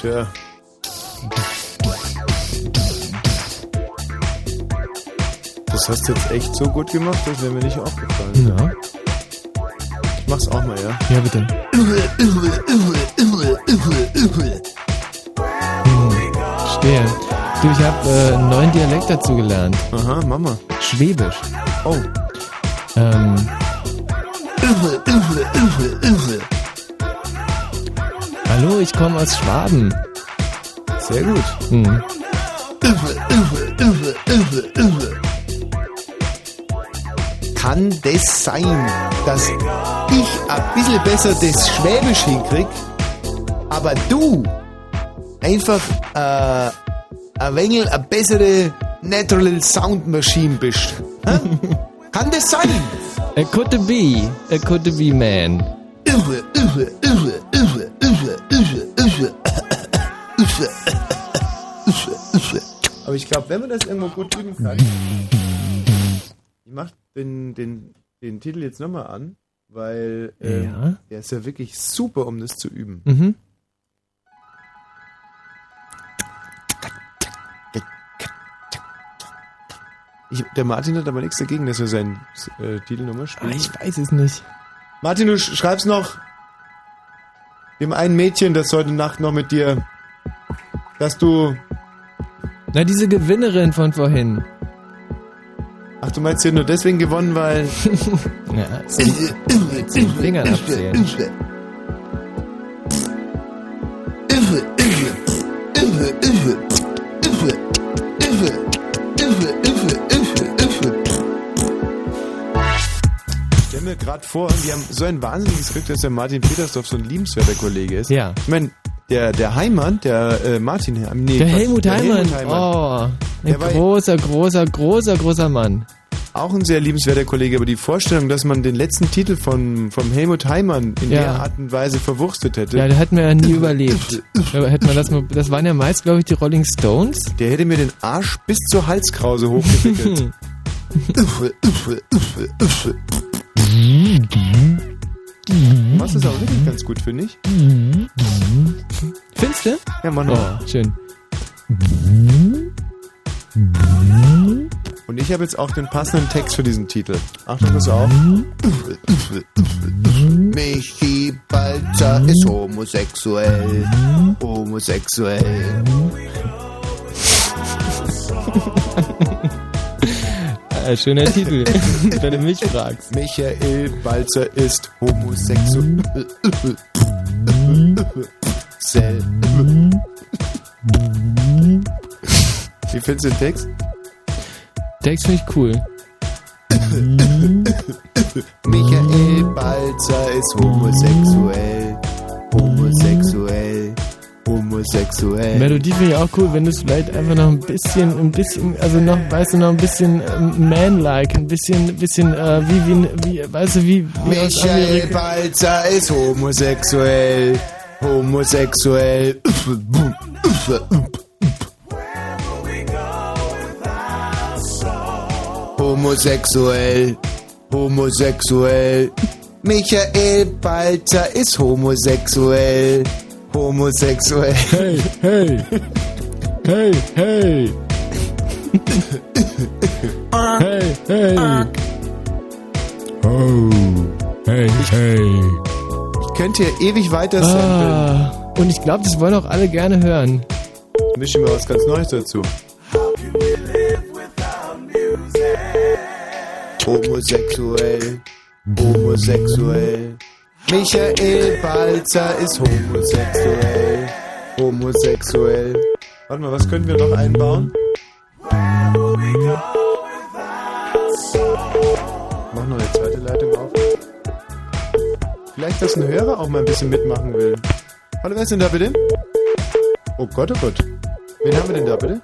Tja. Das hast du jetzt echt so gut gemacht, das wäre mir nicht aufgefallen. Ja. Ich mach's auch mal, ja? Ja, bitte. Stehe. Du, ich habe äh, einen neuen Dialekt dazu gelernt. Aha, Mama. Schwäbisch. Oh. Ähm. Hallo, ich komme aus Schwaben. Sehr gut. Hm. Kann das sein, dass ich ein bisschen besser das Schwäbisch hinkrieg, aber du einfach äh, ein wenig eine bessere Natural Sound Machine bist? Kann das sein? It could be. It could be, man. Aber ich glaube, wenn man das irgendwo gut üben kann. Ich mach den, den, den Titel jetzt nochmal an, weil ähm, Ja. der ist ja wirklich super, um das zu üben. Mhm. Ich, der Martin hat aber nichts dagegen, dass wir seinen äh, Titel nochmal spielen. Ah, ich weiß es nicht. Martin, du sch- schreibst noch dem einen Mädchen, das heute Nacht noch mit dir, dass du. Na, diese Gewinnerin von vorhin. Ach, du meinst ja nur deswegen gewonnen, weil. Ja, mit den Fingern abzählen. Ich stell mir gerade vor, die haben so ein wahnsinniges Glück, dass der Martin Petersdorf so ein liebenswerter Kollege ist. Ja. Ich meine, der, der Heimann, der äh, Martin, äh, nee, Der Quatsch, Helmut Heimann. Oh, ein Der großer, großer, großer, großer Mann. Auch ein sehr liebenswerter Kollege, aber die Vorstellung, dass man den letzten Titel von, vom Helmut Heimann in Ja. der Art und Weise verwurstet hätte. Ja, der hat mir ja nie überlebt. Hätte man das mal, das waren ja meist, glaube ich, die Rolling Stones. Der hätte mir den Arsch bis zur Halskrause hochgewickelt. Was ist auch wirklich ganz gut, finde ich. Findest du? Ja, mach noch. Oh, schön. Und ich habe jetzt auch den passenden Text für diesen Titel. Achtung, pass auf. Michi Balzer ist homosexuell. Homosexuell. Schöner Titel, wenn du mich fragst. Michael Balzer ist homosexuell. Wie findest du den Text? Text finde ich cool. Michael Balzer ist homosexuell. Homosexuell. Homosexuell. Melodie finde ich auch cool, wenn du es vielleicht einfach noch ein bisschen, ein bisschen, also noch, weißt du, noch ein bisschen ähm, man-like, ein bisschen, bisschen, äh, wie, wie, wie, weißt du, wie, wie Michael. Balzer ist homosexuell. Homosexuell. Homosexuell. Homosexuell. Michael Balzer ist homosexuell. Homosexuell. Hey, hey, hey, hey. hey, hey. Oh, hey, hey. Ich könnte hier ewig weiter samplen. Ah, und ich glaube, das wollen auch alle gerne hören. Mische mir was ganz Neues dazu. Homosexuell. Homosexuell. Michael Balzer ist homosexuell. Homosexuell. Warte mal, was könnten wir noch einbauen? Mach noch eine zweite Leitung auf. Vielleicht, dass ein Hörer auch mal ein bisschen mitmachen will. Hallo, wer ist denn da bitte? Oh Gott, oh Gott. Wen haben wir denn da bitte?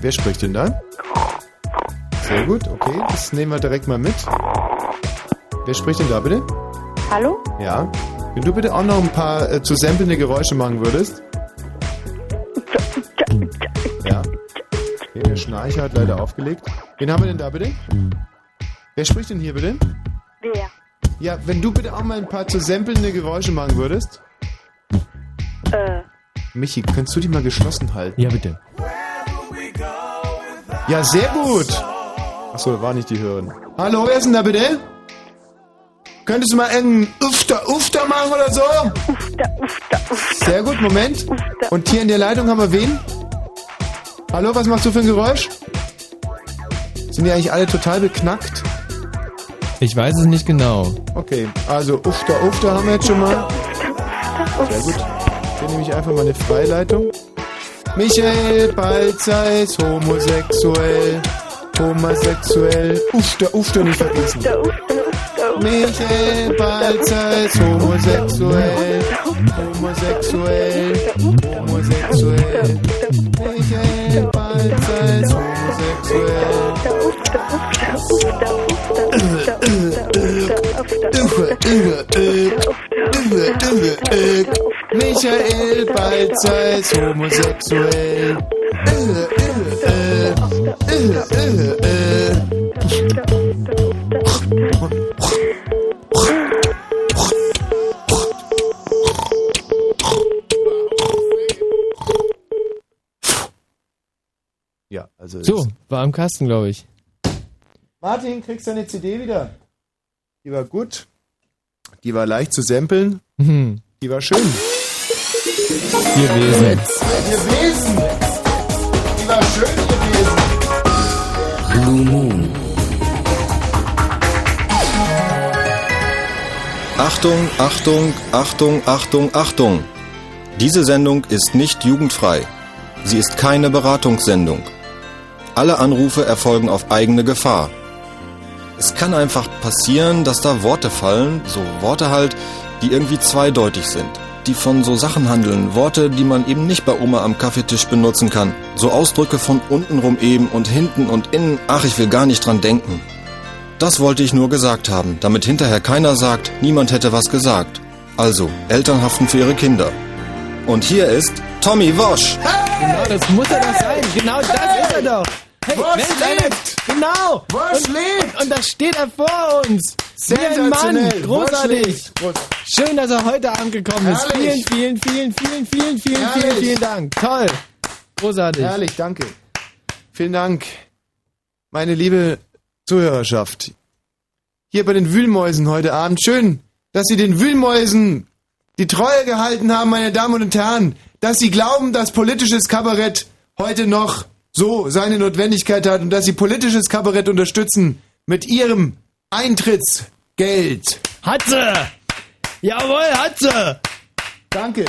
Wer spricht denn da? Sehr gut, okay, das nehmen wir direkt mal mit. Wer spricht denn da bitte? Hallo? Ja. Wenn du bitte auch noch ein paar äh, zu samplende Geräusche machen würdest. Ja. Okay, der Schnarcher hat leider aufgelegt. Wen haben wir denn da bitte? Wer spricht denn hier bitte? Wer? Ja, wenn du bitte auch mal ein paar zu sampelnde Geräusche machen würdest. Äh, Michi, kannst du die mal geschlossen halten? Ja, bitte. Ja, sehr gut. Achso, war nicht die Hörerin. Hallo, wer ist denn da bitte? Könntest du mal einen Ufter, Ufter machen oder so? ufta, ufta, ufta. Sehr gut, Moment. Und hier in der Leitung haben wir wen? Hallo, was machst du für ein Geräusch? Sind die eigentlich alle total beknackt? Ich weiß es nicht genau. Okay, also Ufter, Ufter haben wir jetzt schon mal. Sehr gut. Hier nehme ich einfach mal eine Freileitung. Michael Balzer ist homosexuell. Homosexuell. Ufter, Ufter nicht vergessen. Ufta, ufta, ufta, ufta. Michael Balzer ist homosexuell. Homosexuell. Homosexuell. Michael Balzer ist homosexuell. Michael Balzer ist homosexuell. Ja, also. So, war am Kasten, glaube ich. Martin, kriegst du deine CD wieder? Die war gut. Die war leicht zu samplen. Hm. Die war schön. Ihr Wesen. Ihr Wesen! Die war schön, ihr Wesen. Blue Moon. Achtung, Achtung, Achtung, Achtung, Achtung. Diese Sendung ist nicht jugendfrei. Sie ist keine Beratungssendung. Alle Anrufe erfolgen auf eigene Gefahr. Es kann einfach passieren, dass da Worte fallen, so Worte halt, die irgendwie zweideutig sind, die von so Sachen handeln, Worte, die man eben nicht bei Oma am Kaffeetisch benutzen kann, so Ausdrücke von untenrum eben und hinten und innen, ach, ich will gar nicht dran denken. Das wollte ich nur gesagt haben, damit hinterher keiner sagt, niemand hätte was gesagt. Also, Eltern haften für ihre Kinder. Und hier ist Tommy Wosch. Genau, das muss er doch sein. Genau das ist er doch. Hey, einer- lebt! Genau. Wosch und, lebt! Und da steht er vor uns. Sensationell. Mann. Großartig. Schön, dass er heute angekommen ist. Herrlich. Vielen, vielen, vielen, vielen, vielen, vielen, vielen, vielen Dank. Toll. Großartig. Herrlich, danke. Vielen Dank, meine liebe Zuhörerschaft. Hier bei den Wühlmäusen heute Abend. Schön, dass Sie den Wühlmäusen die Treue gehalten haben, meine Damen und Herren. Dass Sie glauben, dass politisches Kabarett heute noch so seine Notwendigkeit hat und dass Sie politisches Kabarett unterstützen mit Ihrem Eintrittsgeld. Hat sie. Jawohl, hat sie. Danke.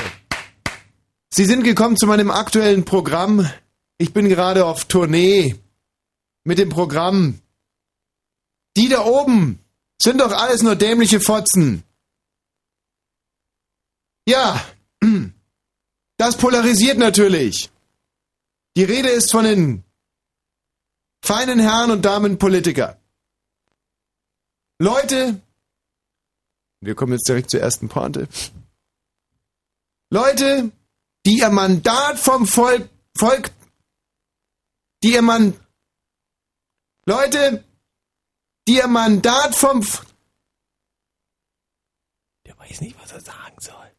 Sie sind gekommen zu meinem aktuellen Programm. Ich bin gerade auf Tournee mit dem Programm. Die da oben sind doch alles nur dämliche Fotzen. Ja, das polarisiert natürlich. Die Rede ist von den feinen Herren und Damen Politiker. Leute, wir kommen jetzt direkt zur ersten Pointe. Leute, die ihr Mandat vom Volk, Volk, die ihr Mann, Leute, die ihr Mandat vom, F- Der weiß nicht, was er sagen soll.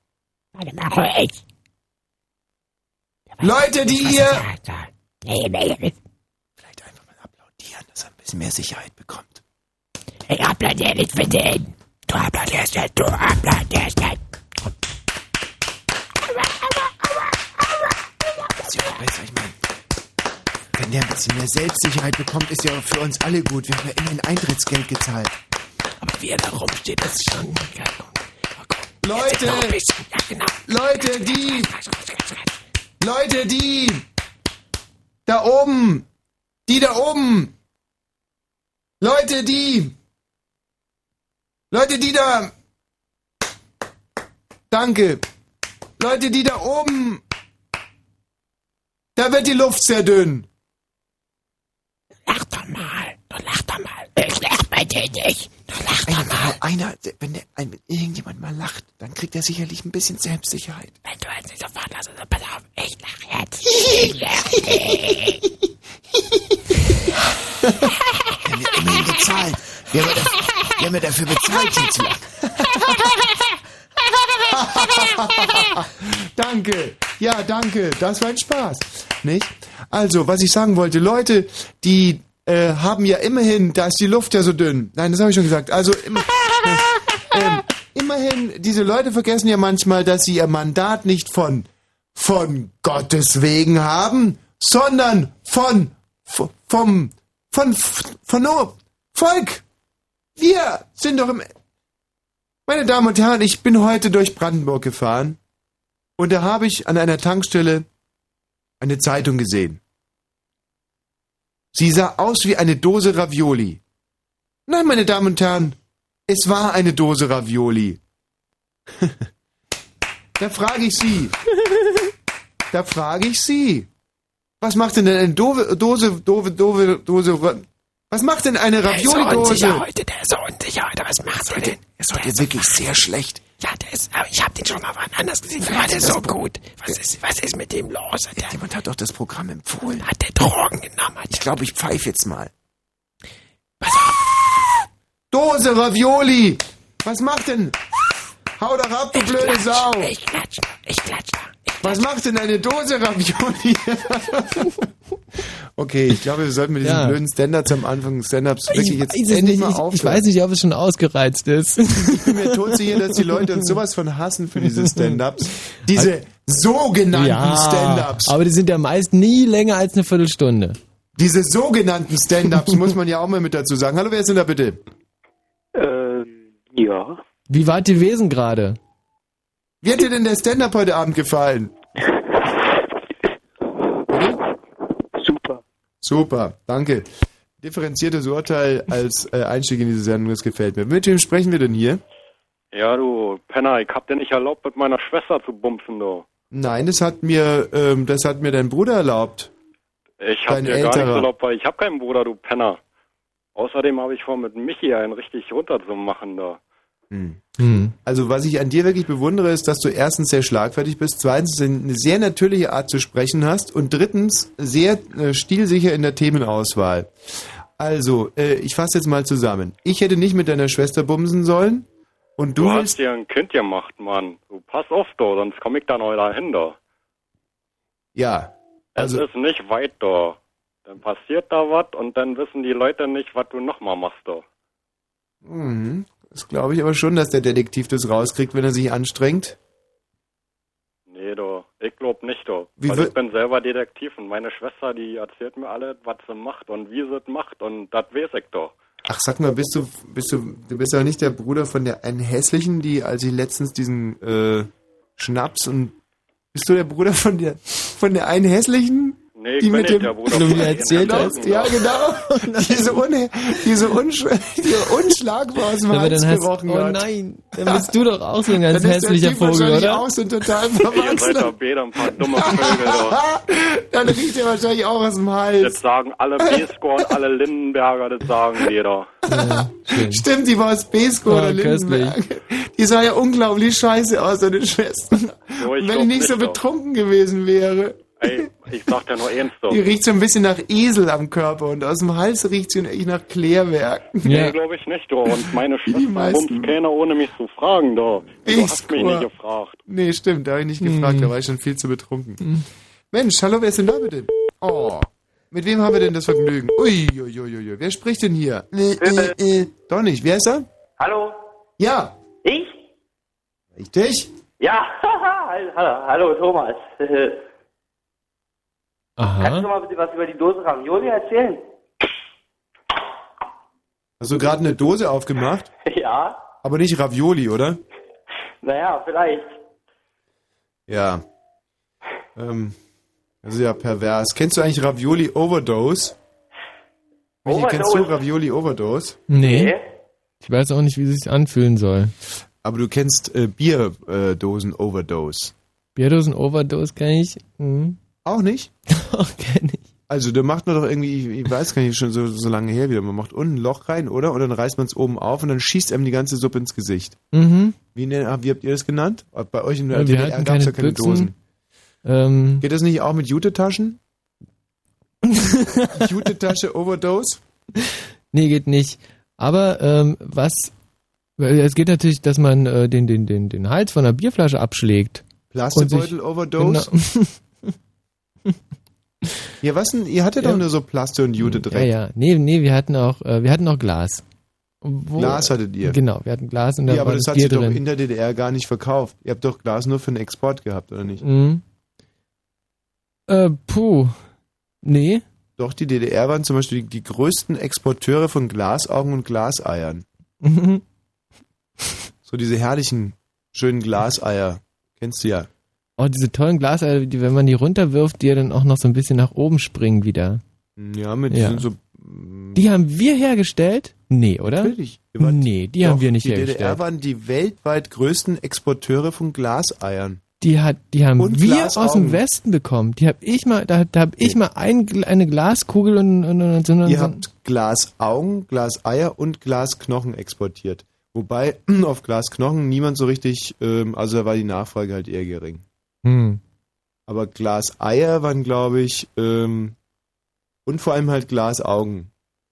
Leute, die ihr, Vielleicht einfach mal applaudieren, dass er ein bisschen mehr Sicherheit bekommt. Ich applaudiere nicht für den. Du applaudierst nicht, du applaudierst nicht. Ist ja auch besser, ich meine, wenn der ein bisschen mehr Selbstsicherheit bekommt, ist ja auch für uns alle gut. Wir haben ja immerhin Eintrittsgeld gezahlt. Aber wie er da rumsteht, das ist schon... Leute, ein bisschen, ja genau. Leute, die, Leute, die, da oben, die da oben, Leute, die, Leute, die da, danke, Leute, die da oben, da wird die Luft sehr dünn. Lach doch mal, lach doch mal. Ich lach bei dir nicht. Lach doch mal. Einer, einer, wenn, der, ein, wenn irgendjemand mal lacht, dann kriegt er sicherlich ein bisschen Selbstsicherheit. Wenn du jetzt nicht sofort lachst, also pass auf, ich lach jetzt. Ich lach. Wir haben ja immerhin gezahlt. Wir haben dafür, wir haben ja dafür bezahlt, hier zu lachen. Danke. Ja, danke. Das war ein Spaß. Nicht? Also, was ich sagen wollte, Leute, die äh, haben ja immerhin, da ist die Luft ja so dünn. Nein, das habe ich schon gesagt. Also, im, ähm, immerhin, diese Leute vergessen ja manchmal, dass sie ihr Mandat nicht von, von Gottes wegen haben, sondern von, vom, von, von nur Volk. Wir sind doch im, meine Damen und Herren, ich bin heute durch Brandenburg gefahren und da habe ich an einer Tankstelle eine Zeitung gesehen. Sie sah aus wie eine Dose Ravioli. Nein, meine Damen und Herren, es war eine Dose Ravioli. da frage ich Sie. Da frage ich Sie. Was macht denn eine Dose, Dose, Dose, Dose, Dose, was macht denn eine Der ist so unsicher Ravioli-Dose? heute, der ist so unsicher heute. Was macht er denn? Er ist heute wirklich sehr schlecht. Ja, der ist, aber ich hab den schon mal anders gesehen. War der so gut. Was ist, was ist mit dem los? Hat der, Jemand hat doch das Programm empfohlen. hat der Drogen genommen? Hat Ich glaube, ich pfeife jetzt mal. Dose Ravioli! Was macht denn? Hau doch ab, du blöde Sau! Ich klatsch, ich klatsch da. Ich Was macht denn eine Dose Ravioli? okay, ich glaube, wir sollten mit diesen Ja. blöden Standards am Anfang Stand-Ups wirklich jetzt endlich nicht. mal Ich, ich aufhören. weiß nicht, ob es schon ausgereizt ist. Ich bin mir todsicher, dass die Leute uns sowas von hassen für diese Stand-Ups. Diese sogenannten Stand-Ups. aber die sind ja meist nie länger als eine Viertelstunde. Diese sogenannten Stand-Ups muss man ja auch mal mit dazu sagen. Hallo, wer ist denn da bitte? Ähm, ja. Wie wart ihr Wesen gerade? Wie hat dir denn der Stand-Up heute Abend gefallen? Super. Super, danke. Differenziertes Urteil als äh, Einstieg in diese Sendung, das gefällt mir. Mit wem sprechen wir denn hier? Ja, du Penner, ich hab dir nicht erlaubt, mit meiner Schwester zu bumsen, du. Nein, das hat mir, ähm, das hat mir dein Bruder erlaubt. Ich hab Dein dir gar nicht älterer. erlaubt, weil ich hab keinen Bruder, du Penner. Außerdem habe ich vor, mit Michi einen richtig runterzumachen, da. Also was ich an dir wirklich bewundere, ist, dass du erstens sehr schlagfertig bist, zweitens eine sehr natürliche Art zu sprechen hast und drittens sehr äh, stilsicher in der Themenauswahl. Also, äh, ich fasse jetzt mal zusammen. Ich hätte nicht mit deiner Schwester bumsen sollen und du, Du hast dir ein Kind gemacht, Mann. Du pass auf, du, sonst komm ich da neu dahin, da. Ja, Es also ist nicht weit, da. Dann passiert da was und dann wissen die Leute nicht, was du nochmal machst, da. mhm, das glaube ich aber schon, dass der Detektiv das rauskriegt, wenn er sich anstrengt. Nee, du. Ich glaub nicht, du. Wie Weil ich bin selber Detektiv und meine Schwester, die erzählt mir alles, was sie macht und wie sie es macht und das weiß ich doch. Ach, sag mal, bist du, bist du, du bist ja nicht der Bruder von der einen hässlichen, die, als ich letztens diesen äh, Schnaps und bist du der Bruder von der, von der einen hässlichen? Nee, ich Die mit dem- Bruder Du mir erzählt Ja, hast, Ja, genau. diese, un, diese, unsch, die unschlagbar aus dem Aber Hals gerochen oh nein, dann bist du doch auch so ein ganz Dann ist der hässlicher Typ Vogel, wahrscheinlich oder? auch so ein total Ihr seid verwachsener. doch beide ein paar dumme Vögel. Dann riecht er wahrscheinlich auch aus dem Das Hals. sagen alle B-Score und alle Lindenberger, das sagen die doch. Stimmt, die war aus Besko Oh, oder Lindenberg. Die sah ja unglaublich scheiße aus, deine Schwester. So, ich wenn die nicht so betrunken gewesen wäre. Ey, ich sag dir nur doch. Die riecht so ein bisschen nach Esel am Körper und aus dem Hals riecht sie echt nach Klärwerk. Nee, Ja. glaube ich nicht, doch. Und meine Schwester bumst keiner, ohne mich zu fragen, doch. Du hast mich nicht gefragt. Nee, stimmt, da habe ich nicht gefragt, da war ich schon viel zu betrunken. Mensch, hallo, wer ist denn da bitte? Oh, mit wem haben wir denn das Vergnügen? Ui, ui, ui, ui, wer spricht denn hier? Äh, äh, äh, doch nicht, wer ist er? Hallo? Ja, Ich? richtig? Ja, hallo, hallo Thomas. Kannst du Aha. mal bitte was über die Dose Ravioli erzählen? Hast du gerade eine Dose aufgemacht? Ja, Aber nicht Ravioli, oder? naja, vielleicht. Ja. Ähm, das ist ja pervers. Kennst du eigentlich Ravioli Overdose? Michi, kennst du Overdose? Ravioli Overdose? Nee. Nee? Ich weiß auch nicht, wie es sich anfühlen soll. Aber du kennst äh, Bierdosen Overdose. Bierdosen Overdose kann ich. Mhm. Auch nicht? Doch, kenn ich. Also da macht man doch irgendwie, ich, weiß gar nicht, schon so, so lange her wieder. Man macht unten ein Loch rein, oder? Und dann reißt man es oben auf und dann schießt einem die ganze Suppe ins Gesicht. Mhm. Wie, ne, wie habt ihr das genannt? Bei euch in der DDR gab es ja keine Büchsen. Dosen. Ähm, Geht das nicht auch mit Jute-Taschen? Jute-Tasche Overdose? nee, geht nicht. Aber ähm, was, es geht natürlich, dass man äh, den, den, den, den Hals von einer Bierflasche abschlägt. Plastebeutel Overdose? Genau. Ja, was denn? Ihr hattet Ja. doch nur so Plaste und Jude Ja, Dreck. ja. Nee, nee, wir hatten auch, äh, wir hatten auch Glas. Wo, Glas hattet ihr. Genau, wir hatten Glas und da Ja, aber das hat Bier sich doch in der DDR gar nicht verkauft. Ihr habt doch Glas nur für den Export gehabt, oder nicht? Mhm. Äh, puh. Nee. Doch, die DDR waren zum Beispiel die, die größten Exporteure von Glasaugen und Glaseiern. Mhm. So diese herrlichen, schönen Glaseier. Kennst du ja. Oh, diese tollen Glaseier, die, wenn man die runterwirft, die ja dann auch noch so ein bisschen nach oben springen wieder. Ja, mit Ja. die sind so. Die haben wir hergestellt? Nee, oder? Natürlich. Nee, die Doch, haben wir nicht Die hergestellt. DDR waren die weltweit größten Exporteure von Glaseiern. Die hat, die haben Und wir Glasaugen. aus dem Westen bekommen. Die hab ich mal, da, da hab ich mal ein, eine Glaskugel und, und, und so, Ihr so habt Glasaugen, Glaseier und Glasknochen exportiert. Wobei auf Glasknochen niemand so richtig, ähm, also da war die Nachfrage halt eher gering. Hm. Aber Glaseier waren, glaube ich, ähm, und vor allem halt Glasaugen.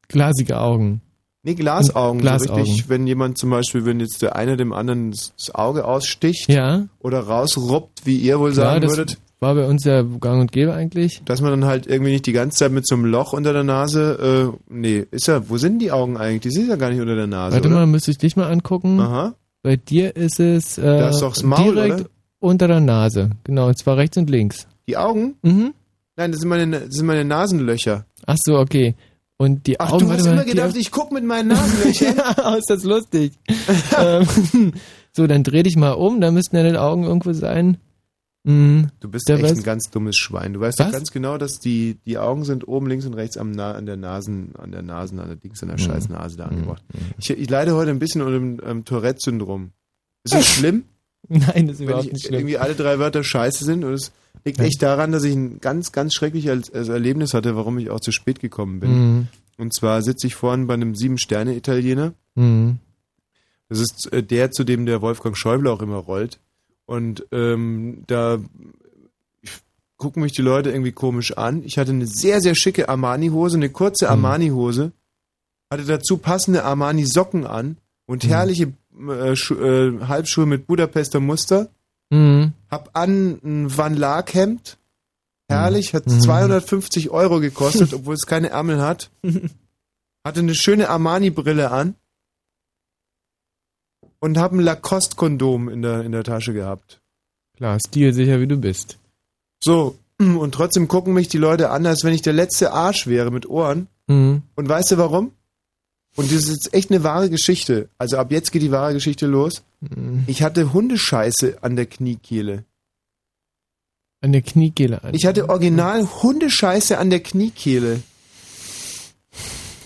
glasige Augen. Nee, Glasaugen. So Glasaugen. richtig, wenn jemand zum Beispiel, wenn jetzt der eine dem anderen das das Auge aussticht Ja, oder rausruppt, wie ihr wohl klar, sagen das würdet, war bei uns ja gang und gäbe eigentlich. dass man dann halt irgendwie nicht die ganze Zeit mit so einem Loch unter der Nase, äh, nee, ist ja, wo sind die Augen eigentlich? Die sind ja gar nicht unter der Nase, Warte oder? mal, müsste ich dich mal angucken. Aha. Bei dir ist es äh, Da ist doch das Maul, direkt oder? Unter der Nase. Genau, und zwar rechts und links. Die Augen? Mhm. Nein, das sind meine, das sind meine Nasenlöcher. Ach so, okay. Und die Ach, Augen, du hast immer gedacht, ich guck mit meinen Nasenlöchern. ja, ist das lustig. ähm, so, dann dreh dich mal um, da müssten deine Augen irgendwo sein. Mhm. Du bist Der echt weiß- ein ganz dummes Schwein. Du weißt Was? doch ganz genau, dass die, die Augen sind oben links und rechts am Na an der Nasen, an der Nasen, an der Dings, an Mhm. der scheiß Nase da angebracht. Ich, ich leide heute ein bisschen unter dem ähm, Tourette-Syndrom. Ist das schlimm, Nein, das ist überhaupt ich nicht schlimm. irgendwie alle drei Wörter scheiße sind? Und es liegt echt daran, dass ich ein ganz, ganz schreckliches Er- Erlebnis hatte, warum ich auch zu spät gekommen bin. Mhm. Und zwar sitze ich vorhin bei einem Sieben-Sterne-Italiener. Mhm. Das ist äh, der, zu dem der Wolfgang Schäuble auch immer rollt. Und ähm, da gucken mich die Leute irgendwie komisch an. Ich hatte eine sehr, sehr schicke Armani-Hose, eine kurze Mhm. Armani-Hose, hatte dazu passende Armani-Socken an und Mhm. herrliche äh, äh, Halbschuhe mit Budapester Muster. Mhm. Hab an ein Van Laak Hemd. Herrlich, hat Mhm. 250 Euro gekostet, obwohl es keine Ärmel hat. Hatte eine schöne Armani-Brille an. Und hab ein Lacoste-Kondom in der, in der Tasche gehabt. Klar, stilsicher wie du bist. So, und trotzdem gucken mich die Leute an, als wenn ich der letzte Arsch wäre mit Ohren. Mhm. Und weißt du warum? Und das ist jetzt echt eine wahre Geschichte. Also ab jetzt geht die wahre Geschichte los. Mhm. Ich hatte Hundescheiße an der Kniekehle. An der Kniekehle. an- Ich hatte original Hundescheiße an der Kniekehle.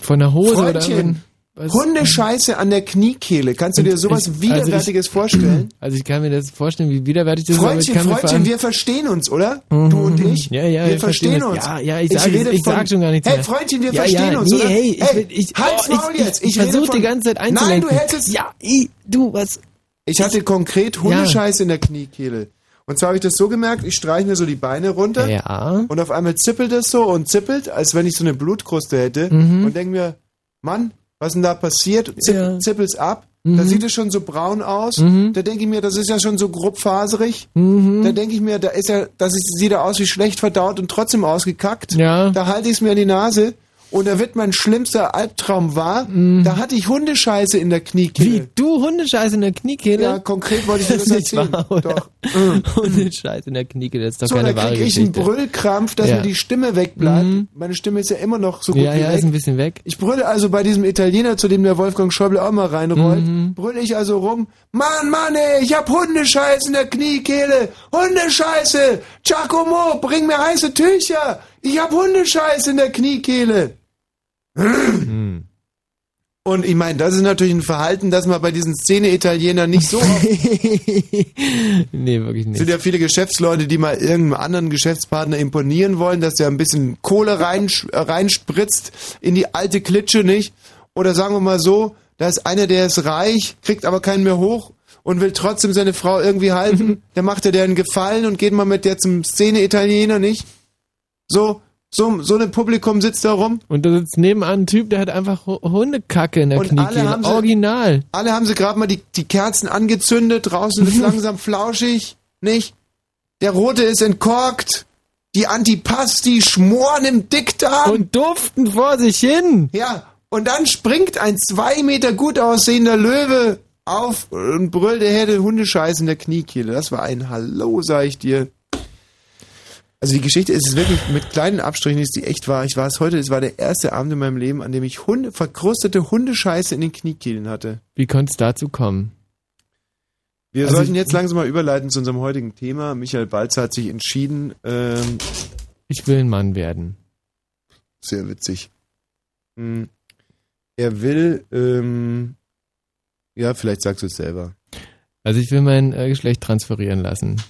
Von der Hose oder Freundchen, was? Hundescheiße an der Kniekehle. Kannst du dir sowas ich- also Widerwärtiges vorstellen? Also ich kann mir das vorstellen, wie widerwärtig das ist, ich Freundchen, mir Freundchen, allem- wir verstehen uns, oder? Mhm. Du und ich? Ja, ja, wir wir verstehen uns. Ja, ja, ich sag- ich von- sag schon gar nichts Hey. Freundchen, wir Ja, verstehen ja, uns, nee, oder? hey, ich will- ich- Halt's oh, ich- Maul ich- jetzt. ich rede versuch von- die ganze Zeit Nein, du einzulenken. hältst es. Ja, ich, du, was? Ich hatte konkret Hundescheiße in der Kniekehle. Und zwar habe ich das so gemerkt, ich streiche mir so die Beine runter Ja. und auf einmal zippelt es so und zippelt, als wenn ich so eine Blutkruste hätte Mhm. und denke mir, Mann, was denn da passiert? Zipp, Ja. Zippelt's ab. Mhm. Da sieht es schon so braun aus. Mhm. Da denke ich mir, das ist ja schon so grob faserig. Mhm. Da denke ich mir, da ist ja, das sieht er aus wie schlecht verdaut und trotzdem ausgekackt. Ja. Da halte ich es mir in die Nase und da wird mein schlimmster Albtraum wahr. Da hatte ich Hundescheiße in der Kniekehle. Mhm. Wie, du Hundescheiße in der Kniekehle? Ja, konkret wollte ich dir das nicht erzählen. wahr? Doch. Hundescheiße in der Kniekehle, das ist doch So, da keine wahre kriege ich einen. Brüllkrampf, dass Ja. mir die Stimme wegbleibt. Mhm. Meine Stimme ist ja immer noch so gut Ja, wie ja, weg. ist ein bisschen weg. Ich brülle also bei diesem Italiener, zu dem der Wolfgang Schäuble auch mal reinrollt, Mhm. brülle ich also rum, Mann, Mann, ey, ich hab Hundescheiße in der Kniekehle, Hundescheiße, Giacomo, bring mir heiße Tücher, ich hab Hundescheiße in der Kniekehle. Mhm. Und ich meine, das ist natürlich ein Verhalten, das man bei diesen Szene-Italienern nicht so oft nee, wirklich Es nicht. sind ja viele Geschäftsleute, die mal irgendeinem anderen Geschäftspartner imponieren wollen, dass der ein bisschen Kohle reinsch- äh, reinspritzt in die alte Klitsche, nicht? Oder sagen wir mal so, da ist einer, der ist reich, kriegt aber keinen mehr hoch und will trotzdem seine Frau irgendwie halten. Der macht er der einen Gefallen und geht mal mit der zum Szene-Italiener, nicht? So, So, so ein Publikum sitzt da rum. Und da sitzt nebenan ein Typ, der hat einfach Hu- Hundekacke in der Und alle Kniekehle. haben sie- Original. Alle haben sie gerade mal die, die Kerzen angezündet, draußen ist langsam flauschig, nicht? Der rote ist entkorkt, die Antipasti schmoren im Dickdarm. Und duften vor sich hin. Ja, und dann springt ein zwei Meter gut aussehender Löwe auf und brüllt, er hätte Hundescheiß in der Kniekehle. Das war ein Hallo, sag ich dir. Also die Geschichte ist es wirklich mit kleinen Abstrichen, ist die echt wahr. Ich war es heute, es war der erste Abend in meinem Leben, an dem ich Hunde, verkrustete Hundescheiße in den Kniekehlen hatte. Wie konnte es dazu kommen? Wir Also sollten jetzt langsam mal überleiten zu unserem heutigen Thema. Michael Balzer hat sich entschieden, ähm, Ich will ein Mann werden. sehr witzig. Hm. Er will, ähm, ja, vielleicht sagst du es selber. Also ich will mein äh, Geschlecht transferieren lassen.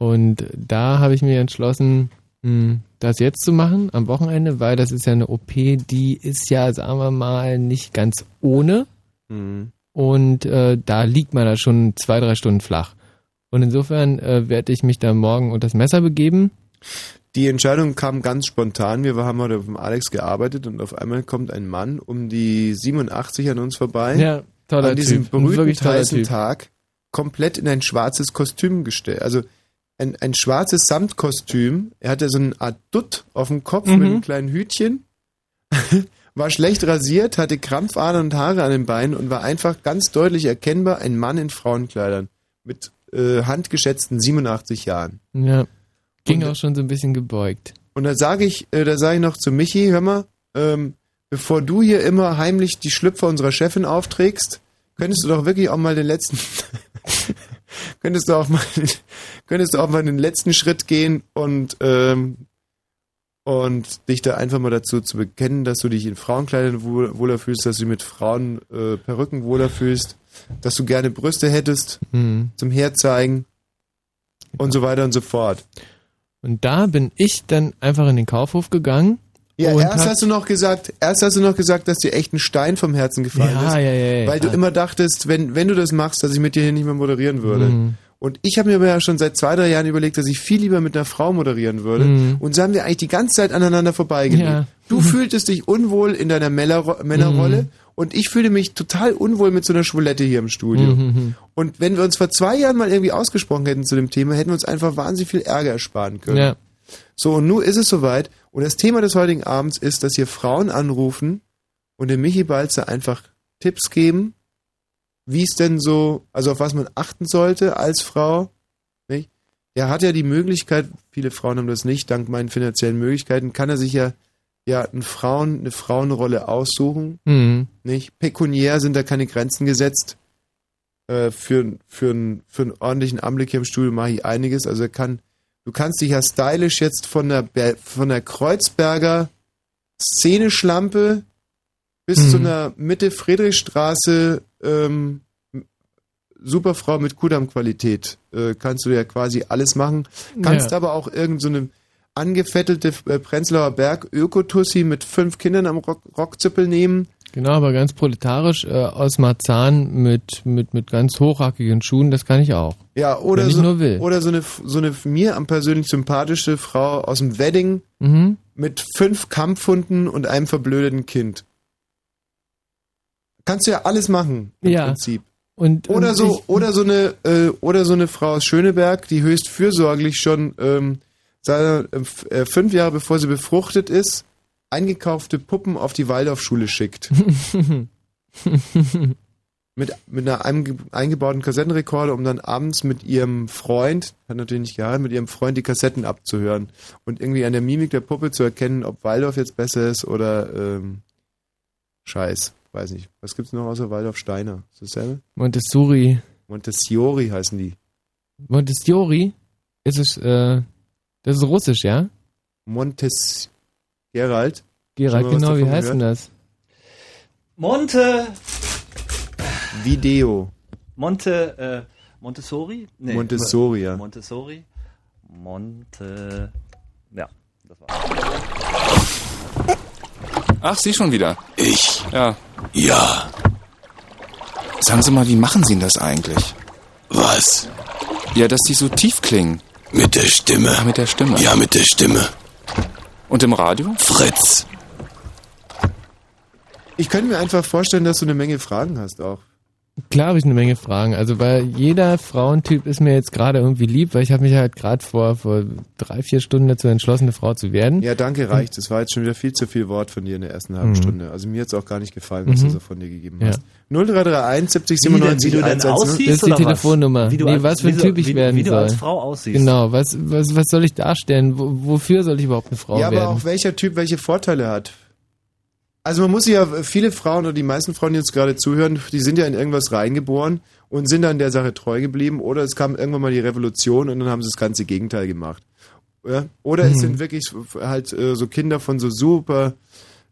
Und da habe ich mir entschlossen, mh, das jetzt zu machen, am Wochenende, weil das ist ja eine OP, die ist ja, sagen wir mal, nicht ganz ohne. Mhm. Und äh, da liegt man da schon zwei, drei Stunden flach. Und insofern äh, werde ich mich da morgen unter das Messer begeben. Die Entscheidung kam ganz spontan. Wir haben heute dem Alex gearbeitet und auf einmal kommt ein Mann um die 87 an uns vorbei. Ja, toller an diesem Typ. Berühmten heißen. Tag komplett in ein schwarzes Kostüm gestellt. Also ein, ein schwarzes Samtkostüm. Er hatte so eine Art Dutt auf dem Kopf Mhm. mit einem kleinen Hütchen. war schlecht rasiert, hatte Krampfadern und Haare an den Beinen und war einfach ganz deutlich erkennbar ein Mann in Frauenkleidern mit äh, handgeschätzten 87 Jahren. Ja. Ging Und- auch schon so ein bisschen gebeugt. Und da sage ich, äh, da sage ich noch zu Michi, hör mal, ähm, bevor du hier immer heimlich die Schlüpfer unserer Chefin aufträgst, könntest du doch wirklich auch mal den letzten, könntest du auch mal, könntest du auch mal den letzten Schritt gehen und ähm, und dich da einfach mal dazu zu bekennen, dass du dich in Frauenkleidern wohl, wohler fühlst, dass du mit Frauen äh, Perücken wohler fühlst, dass du gerne Brüste hättest Mhm. zum Herzeigen und so weiter und so fort. Und da bin ich dann einfach in den Kaufhof gegangen. Ja, und erst hast du noch gesagt, erst hast du noch gesagt, dass dir echt ein Stein vom Herzen gefallen Ja, ist, ja, ja, ja. weil du immer dachtest, wenn wenn du das machst, dass ich mit dir hier nicht mehr moderieren würde. Mhm. Und ich habe mir aber ja schon seit zwei, drei Jahren überlegt, dass ich viel lieber mit einer Frau moderieren würde. Mhm. Und so haben wir eigentlich die ganze Zeit aneinander vorbeigelebt. Ja. Du fühltest dich unwohl in deiner Männerro Männerrolle Mhm. und ich fühle mich total unwohl mit so einer Schwulette hier im Studio. Mhm. Und wenn wir uns vor zwei Jahren mal irgendwie ausgesprochen hätten zu dem Thema, hätten wir uns einfach wahnsinnig viel Ärger ersparen können. Ja. So, und nun ist es soweit. Und das Thema des heutigen Abends ist, dass hier Frauen anrufen und dem Michi Balzer einfach Tipps geben, wie es denn so, also auf was man achten sollte als Frau. Nicht? Er hat ja die Möglichkeit, viele Frauen haben das nicht, dank meinen finanziellen Möglichkeiten, kann er sich ja, ja einen Frauen, eine Frauenrolle aussuchen. Mhm. Nicht? Pekuniär sind da keine Grenzen gesetzt. Äh, für, für, einen- für einen ordentlichen Anblick hier im Studio mache ich einiges. Also er kann, du kannst dich ja stylisch jetzt von der, Ber- von der Kreuzberger Szeneschlampe bis Mhm. zu einer Mitte Friedrichstraße ähm, Superfrau mit Kudamm-Qualität. Äh, kannst du ja quasi alles machen. Kannst Ja. aber auch irgend so eine angefettelte äh, Prenzlauer Berg Ökotussi mit fünf Kindern am Rock Rockzipfel nehmen. Genau, aber ganz proletarisch äh, aus Marzahn mit, mit, mit ganz hochhackigen Schuhen, das kann ich auch. Ja, oder Wenn ich so, nur will. oder so eine, so eine mir am persönlich sympathische Frau aus dem Wedding Mhm. mit fünf Kampfhunden und einem verblödeten Kind. Kannst du ja alles machen im Ja. Prinzip. Und, Oder und so, ich, oder so eine, äh, oder so eine Frau aus Schöneberg, die höchst fürsorglich schon ähm, f- äh, fünf Jahre bevor sie befruchtet ist, eingekaufte Puppen auf die Waldorfschule schickt. mit, mit einer einge eingebauten Kassettenrekorder, um dann abends mit ihrem Freund, hat natürlich nicht geheiratet, mit ihrem Freund die Kassetten abzuhören und irgendwie an der Mimik der Puppe zu erkennen, ob Waldorf jetzt besser ist oder ähm, Scheiß. Weiß nicht. Was gibt's noch außer Waldorf Steiner? Ist das dasselbe? Montessori. Montessori heißen die. Montessori ist es, äh, das ist russisch, ja? Montes Gerald. Gerald, genau, wie heißt denn das? Monte. Video. Monte. Äh, Montessori? Nee, Montessori, ja. Montessori. Monte. Ja, das war. Ach, Sie schon wieder. Ich? Ja. Ja. Sagen Sie mal, wie machen Sie denn das eigentlich? Was? Ja, dass die so tief klingen. Mit der Stimme? Ja, mit der Stimme. Ja, mit der Stimme. Und im Radio? Fritz! Ich könnte mir einfach vorstellen, dass du eine Menge Fragen hast auch. Klar habe ich eine Menge Fragen. Also weil jeder Frauentyp ist mir jetzt gerade irgendwie lieb, weil ich habe mich halt gerade vor, vor drei, vier Stunden dazu entschlossen, eine Frau zu werden. Ja, danke, reicht. Das war jetzt schon wieder viel zu viel Wort von dir in der ersten halben Mhm. Stunde. Also mir hat es auch gar nicht gefallen, was Mhm. du so von dir gegeben Ja. hast. 0331 70 Wie denn, 97 wie du denn 110. aussiehst, Das ist die was? Telefonnummer. Wie du nee, als- was für ein Typ ich wie- werden wie du soll. als Frau aussiehst. Genau, was, was, was soll ich darstellen? Wo, wofür soll ich überhaupt eine Frau Ja, aber werden? auch welcher Typ welche Vorteile hat. Also man muss sich ja, viele Frauen oder die meisten Frauen, die uns gerade zuhören, die sind ja in irgendwas reingeboren und sind dann der Sache treu geblieben oder es kam irgendwann mal die Revolution und dann haben sie das ganze Gegenteil gemacht. Ja? Oder es Mhm. sind wirklich halt äh, so Kinder von so super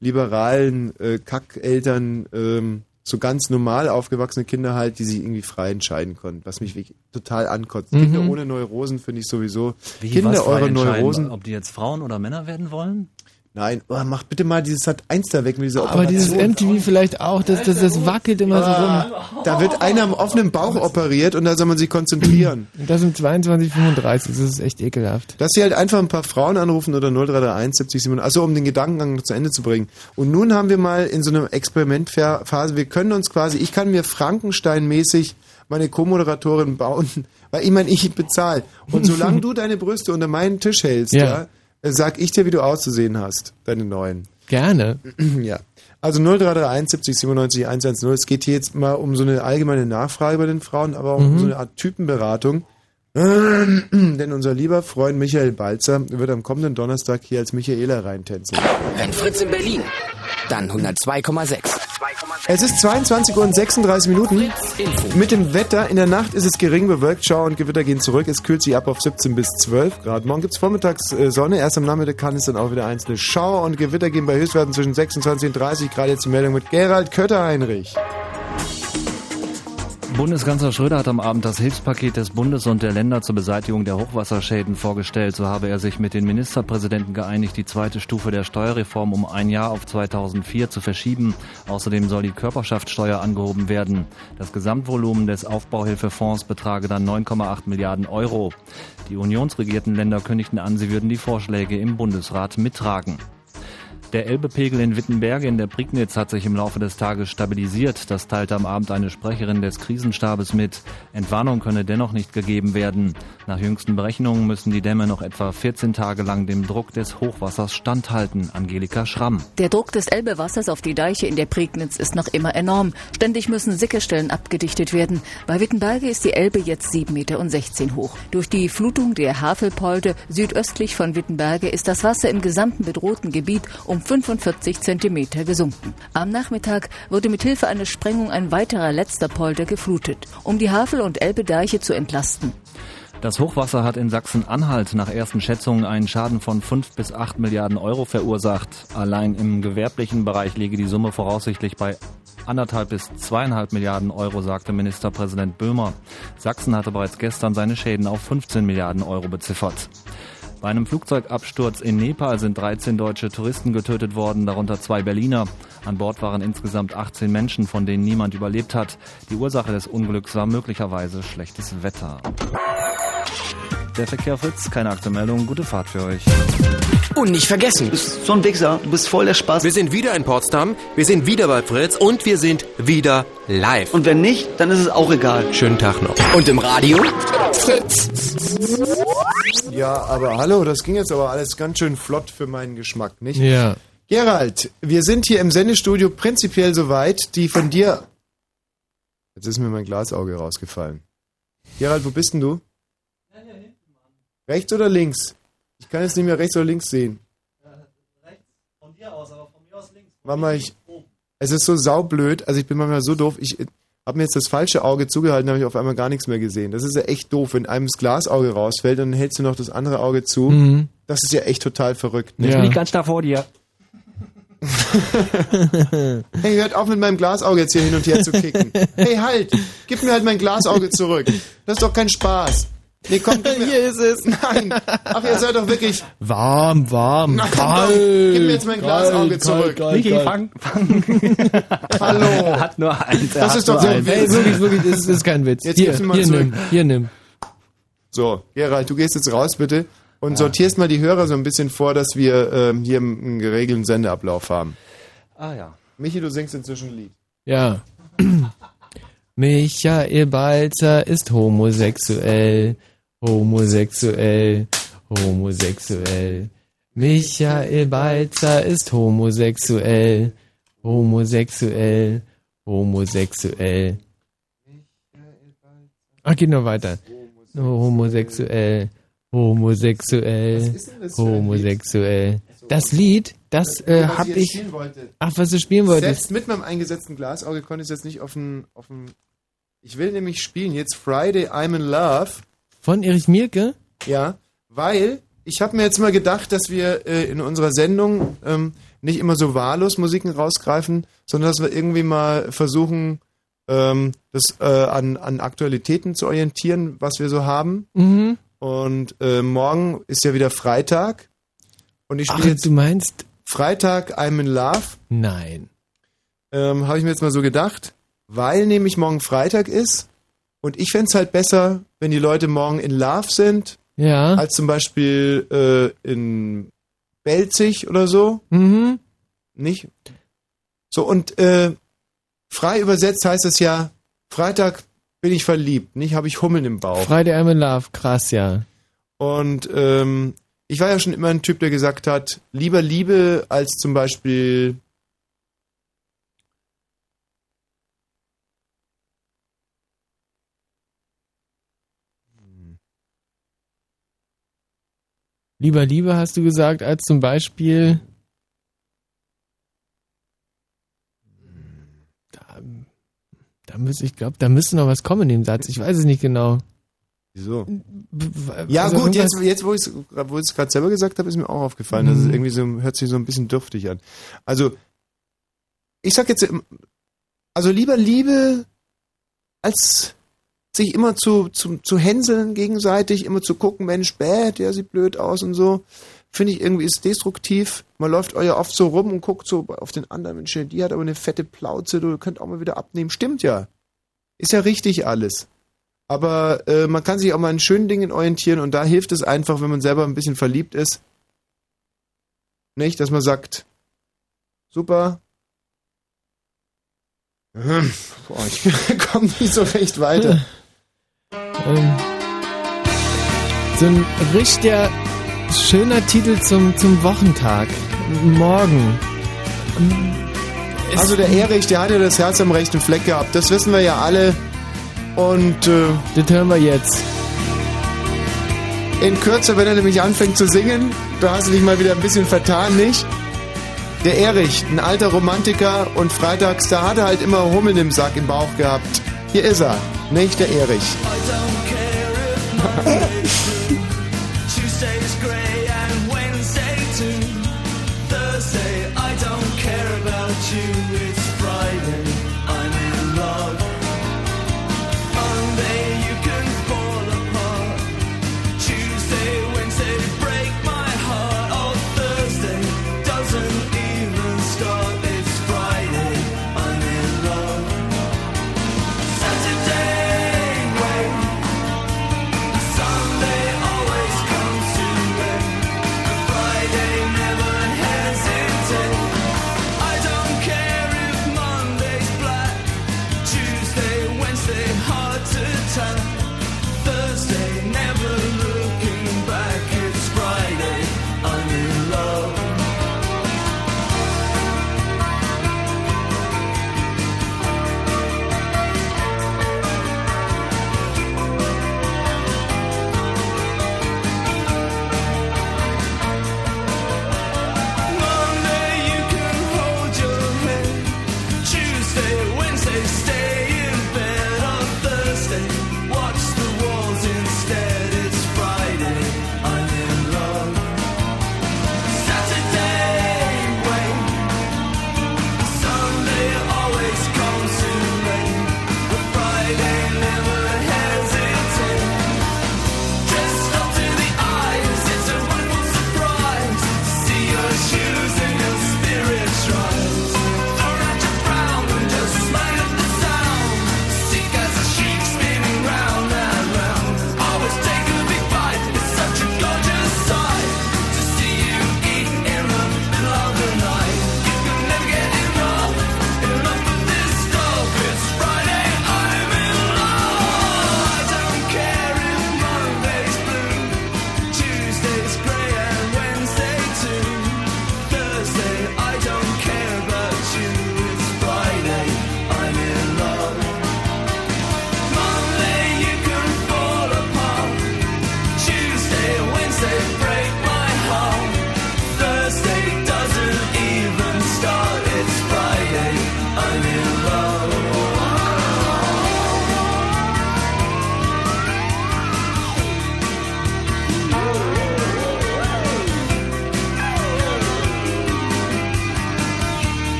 liberalen äh, Kackeltern, ähm, so ganz normal aufgewachsene Kinder halt, die sich irgendwie frei entscheiden konnten, was mich wirklich total ankotzt. Mhm. Kinder ohne Neurosen finde ich sowieso. Wie, Kinder, eure Neurosen. Ob die jetzt Frauen oder Männer werden wollen? Nein, oh, mach bitte mal dieses Sat 1 da weg mit dieser aber dieses Operation. MTV vielleicht auch, das, das, das wackelt immer so rum. Da wird einer am offenen Bauch operiert und da soll man sich konzentrieren. Und das um 22.35 das ist echt ekelhaft. Dass sie halt einfach ein paar Frauen anrufen oder 0331 70 700, also um den Gedankengang noch zu Ende zu bringen. Und nun haben wir mal in so einer Experimentphase, wir können uns quasi, ich kann mir Frankenstein-mäßig meine Co-Moderatorin bauen, weil ich meine, ich bezahle. Und solange du deine Brüste unter meinen Tisch hältst, Ja. ja, sag ich dir, wie du auszusehen hast, deine neuen. Gerne. Ja. Also 0331 70 97 110. Es geht hier jetzt mal um so eine allgemeine Nachfrage bei den Frauen, aber auch um Mhm. so eine Art Typenberatung. Denn unser lieber Freund Michael Balzer wird am kommenden Donnerstag hier als Michaela reintänzeln. Wenn Fritz in Berlin, dann 102,6. Es ist 22 Uhr und 36 Minuten. Mit dem Wetter, in der Nacht ist es gering bewölkt, Schauer und Gewitter gehen zurück. Es kühlt sich ab auf 17 bis 12 Grad. Morgen gibt's vormittags äh, Sonne, erst am Nachmittag kann es dann auch wieder einzelne Schauer und Gewitter gehen bei Höchstwerten zwischen 26 und 30 Grad. Jetzt die Meldung mit Gerald Kötter-Heinrich. Bundeskanzler Schröder hat am Abend das Hilfspaket des Bundes und der Länder zur Beseitigung der Hochwasserschäden vorgestellt. So habe er sich mit den Ministerpräsidenten geeinigt, die zweite Stufe der Steuerreform um ein Jahr auf 2004 zu verschieben. Außerdem soll die Körperschaftssteuer angehoben werden. Das Gesamtvolumen des Aufbauhilfefonds betrage dann 9,8 Milliarden Euro. Die unionsregierten Länder kündigten an, sie würden die Vorschläge im Bundesrat mittragen. Der Elbepegel in Wittenberge in der Prignitz hat sich im Laufe des Tages stabilisiert. Das teilte am Abend eine Sprecherin des Krisenstabes mit. Entwarnung könne dennoch nicht gegeben werden. Nach jüngsten Berechnungen müssen die Dämme noch etwa 14 Tage lang dem Druck des Hochwassers standhalten. Angelika Schramm. Der Druck des Elbewassers auf die Deiche in der Prignitz ist noch immer enorm. Ständig müssen Sickestellen abgedichtet werden. Bei Wittenberge ist die Elbe jetzt 7,16 Meter hoch. Durch die Flutung der Havelpolde südöstlich von Wittenberge ist das Wasser im gesamten bedrohten Gebiet um 45 Zentimeter gesunken. Am Nachmittag wurde mit Hilfe einer Sprengung ein weiterer letzter Polder geflutet, um die Havel- und Elbedeiche zu entlasten. Das Hochwasser hat in Sachsen-Anhalt nach ersten Schätzungen einen Schaden von 5 bis 8 Milliarden Euro verursacht. Allein im gewerblichen Bereich liege die Summe voraussichtlich bei anderthalb bis zweieinhalb Milliarden Euro, sagte Ministerpräsident Böhmer. Sachsen hatte bereits gestern seine Schäden auf 15 Milliarden Euro beziffert. Bei einem Flugzeugabsturz in Nepal sind 13 deutsche Touristen getötet worden, darunter zwei Berliner. An Bord waren insgesamt 18 Menschen, von denen niemand überlebt hat. Die Ursache des Unglücks war möglicherweise schlechtes Wetter. Der Verkehr Fritz, keine Aktumeldung, gute Fahrt für euch. Und nicht vergessen. Du bist so ein Wichser, du bist voll der Spaß. Wir sind wieder in Potsdam, wir sind wieder bei Fritz und wir sind wieder live. Und wenn nicht, dann ist es auch egal. Schönen Tag noch. Und im Radio? Fritz. Ja, aber hallo, das ging jetzt aber alles ganz schön flott für meinen Geschmack, nicht? Ja. Gerald, wir sind hier im Sendestudio prinzipiell soweit, die von dir... Jetzt ist mir mein Glasauge rausgefallen. Gerald, wo bist denn du? Rechts oder links? Ich kann jetzt nicht mehr rechts oder links sehen. Von dir aus, aber von mir aus links. Warte mal, ich, es ist so saublöd, also ich bin manchmal so doof, ich habe mir jetzt das falsche Auge zugehalten, habe ich auf einmal gar nichts mehr gesehen. Das ist ja echt doof, wenn einem das Glasauge rausfällt und dann hältst du noch das andere Auge zu. Mhm. Das ist ja echt total verrückt. ne? Bin ich ganz da vor dir. Hey, hört auf mit meinem Glasauge jetzt hier hin und her zu kicken. Hey, halt! Gib mir halt mein Glasauge zurück. Das ist doch kein Spaß. Nee, komm, gib mir. Hier ist es. Nein. Ach, ihr seid doch wirklich. Warm, warm, Na, komm kalt. gib mir jetzt mein Glasauge zurück. Michi, fang, fang. Hallo. Er hat nur eins. Das ist doch so eins. Ey, wirklich, wirklich, das ist kein Witz. Jetzt hier, gib's mir mal hier zurück. nimm, hier nimm. So, Gerald, du gehst jetzt raus, bitte. Und sortierst mal die Hörer so ein bisschen vor, dass wir ähm, hier einen geregelten Sendeablauf haben. Ah ja. Michi, du singst inzwischen ein Lied. Ja. Michael Balzer ist homosexuell, homosexuell, homosexuell. Michael Balzer ist homosexuell, homosexuell, homosexuell. Ach, geht noch weiter. Homosexuell, homosexuell, Was ist denn das für ein Lied? homosexuell. Das Lied, das äh, was hab ich spielen wollte. Ach, was du spielen wolltest? Selbst mit meinem eingesetzten Glasauge konnte ich es jetzt nicht auf dem, auf dem. Ich will nämlich spielen jetzt Friday I'm in Love. Von Erich Mielke? Ja, weil ich habe mir jetzt mal gedacht, dass wir äh, in unserer Sendung ähm, nicht immer so wahllos Musiken rausgreifen, sondern dass wir irgendwie mal versuchen, ähm, das äh, an, an Aktualitäten zu orientieren, was wir so haben. Mhm. Und äh, morgen ist ja wieder Freitag. Und ich spiele jetzt du meinst Freitag I'm in Love. Nein. Ähm, Habe ich mir jetzt mal so gedacht, weil nämlich morgen Freitag ist und ich fänd's halt besser, wenn die Leute morgen in Love sind, Ja. als zum Beispiel äh, in Belzig oder so. Mhm. Nicht? So, und äh, frei übersetzt heißt es ja, Freitag bin ich verliebt, nicht habe ich Hummeln im Bauch. Friday I'm in Love, krass, ja. Und ähm, ich war ja schon immer ein Typ, der gesagt hat, lieber Liebe als zum Beispiel Lieber Liebe hast du gesagt, als zum Beispiel. Da müsste, ich glaube, da müsste noch was kommen in dem Satz. Ich weiß es nicht genau. Wieso? Ja also gut, jetzt, jetzt wo ich es gerade selber gesagt habe, ist mir auch aufgefallen. es Mhm. irgendwie so hört sich so ein bisschen dürftig an. Also ich sag jetzt, ähm, also lieber Liebe als sich immer zu, zu, zu hänseln gegenseitig, immer zu gucken, Mensch, bäh, der sieht blöd aus und so. Finde ich irgendwie ist destruktiv. Man läuft euer oft so rum und guckt so auf den anderen, Mensch, die hat aber eine fette Plauze, du könnt auch mal wieder abnehmen. Stimmt ja. Ist ja richtig alles. Aber äh, man kann sich auch mal an schönen Dingen orientieren und da hilft es einfach, wenn man selber ein bisschen verliebt ist. Nicht, dass man sagt, super. Boah, ich komme nicht so recht weiter. Ähm, so ein richtiger schöner Titel zum, zum Wochentag. Morgen. Es- Also der Erich, der hat ja das Herz am rechten Fleck gehabt. Das wissen wir ja alle. Und äh, das hören wir jetzt. In Kürze, wenn er nämlich anfängt zu singen, da hast du dich mal wieder ein bisschen vertan, nicht? Der Erich, ein alter Romantiker und freitags, da hat er halt immer Hummeln im Sack im Bauch gehabt. Hier ist er, nicht der Erich.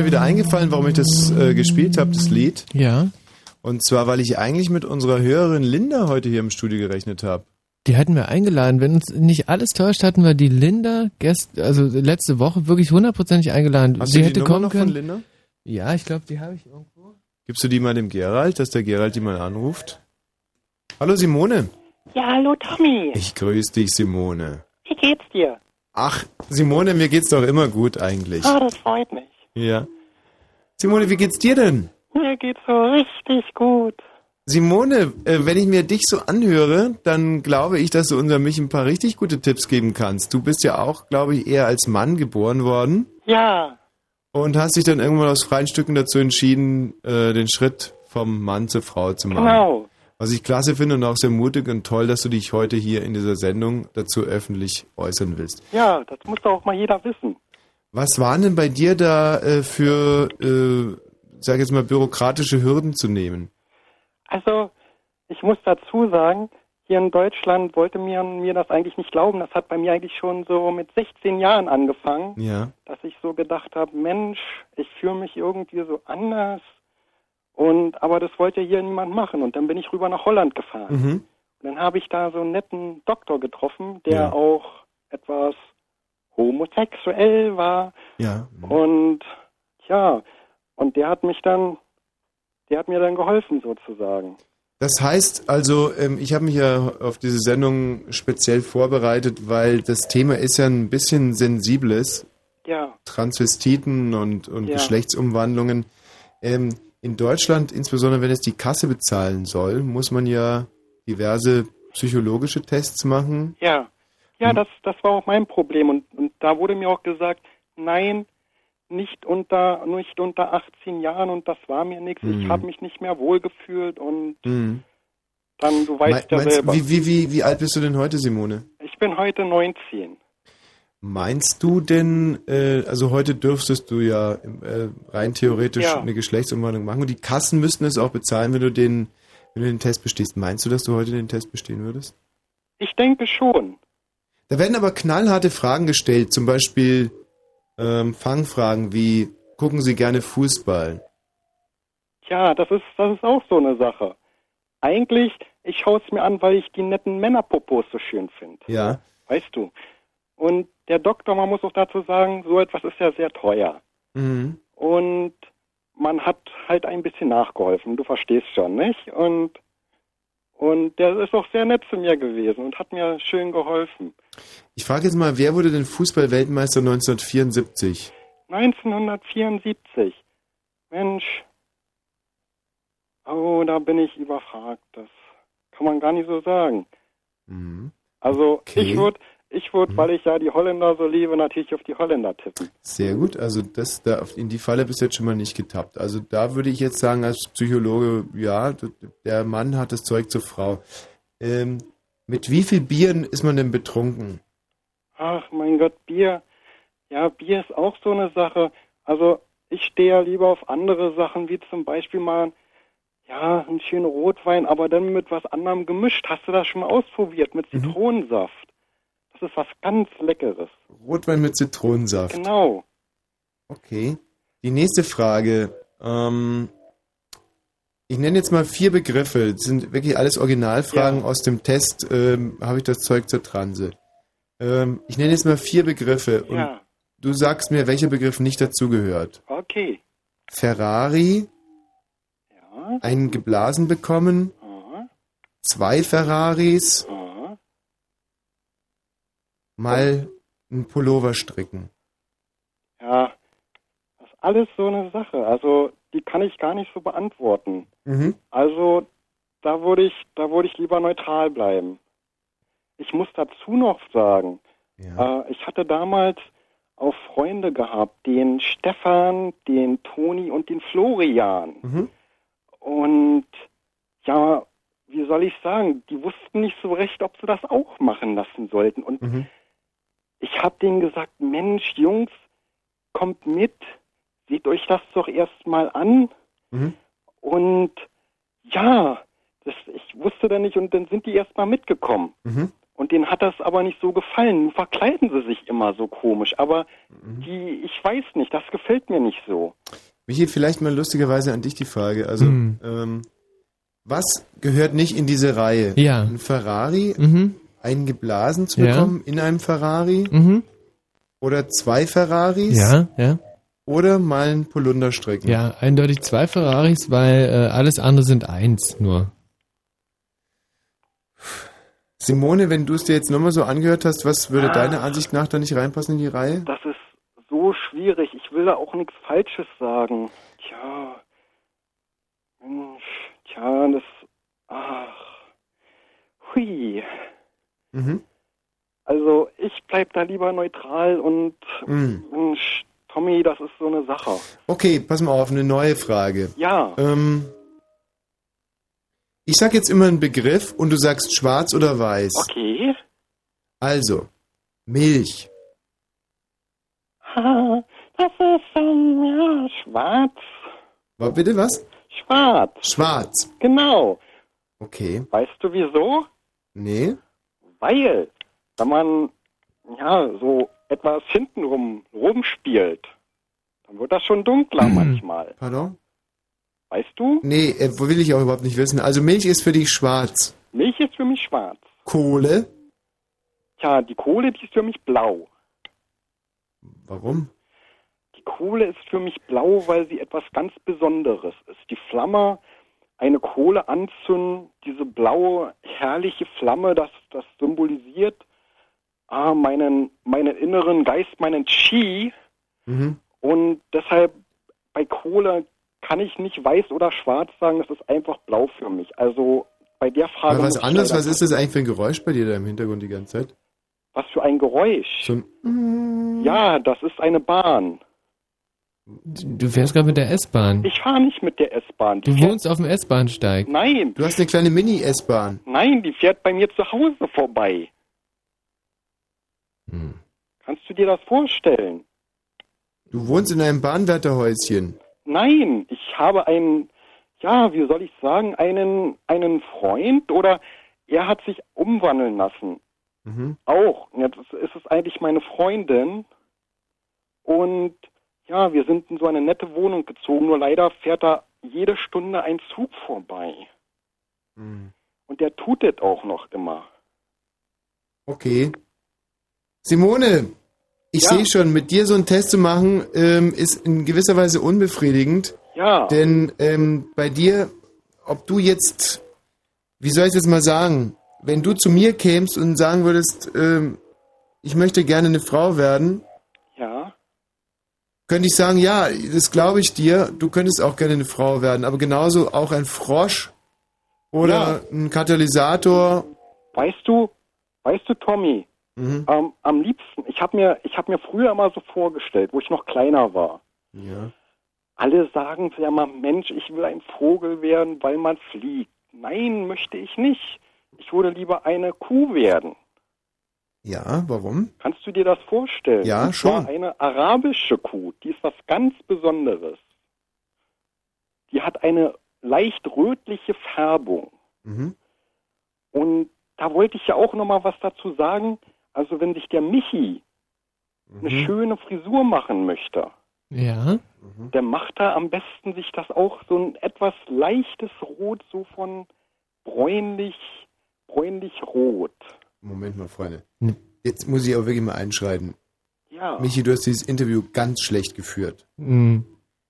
mir wieder eingefallen, warum ich das äh, gespielt habe, das Lied. Ja. Und zwar, weil ich eigentlich mit unserer Hörerin Linda heute hier im Studio gerechnet habe. Die hatten wir eingeladen. Wenn uns nicht alles täuscht, hatten wir die Linda gest also letzte Woche wirklich hundertprozentig eingeladen. Hast Sie du die hätte Nummer kommen noch können. von Linda? Ja, ich glaube, die habe ich irgendwo. Gibst du die mal dem Gerald, dass der Gerald die mal anruft? Hallo Simone. Ja, hallo Tommy. Ich grüße dich, Simone. Wie geht's dir? Ach, Simone, mir geht's doch immer gut eigentlich. Ah, das freut mich. Ja. Simone, wie geht's dir denn? Mir geht's so richtig gut. Simone, äh, wenn ich mir dich so anhöre, dann glaube ich, dass du unser mich ein paar richtig gute Tipps geben kannst. Du bist ja auch, glaube ich, eher als Mann geboren worden Ja, und hast dich dann irgendwann aus freien Stücken dazu entschieden, äh, den Schritt vom Mann zur Frau zu machen. genau. Was ich klasse finde und auch sehr mutig und toll, dass du dich heute hier in dieser Sendung dazu öffentlich äußern willst. Ja, das muss doch auch mal jeder wissen. Was waren denn bei dir da äh, für, äh, sag jetzt mal, bürokratische Hürden zu nehmen? Also, ich muss dazu sagen, hier in Deutschland wollte mir, mir das eigentlich nicht glauben. Das hat bei mir eigentlich schon so mit 16 Jahren angefangen, Ja. dass ich so gedacht habe, Mensch, ich fühle mich irgendwie so anders. Und aber das wollte hier niemand machen. Und dann bin ich rüber nach Holland gefahren. Mhm. Und dann habe ich da so einen netten Doktor getroffen, der Ja. auch etwas homosexuell war. Ja. Und ja, und der hat mich dann, der hat mir dann geholfen sozusagen. Das heißt also, ähm, ich habe mich ja auf diese Sendung speziell vorbereitet, weil das Thema ist ja ein bisschen sensibles. Ja. Transvestiten und, und Ja. Geschlechtsumwandlungen. Ähm, in Deutschland, insbesondere wenn es die Kasse bezahlen soll, muss man ja diverse psychologische Tests machen. Ja. Ja, das, das war auch mein Problem. Und, und da wurde mir auch gesagt, nein, nicht unter, nicht unter 18 Jahren und das war mir nichts. Ich Mhm. habe mich nicht mehr wohlgefühlt und Mhm. dann, du weißt Me- ja selber. wie, wie, wie, wie alt bist du denn heute, Simone? Ich bin heute 19. Meinst du denn, äh, also heute dürftest du ja äh, rein theoretisch Ja. eine Geschlechtsumwandlung machen und die Kassen müssten es auch bezahlen, wenn du den, wenn du den Test bestehst. Meinst du, dass du heute den Test bestehen würdest? Ich denke schon. Da werden aber knallharte Fragen gestellt, zum Beispiel ähm, Fangfragen wie, gucken Sie gerne Fußball? Ja, das ist, das ist auch so eine Sache. Eigentlich, ich schaue es mir an, weil ich die netten Männerpopos so schön finde. Ja. Weißt du? Und der Doktor, man muss auch dazu sagen, so etwas ist ja sehr teuer. Mhm. Und man hat halt ein bisschen nachgeholfen, du verstehst schon, nicht? Und, und der ist auch sehr nett zu mir gewesen und hat mir schön geholfen. Ich frage jetzt mal, wer wurde denn Fußball-Weltmeister 1974? 1974. Mensch. Oh, da bin ich überfragt. Das kann man gar nicht so sagen. Mhm. Also Okay. ich würde, ich würde, weil ich ja die Holländer so liebe, natürlich auf die Holländer tippen. Sehr gut, also das da in die Falle bist du jetzt schon mal nicht getappt. Also da würde ich jetzt sagen als Psychologe, ja, der Mann hat das Zeug zur Frau. Ähm, mit wie viel Bieren ist man denn betrunken? Ach mein Gott, Bier. Ja, Bier ist auch so eine Sache. Also ich stehe ja lieber auf andere Sachen, wie zum Beispiel mal, ja, einen schönen Rotwein, aber dann mit was anderem gemischt. Hast du das schon mal ausprobiert? Mit Mhm. Zitronensaft. Das ist was ganz Leckeres. Rotwein mit Zitronensaft. Genau. Okay. Die nächste Frage. Ähm, ich nenne jetzt mal vier Begriffe. Das sind wirklich alles Originalfragen aus dem Test. Ähm, Habe ich das Zeug zur Transe? Ähm, ich nenne jetzt mal vier Begriffe und Ja. du sagst mir, welcher Begriff nicht dazugehört. Okay. Ferrari, Ja. einen geblasen bekommen, zwei Ferraris, Aha. Mal einen Pullover stricken. Ja. Das ist alles so eine Sache. Also die kann ich gar nicht so beantworten. Mhm. Also da würde ich, da würde ich lieber neutral bleiben. Ich muss dazu noch sagen, äh, ich hatte damals auch Freunde gehabt, den Stefan, den Toni und den Florian. Mhm. Und ja, wie soll ich sagen, die wussten nicht so recht, ob sie das auch machen lassen sollten. Und Mhm. Ich habe denen gesagt, Mensch, Jungs, kommt mit, seht euch das doch erstmal an. Mhm. Und ja, das, ich wusste da nicht und dann sind die erstmal mitgekommen. Mhm. Und denen hat das aber nicht so gefallen. Nun verkleiden sie sich immer so komisch. Aber Mhm. die, ich weiß nicht, das gefällt mir nicht so. Michi, vielleicht mal lustigerweise an dich die Frage. Also, Hm. ähm, was gehört nicht in diese Reihe? Ja. Ein Ferrari, Mhm. Einen geblasen zu Ja. bekommen in einem Ferrari Mhm. oder zwei Ferraris Ja, ja. oder mal ein Polunder stricken. Ja, eindeutig zwei Ferraris, weil äh, alles andere sind eins nur. Simone, wenn du es dir jetzt nochmal so angehört hast, was würde Ah. deiner Ansicht nach da nicht reinpassen in die Reihe? Das ist so schwierig. Ich will da auch nichts Falsches sagen. Tja. Mensch. Tja, das. Ach. Hui. Mhm. Also, ich bleib da lieber neutral und. Mhm. Tommy, das ist so eine Sache. Okay, pass mal auf, eine neue Frage. Ja. Ähm, ich sag jetzt immer einen Begriff und du sagst schwarz oder weiß. Okay. Also, Milch. Ha, Das ist, ähm, ja, schwarz. War bitte was? Schwarz. Schwarz. Genau. Okay. Weißt du wieso? Nee. Weil, wenn man, ja, so etwas hintenrum rumspielt, dann wird das schon dunkler manchmal. Pardon? Weißt du? Nee, äh, will ich auch überhaupt nicht wissen. Also Milch ist für dich schwarz. Milch ist für mich schwarz. Kohle? Tja, die Kohle, die ist für mich blau. Warum? Die Kohle ist für mich blau, weil sie etwas ganz Besonderes ist. Die Flamme, eine Kohle anzünden, diese blaue, herrliche Flamme, das, das symbolisiert ah, meinen, meinen inneren Geist, meinen Chi. Mhm. Und deshalb bei Kohle kann ich nicht weiß oder schwarz sagen, das ist einfach blau für mich. Also bei der Frage. Aber was anderes, was ist das eigentlich für ein Geräusch bei dir da im Hintergrund die ganze Zeit? Was für ein Geräusch. So ein Ja, das ist eine Bahn. Du fährst gerade mit der S-Bahn. Ich fahre nicht mit der S-Bahn. Du wohnst auf dem S-Bahnsteig. Nein, Du hast eine kleine Mini-S-Bahn. nein, die fährt bei mir zu Hause vorbei. Hm. Kannst du dir das vorstellen? Du wohnst in einem Bahnwärterhäuschen. Nein, ich habe einen, ja, wie soll ich sagen, einen, einen Freund oder er hat sich umwandeln lassen. Mhm. Auch. Jetzt ist es eigentlich meine Freundin. Und ja, wir sind in so eine nette Wohnung gezogen, nur leider fährt da jede Stunde ein Zug vorbei. Hm. Und der tut das auch noch immer. Okay. Simone, ich Ja. sehe schon, mit dir so einen Test zu machen, ähm, ist in gewisser Weise unbefriedigend. Ja. Denn ähm, bei dir, ob du jetzt, wie soll ich das mal sagen, wenn du zu mir kämst und sagen würdest, ähm, ich möchte gerne eine Frau werden. Könnte ich sagen, ja, das glaube ich dir, du könntest auch gerne eine Frau werden, aber genauso auch ein Frosch oder Ja. ein Katalysator. Weißt du, weißt du, Tommy, Mhm. ähm, am liebsten, ich habe mir, ich habe mir früher immer so vorgestellt, wo ich noch kleiner war. Ja. Alle sagen ja mal, Mensch, ich will ein Vogel werden, weil man fliegt. Nein, möchte ich nicht. Ich würde lieber eine Kuh werden. Ja, warum? Kannst du dir das vorstellen? Ja, zwar schon. Eine arabische Kuh, die ist was ganz Besonderes. Die hat eine leicht rötliche Färbung. Mhm. Und da wollte ich ja auch noch mal was dazu sagen. Also wenn sich der Michi eine Mhm. schöne Frisur machen möchte, Ja. der macht da am besten sich das auch so ein etwas leichtes Rot, so von bräunlich, bräunlich-rot. Moment mal, Freunde. Hm. Jetzt muss ich auch wirklich mal einschreiten. Ja. Michi, du hast dieses Interview ganz schlecht geführt. Mhm.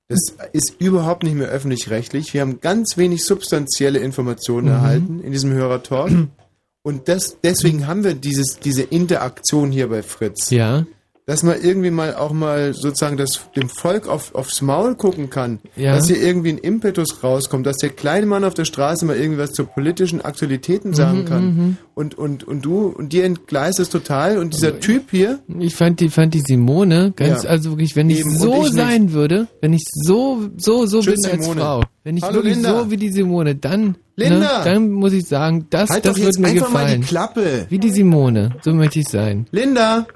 Das ist überhaupt nicht mehr öffentlich-rechtlich. Wir haben ganz wenig substanzielle Informationen Mhm. erhalten in diesem Hörertalk. Und das, deswegen haben wir dieses, diese Interaktion hier bei Fritz. Ja. Dass man irgendwie mal auch mal sozusagen das, dem Volk auf, aufs Maul gucken kann. Ja. Dass hier irgendwie ein Impetus rauskommt, dass der kleine Mann auf der Straße mal irgendwas zu politischen Aktualitäten sagen Mhm, kann. mhm. Und, und, und du, und dir entgleist es total. Und dieser Typ hier, Ich fand die, fand die Simone ganz, Ja. also wirklich, wenn ich Eben, so ich nicht. sein würde, wenn ich so, so, so Tschüss, bin als Simone. Frau, wenn ich Hallo, wirklich Linda. so wie die Simone, dann, Linda. Ne, dann muss ich sagen, das, Halt das doch wird mir gefallen. Wie die Simone, so möchte ich sein. Linda,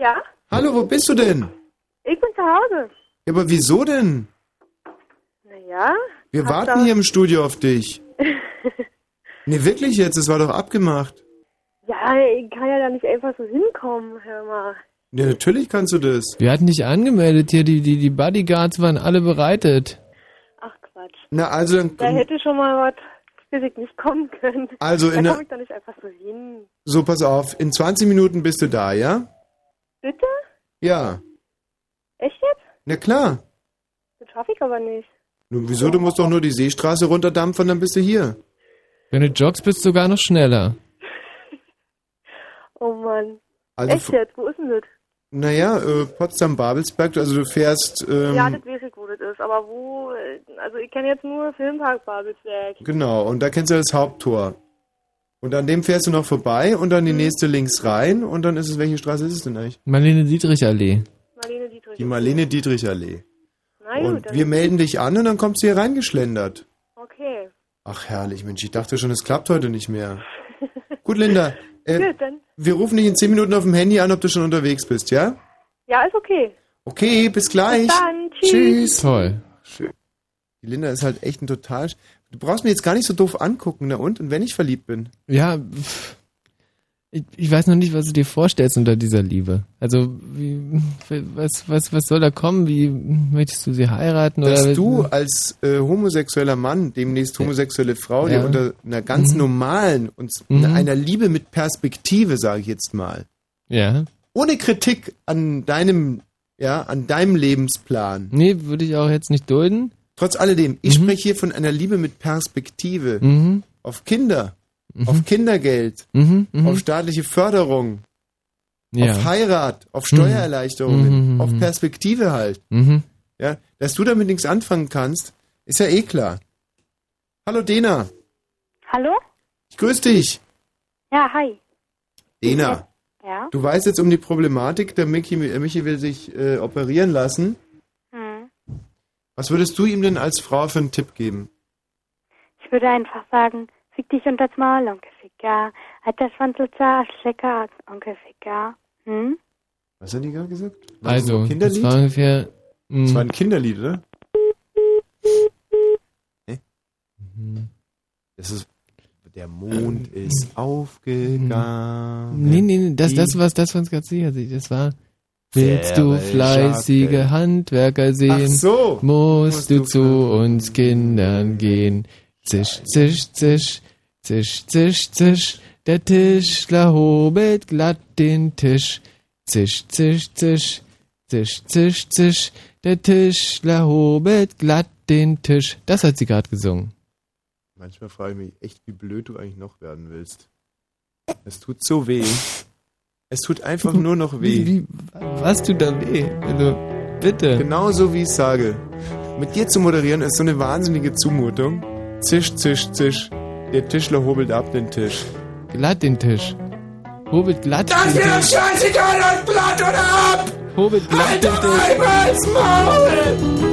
Ja, hallo, wo bist du denn? ich bin zu Hause. Ja, aber wieso denn? Naja. Wir warten doch- hier im Studio auf dich. Nee, wirklich jetzt, das war doch abgemacht. Ja, ich kann ja da nicht einfach so hinkommen, hör mal. Ja, natürlich kannst du das. Wir hatten dich angemeldet hier, die, die, die Bodyguards waren alle bereitet. Ach Quatsch. Na, also, dann- Da hätte schon mal was, ich nicht, kommen können. Also da in der- komme ich doch nicht einfach so hin. so pass auf, in 20 Minuten bist du da, ja? Bitte? Ja. Echt jetzt? Na klar. Das schaffe ich aber nicht. Nun, wieso? Du musst doch nur die Seestraße runterdampfen, dann bist du hier. Wenn du joggst, bist du sogar noch schneller. Oh Mann. Also Echt jetzt? Wo ist denn das? Naja, äh, Potsdam-Babelsberg, also du fährst, ähm, ja, das weiß ich, wo das ist. Aber wo, äh, also ich kenne jetzt nur Filmpark Babelsberg. genau, und da kennst du das Haupttor. Und an dem fährst du noch vorbei und dann die nächste links rein und dann ist es, welche Straße ist es denn eigentlich? Marlene Dietrich Allee. Marlene Dietrich. Die Marlene-Dietrich-Allee. Na gut, Und wir melden dich an und dann kommst du hier reingeschlendert. Okay. Ach herrlich, Mensch, ich dachte schon, es klappt heute nicht mehr. Gut, Linda, äh, Gut, dann. wir rufen dich in 10 Minuten auf dem Handy an, ob du schon unterwegs bist, ja? Ja, ist okay. Okay, bis gleich. Bis dann. Tschüss. Toll. Schön. Die Linda ist halt echt ein total... Du brauchst mich jetzt gar nicht so doof angucken, na und? Und wenn ich verliebt bin? Ja, ich, ich weiß noch nicht, was du dir vorstellst unter dieser Liebe. Also, wie, was, was, was soll da kommen? Wie möchtest du sie heiraten? Dass oder du als äh, homosexueller Mann, demnächst homosexuelle Frau, Ja. dir unter einer ganz Mhm. normalen und Mhm. einer Liebe mit Perspektive, sage ich jetzt mal, Ja. ohne Kritik an deinem, ja, an deinem Lebensplan. Nee, würde ich auch jetzt nicht dulden. Trotz alledem, ich spreche hier von einer Liebe mit Perspektive. Mhm. Auf Kinder, auf Kindergeld, Mhm. Mhm. auf staatliche Förderung, Ja. auf Heirat, auf Steuererleichterungen, Mhm. auf Perspektive halt. Mhm. Ja, dass du damit nichts anfangen kannst, ist ja eh klar. Hallo Dena, Hallo? ich grüße dich. Ja, hi. Dena, Ja? du weißt jetzt um die Problematik, der Michi, Michi will sich äh, operieren lassen. Hm. Was würdest du ihm denn als Frau für einen Tipp geben? Ich würde einfach sagen, fick dich unters Maul, Onkel Ficker. Hat der Schwanz so zart, lecker, Onkel Ficker. Hm? Was hat die gerade gesagt? War das Also, das Kinderlied? war ungefähr. Das mh, war ein Kinderlied, oder? Hä? Das ist der Mond ist aufgegangen. Nee, nee, nee, das, das, was das von Skazia sieht, das war. Willst du fleißige. Handwerker sehen, Ach so. musst du zu uns Kindern gehen. Zisch, zisch, zisch, zisch, zisch, zisch, der Tischler hobelt glatt den Tisch. Zisch, zisch, zisch, zisch, zisch, zisch, der Tischler hobelt glatt den Tisch. Das hat sie gerade gesungen. Manchmal frage ich mich echt, wie blöd du eigentlich noch werden willst. Es tut so weh. Es tut einfach nur noch weh. Wie, wie, was tut da weh? Also, bitte. Genau so wie ich sage. Mit dir zu moderieren ist so eine wahnsinnige Zumutung. Zisch, zisch, zisch. Der Tischler hobelt ab den Tisch. Glatt den Tisch. Hobelt glatt Das den ist mir doch Tisch. scheißegal, ob glatt oder ab! Hobelt glatt Halt den doch Tisch. einmal ins Maul!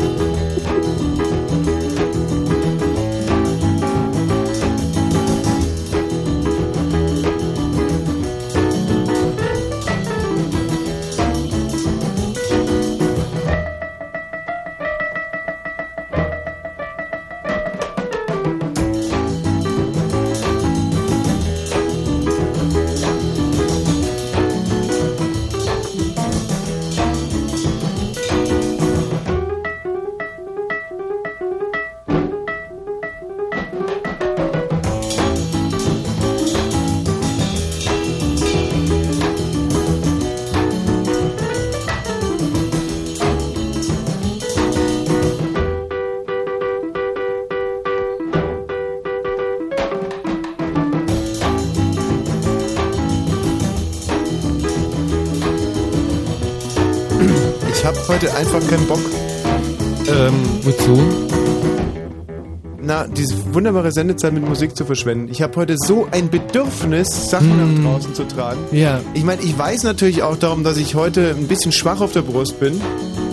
Heute einfach keinen Bock. Ähm, Wozu? Na, diese wunderbare Sendezeit mit Musik zu verschwenden. Ich habe heute so ein Bedürfnis, Sachen Hm. nach draußen zu tragen. Ja. Ich meine, ich weiß natürlich auch darum, dass ich heute ein bisschen schwach auf der Brust bin.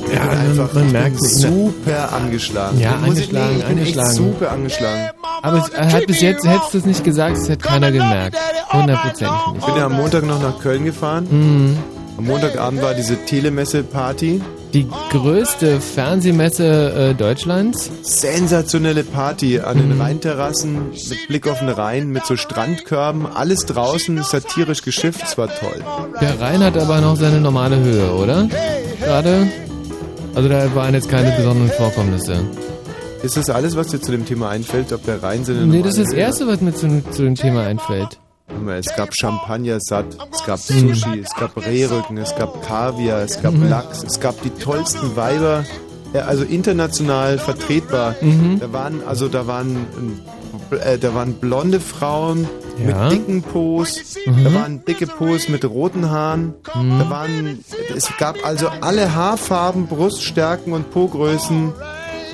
Ich Ja, bin einfach man ich merkt ne? super angeschlagen. Ja, ich- angeschlagen, nee, ich angeschlagen. Super angeschlagen. Aber es er hat bis jetzt, hättest du es nicht gesagt, es hätte keiner gemerkt. Hundertprozentig Ich bin ja am Montag noch nach Köln gefahren. Mhm. Am Montagabend war diese Telemesse-Party. Die größte Fernsehmesse äh, Deutschlands. Sensationelle Party an den Rheinterrassen mit Blick auf den Rhein, mit so Strandkörben, alles draußen, satirisch geschifft, es war toll. Der Rhein hat aber noch seine normale Höhe, oder? Gerade? Also da waren jetzt keine besonderen Vorkommnisse. Ist das alles, was dir zu dem Thema einfällt, ob der Rhein seine Nee, das ist das normale Höhe Erste, was mir zu, zu dem Thema einfällt. Es gab Champagner satt, es gab Sushi, es gab Rehrücken, es gab Kaviar, es gab Mhm. Lachs, es gab die tollsten Weiber, also international vertretbar. Mhm. Da waren also da waren äh, da waren blonde Frauen Ja. mit dicken Pos, Mhm. da waren dicke Pos mit roten Haaren, Mhm. da waren es gab also alle Haarfarben, Bruststärken und Po-Größen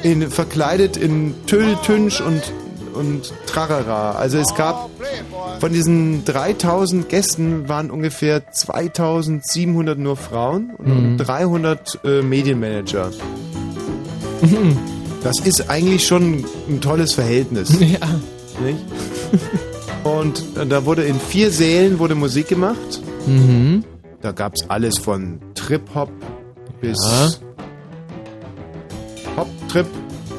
in, verkleidet in Tüll, Tünsch und und Trarara. Also es gab von diesen 3000 Gästen waren ungefähr 2700 nur Frauen und Mhm. 300 äh, Medienmanager. Das ist eigentlich schon ein tolles Verhältnis. Ja. Nicht? Und äh, da wurde in vier Sälen wurde Musik gemacht. Mhm. Da gab es alles von Trip-Hop bis Ja. Hop-Trip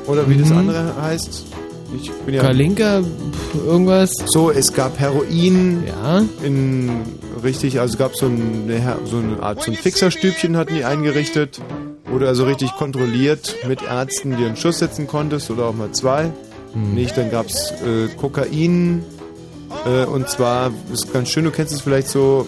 oder wie das Mhm. andere heißt. Ich bin ja Kalinka, irgendwas. So, es gab Heroin. Ja. In richtig, also es gab so eine, so eine Art so ein Fixerstübchen hatten die eingerichtet. Wurde also richtig kontrolliert mit Ärzten, die einen Schuss setzen konntest oder auch mal zwei. Hm. Nicht, dann gab's äh, Kokain. Äh, und zwar, ist ganz schön, du kennst es vielleicht so,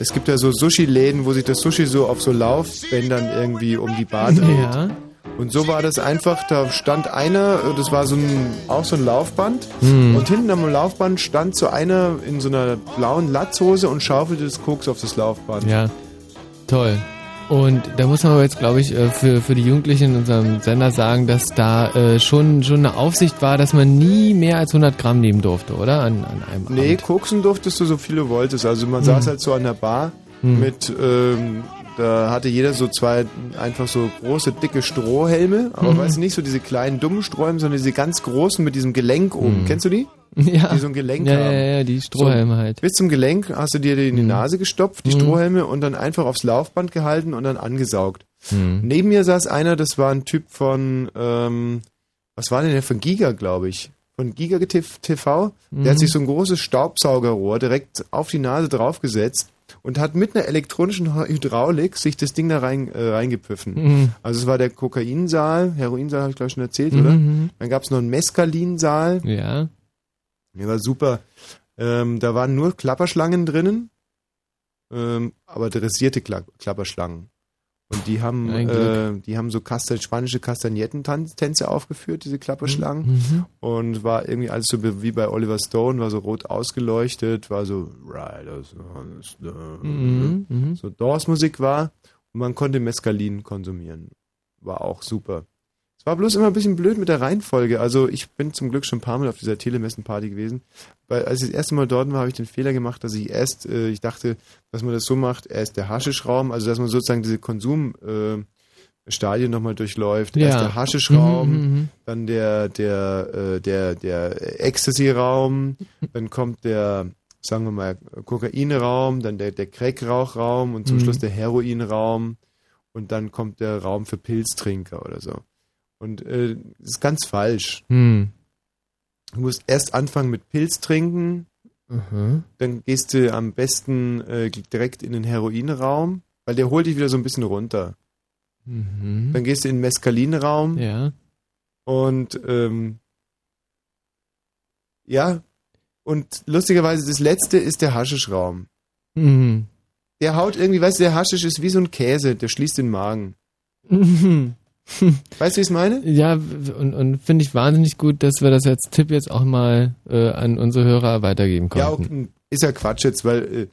es gibt ja so Sushi-Läden, wo sich das Sushi so auf so Laufbändern irgendwie um die Bar dreht. Ja. Und so war das einfach, da stand einer, das war so ein, auch so ein Laufband. Hm. Und hinten am Laufband stand so einer in so einer blauen Latzhose und schaufelte das Koks auf das Laufband. Ja, toll. Und da muss man aber jetzt, glaube ich, äh, für, für die Jugendlichen in unserem Sender sagen, dass da äh, schon, schon eine Aufsicht war, dass man nie mehr als 100 Gramm nehmen durfte, oder? An, an einem Nee, koksen durftest du so viel du wolltest. Also man saß halt so an der Bar Hm. mit, ähm, da hatte jeder so zwei einfach so große, dicke Strohhelme, aber Mhm. weißt du nicht so diese kleinen dummen Strohhelme, sondern diese ganz großen mit diesem Gelenk oben. Mhm. Kennst du die? Ja. Die so ein Gelenk Ja, haben. ja, ja, die Strohhelme so, halt. Bis zum Gelenk hast du dir die in die Nase gestopft, die Mhm. Strohhelme, und dann einfach aufs Laufband gehalten und dann angesaugt. Hm. Neben mir saß einer, das war ein Typ von, ähm, was war denn der von Giga, glaube ich. Von Giga TV. Der Mhm. hat sich so ein großes Staubsaugerrohr direkt auf die Nase draufgesetzt und hat mit einer elektronischen Hydraulik sich das Ding da rein, äh, reingepfiffen. Mhm. Also es war der Kokainsaal, Heroinsaal habe ich glaube ich schon erzählt, Mhm, oder? Dann gab es noch einen Meskalinsaal. Ja. Der war super. Ähm, da waren nur Klapperschlangen drinnen, ähm, aber dressierte Kla Klapperschlangen. Und die haben, äh, die haben so Kastan spanische Kastagnettentänze aufgeführt, diese Klapperschlangen. Mhm. Und war irgendwie alles so wie bei Oliver Stone, war so rot ausgeleuchtet, war so Riders. Mhm, mhm. so Doors-Musik war. Und man konnte Mescalin konsumieren. War auch super. War bloß immer ein bisschen blöd mit der Reihenfolge. Also ich bin zum Glück schon ein paar Mal auf dieser Telemessen-Party gewesen. Weil als ich das erste Mal dort war, habe ich den Fehler gemacht, dass ich erst, äh, ich dachte, dass man das so macht, erst der Haschischraum, also dass man sozusagen diese Konsumstadien äh, Stadien nochmal durchläuft. Ja. Erst der Haschischraum, Mhm, mhm. dann der, der, äh, der, der Ecstasy-Raum, dann kommt der, sagen wir mal, Kokainraum, dann der, der Crack-Rauchraum und zum Mhm. Schluss der Heroinraum und dann kommt der Raum für Pilztrinker oder so. Und äh, das ist ganz falsch. Hm. Du musst erst anfangen mit Pilz trinken, Mhm. dann gehst du am besten äh, direkt in den Heroinraum, weil der holt dich wieder so ein bisschen runter. Mhm. Dann gehst du in den Meskalinraum Ja. und ähm, ja, und lustigerweise das letzte ist der Haschischraum. Mhm. Der haut irgendwie, weißt du, der Haschisch ist wie so ein Käse, der schließt den Magen. Mhm. Weißt du, wie ich es meine? Ja, und, und finde ich wahnsinnig gut, dass wir das als Tipp jetzt auch mal äh, an unsere Hörer weitergeben Ja, konnten. okay, ist ja Quatsch jetzt, weil äh,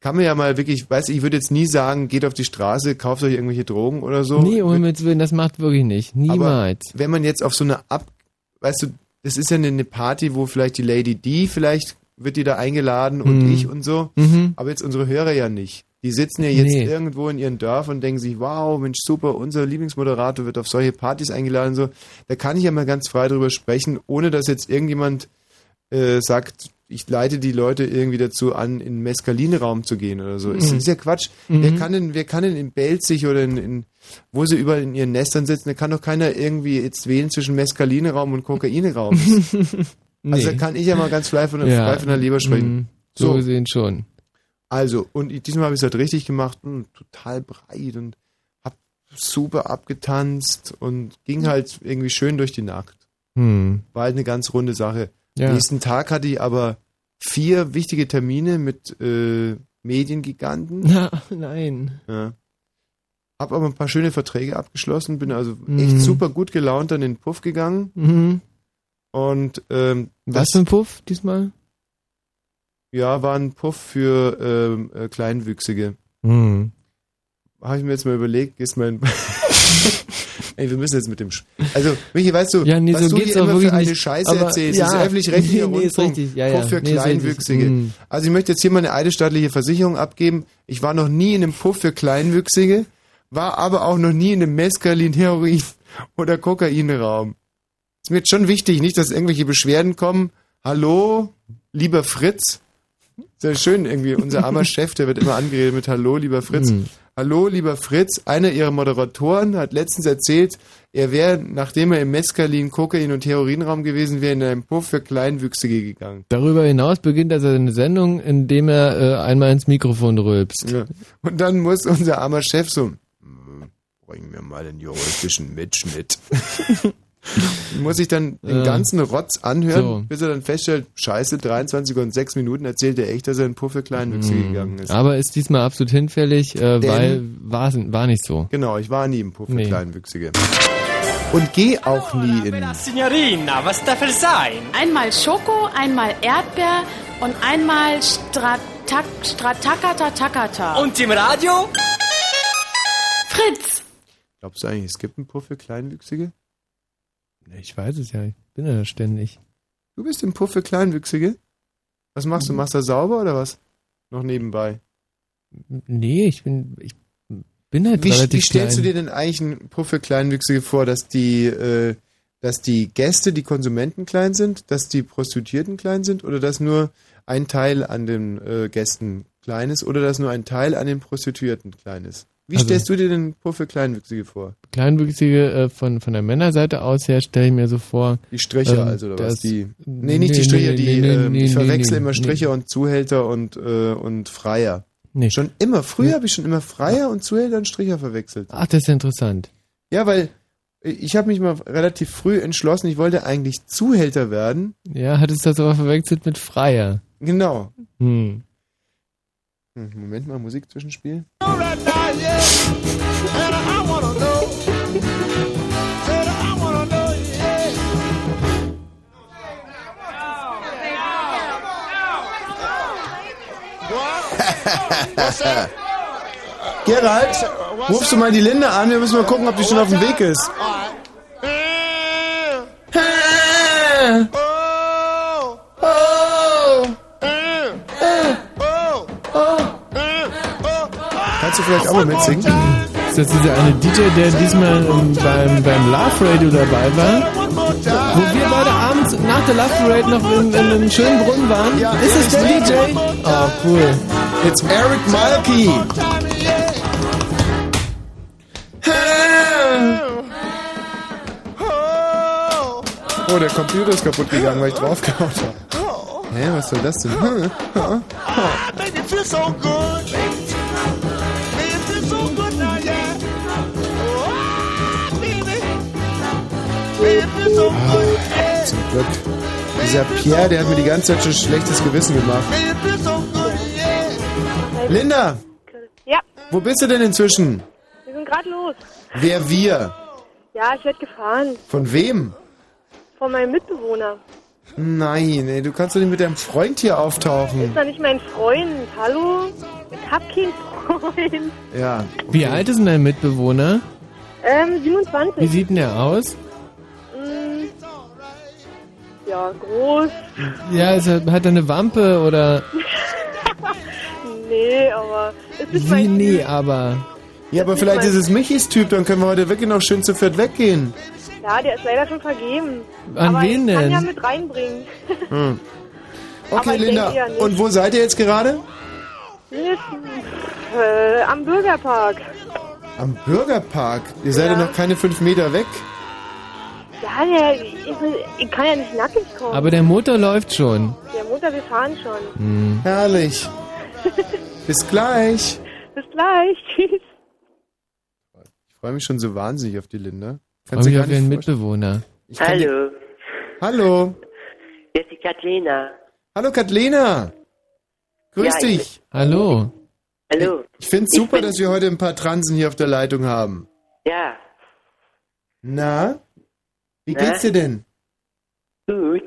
kann man ja mal wirklich, weißt du, ich würde jetzt nie sagen, geht auf die Straße, kauft euch irgendwelche Drogen oder so. nee, um Himmels Willen, das macht wirklich nicht. Niemals. wenn man jetzt auf so eine Ab, weißt du, das ist ja eine, eine Party, wo vielleicht die Lady D, vielleicht wird die da eingeladen und Mhm. ich und so, Mhm. aber jetzt unsere Hörer ja nicht. Die sitzen ja jetzt Nee. irgendwo in ihren Dörfern und denken sich, wow, Mensch, super, unser Lieblingsmoderator wird auf solche Partys eingeladen so. Da kann ich ja mal ganz frei drüber sprechen, ohne dass jetzt irgendjemand äh, sagt, ich leite die Leute irgendwie dazu an, in den Mescaline-Raum zu gehen oder so. Ist, Mhm. ist ja Quatsch. Mhm. Wer kann denn, wer kann denn in Belzig oder in, in wo sie überall in ihren Nestern sitzen, da kann doch keiner irgendwie jetzt wählen zwischen Mescaline-Raum und Kokaine-Raum. Also da kann ich ja mal ganz frei von, Ja. frei von der Leber sprechen. Mhm. So gesehen schon. Also, und diesmal habe ich es halt richtig gemacht, hm, total breit und hab super abgetanzt und ging halt irgendwie schön durch die Nacht. Hm. War halt eine ganz runde Sache. Ja. Nächsten Tag hatte ich aber vier wichtige Termine mit äh, Mediengiganten. Na, nein. Ja. Hab aber ein paar schöne Verträge abgeschlossen, bin also Mhm. echt super gut gelaunt in den Puff gegangen. Mhm. Und ähm, Was für ein Puff diesmal? Ja, war ein Puff für ähm, äh, Kleinwüchsige. Hm. Habe ich mir jetzt mal überlegt, ist mein. Ey, wir müssen jetzt mit dem. Sch also, Michi, weißt du, Ja, nee, was so du hier immer für eine nicht. Scheiße Aber- erzählst, ja. ist öffentlich-rechtlicher Nee, nee, Rundfunk richtig. Ja, ja. Puff für Nee. Kleinwüchsige. Mhm. Also, ich möchte jetzt hier mal eine eidesstaatliche Versicherung abgeben. Ich war noch nie in einem Puff für Kleinwüchsige, war aber auch noch nie in einem Mescalin, Heroin oder Kokainraum. Ist mir jetzt schon wichtig, nicht, dass irgendwelche Beschwerden kommen. Hallo, lieber Fritz. Sehr schön irgendwie. Unser armer Chef, der wird immer angeredet mit Hallo, lieber Fritz. Mhm. Hallo, lieber Fritz. Einer ihrer Moderatoren hat letztens erzählt, er wäre, nachdem er im Mescalin, Kokain und Heroinraum gewesen wäre, in einen Puff für Kleinwüchsige gegangen. Darüber hinaus beginnt er seine Sendung, indem er äh, einmal ins Mikrofon rülpst. Ja. Und dann muss unser armer Chef so, "Mm, bring mir mal den juristischen Mitschnitt. muss ich dann den Ja. ganzen Rotz anhören, So. bis er dann feststellt, scheiße, 23 und 6 Minuten erzählt er echt, dass er in den Puff für Kleinwüchsige gegangen ist. Mhm. Aber ist diesmal absolut hinfällig, äh, Denn- weil war, war nicht so. Genau, ich war nie im Puff für Nee. Kleinwüchsige. Und geh auch nie in. Signorina, was darf es sein? Einmal Schoko, einmal Erdbeer und einmal Stratak, Stratakata Takata. Und im Radio? Fritz! Glaubst du eigentlich, es gibt einen Puff für Kleinwüchsige? Ich weiß es ja, ich bin ja ständig. Du bist im Puff für Kleinwüchsige? Was machst du? Machst du sauber oder was? Noch nebenbei. Nee, ich bin, ich bin halt Wie, relativ wie stellst du klein. dir denn eigentlich einen Puff für Kleinwüchsige vor, dass die, äh, dass die Gäste, die Konsumenten klein sind, dass die Prostituierten klein sind oder dass nur ein Teil an den äh, Gästen klein ist oder dass nur ein Teil an den Prostituierten klein ist? Wie Also- stellst du dir den Puff für Kleinwüchsige vor? Kleinwüchsige äh, von, von der Männerseite aus her stelle ich mir so vor. Die Stricher ähm, also oder was? dass- Die, nee, nicht die Stricher, die, nee, ähm, nee, ich nee, verwechsel nee, immer nee. Stricher und Zuhälter und, äh, und Freier. Nee. Schon immer, früher habe ich schon immer Freier und Zuhälter und Stricher verwechselt. Ach, das ist interessant. Ja, weil ich habe mich mal relativ früh entschlossen, ich wollte eigentlich Zuhälter werden. Ja, hattest das aber verwechselt mit Freier. Genau. Hm. Hm, Moment mal, Musik zwischenspiel. Gerald, rufst du mal die Linde an, wir müssen mal gucken, ob die schon auf dem Weg ist. Kannst du vielleicht auch mal mitsingen? Ist das dieser eine DJ, der diesmal ähm, beim, beim Love Radio dabei war? Wo wir beide abends nach der Love Parade noch in, in einem schönen Brunnen waren? Ja, ist es der DJ? Oh, cool. It's Eric Malky. Oh, der Computer ist kaputt gegangen, weil ich draufgehauen habe. Hä, was soll das denn? Hm, hm. Baby, it feels so good. Zum Glück. Dieser Pierre, der hat mir die ganze Zeit schon schlechtes Gewissen gemacht. Linda, Ja, wo bist du denn inzwischen? wir sind gerade los. Wer wir? Ja, ich werde gefahren. Von wem? Von meinem Mitbewohner. Nein, ey, du kannst doch nicht mit deinem Freund hier auftauchen. Ist doch nicht mein Freund. Hallo? Ich hab keinen Freund. Ja. Wie alt ist denn dein Mitbewohner? Ähm, 27. Wie sieht denn der aus? Ja, groß. Ja, er, hat er eine Wampe oder Nee, aber es ist wie? mein Nee, aber. Ja, aber vielleicht ist es Michis Typ, dann können wir heute wirklich noch schön zu viert weggehen. Ja, der ist leider schon vergeben. An aber wen ich kann denn? ja mit reinbringen. Hm. Okay, Linda. nicht. Und wo seid ihr jetzt gerade? Äh, am Bürgerpark. Am Bürgerpark. Ihr seid ja, Ja. noch keine fünf Meter weg. Ja, der, ich, ich kann ja nicht nackig kommen. Aber der Motor läuft schon. Der Mutter, wir fahren schon. Hm. Herrlich. Bis gleich. Bis gleich. Tschüss. Ich freue mich schon so wahnsinnig auf die Linda. Freue Kannst du mich auf Ihren. Mitbewohner. Hallo, Hallo. hier ist die Katlina. Hallo Katlena. Grüß Ja, ich- dich. Hallo. Hallo. Ich finde es super, dass wir heute ein paar Transen hier auf der Leitung haben. Ja, Na? Wie geht's dir denn? gut.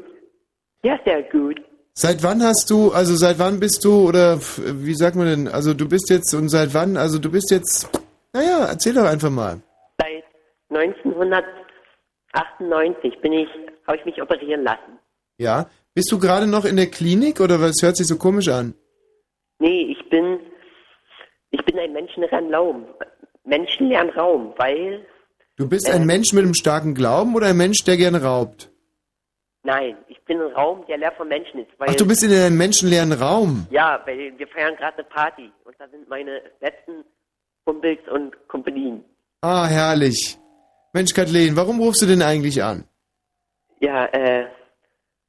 Ja, sehr gut. Seit wann hast du, also seit wann bist du, oder wie sagt man denn, also du bist jetzt, und seit wann, also du bist jetzt, naja, erzähl doch einfach mal. Seit 1998 bin ich, habe ich mich operieren lassen. Ja? Bist du gerade noch in der Klinik, oder was hört sich so komisch an? Nee, ich bin, ich bin ein menschenleeren Raum. Menschenleeren Raum, weil, Du bist ein Mensch mit einem starken Glauben oder ein Mensch, der gern raubt? nein, ich bin ein Raum, der leer von Menschen ist. Weil, Ach, du bist in einem menschenleeren Raum. Ja, weil wir feiern gerade eine Party und da sind meine letzten Kumpels und Kompanien. Ah, herrlich. Mensch, Kathleen, warum rufst du denn eigentlich an? Ja, äh,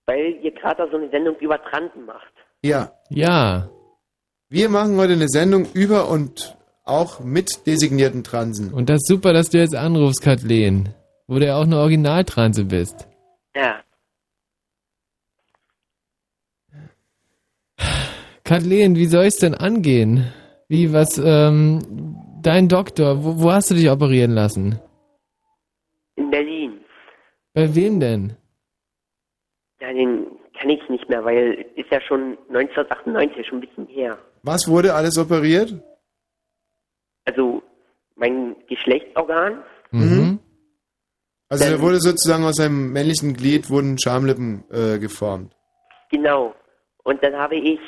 weil ihr gerade da so eine Sendung über Transen macht. Ja. Ja. Wir machen heute eine Sendung über und auch mit designierten Transen. Und das ist super, dass du jetzt anrufst, Kathleen. Wo du ja auch eine Originaltranse bist. Ja. Kathleen, wie soll es denn angehen? Wie, was, ähm, dein Doktor, wo, wo hast du dich operieren lassen? In Berlin. Bei wem denn? Ja, den kann ich nicht mehr, weil ist ja schon 1998, schon ein bisschen her. Was wurde alles operiert? Also mein Geschlechtsorgan, Mhm. Also da wurde sozusagen aus einem männlichen Glied wurden Schamlippen äh, geformt. genau. Und dann habe ich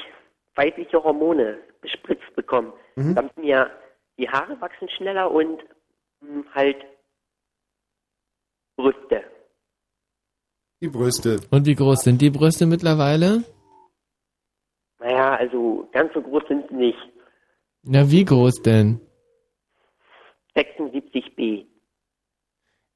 weibliche Hormone bespritzt bekommen, Mhm. damit mir die Haare wachsen schneller und mh, halt Brüste. Die Brüste. Und wie groß sind die Brüste mittlerweile? Naja, also ganz so groß sind sie nicht. Na, wie groß denn? 76b.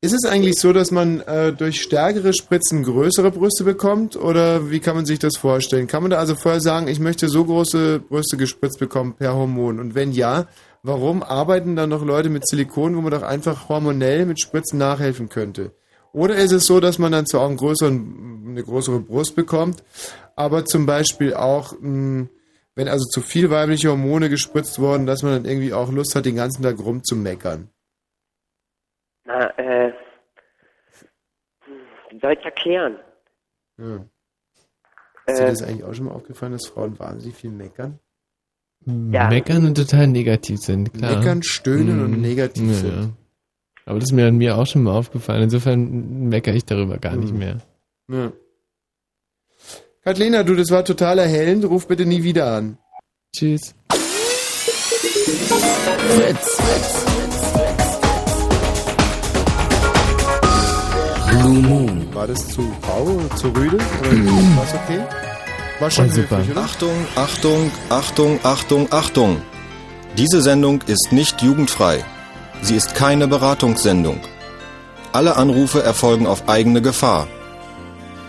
Ist es eigentlich so, dass man äh, durch stärkere Spritzen größere Brüste bekommt? Oder wie kann man sich das vorstellen? Kann man da also vorher sagen, ich möchte so große Brüste gespritzt bekommen per Hormon? Und wenn ja, warum arbeiten dann noch Leute mit Silikon, wo man doch einfach hormonell mit Spritzen nachhelfen könnte? Oder ist es so, dass man dann zwar auch größeren, eine größere Brust bekommt, aber zum Beispiel auch, mh, wenn also zu viel weibliche Hormone gespritzt wurden, dass man dann irgendwie auch Lust hat, den ganzen Tag rumzumeckern? Na, äh, wie soll ich erklären? Ja. Ist dir Äh, das eigentlich auch schon mal aufgefallen, dass Frauen wahnsinnig viel meckern? Ja. Meckern und total negativ sind, klar. Meckern, stöhnen und negativ ja. sind. Aber das ist mir an mir auch schon mal aufgefallen. Insofern meckere ich darüber gar nicht Mhm. mehr. Ja. Kathleen, du, das war total erhellend. Ruf bitte nie wieder an. Tschüss. Fritz, Blue Moon. War das zu rau, zu rüde? Oder war es okay? War schon höflich, oder? Achtung, Achtung, Achtung, Achtung, Achtung. Diese Sendung ist nicht jugendfrei. Sie ist keine Beratungssendung. Alle Anrufe erfolgen auf eigene Gefahr.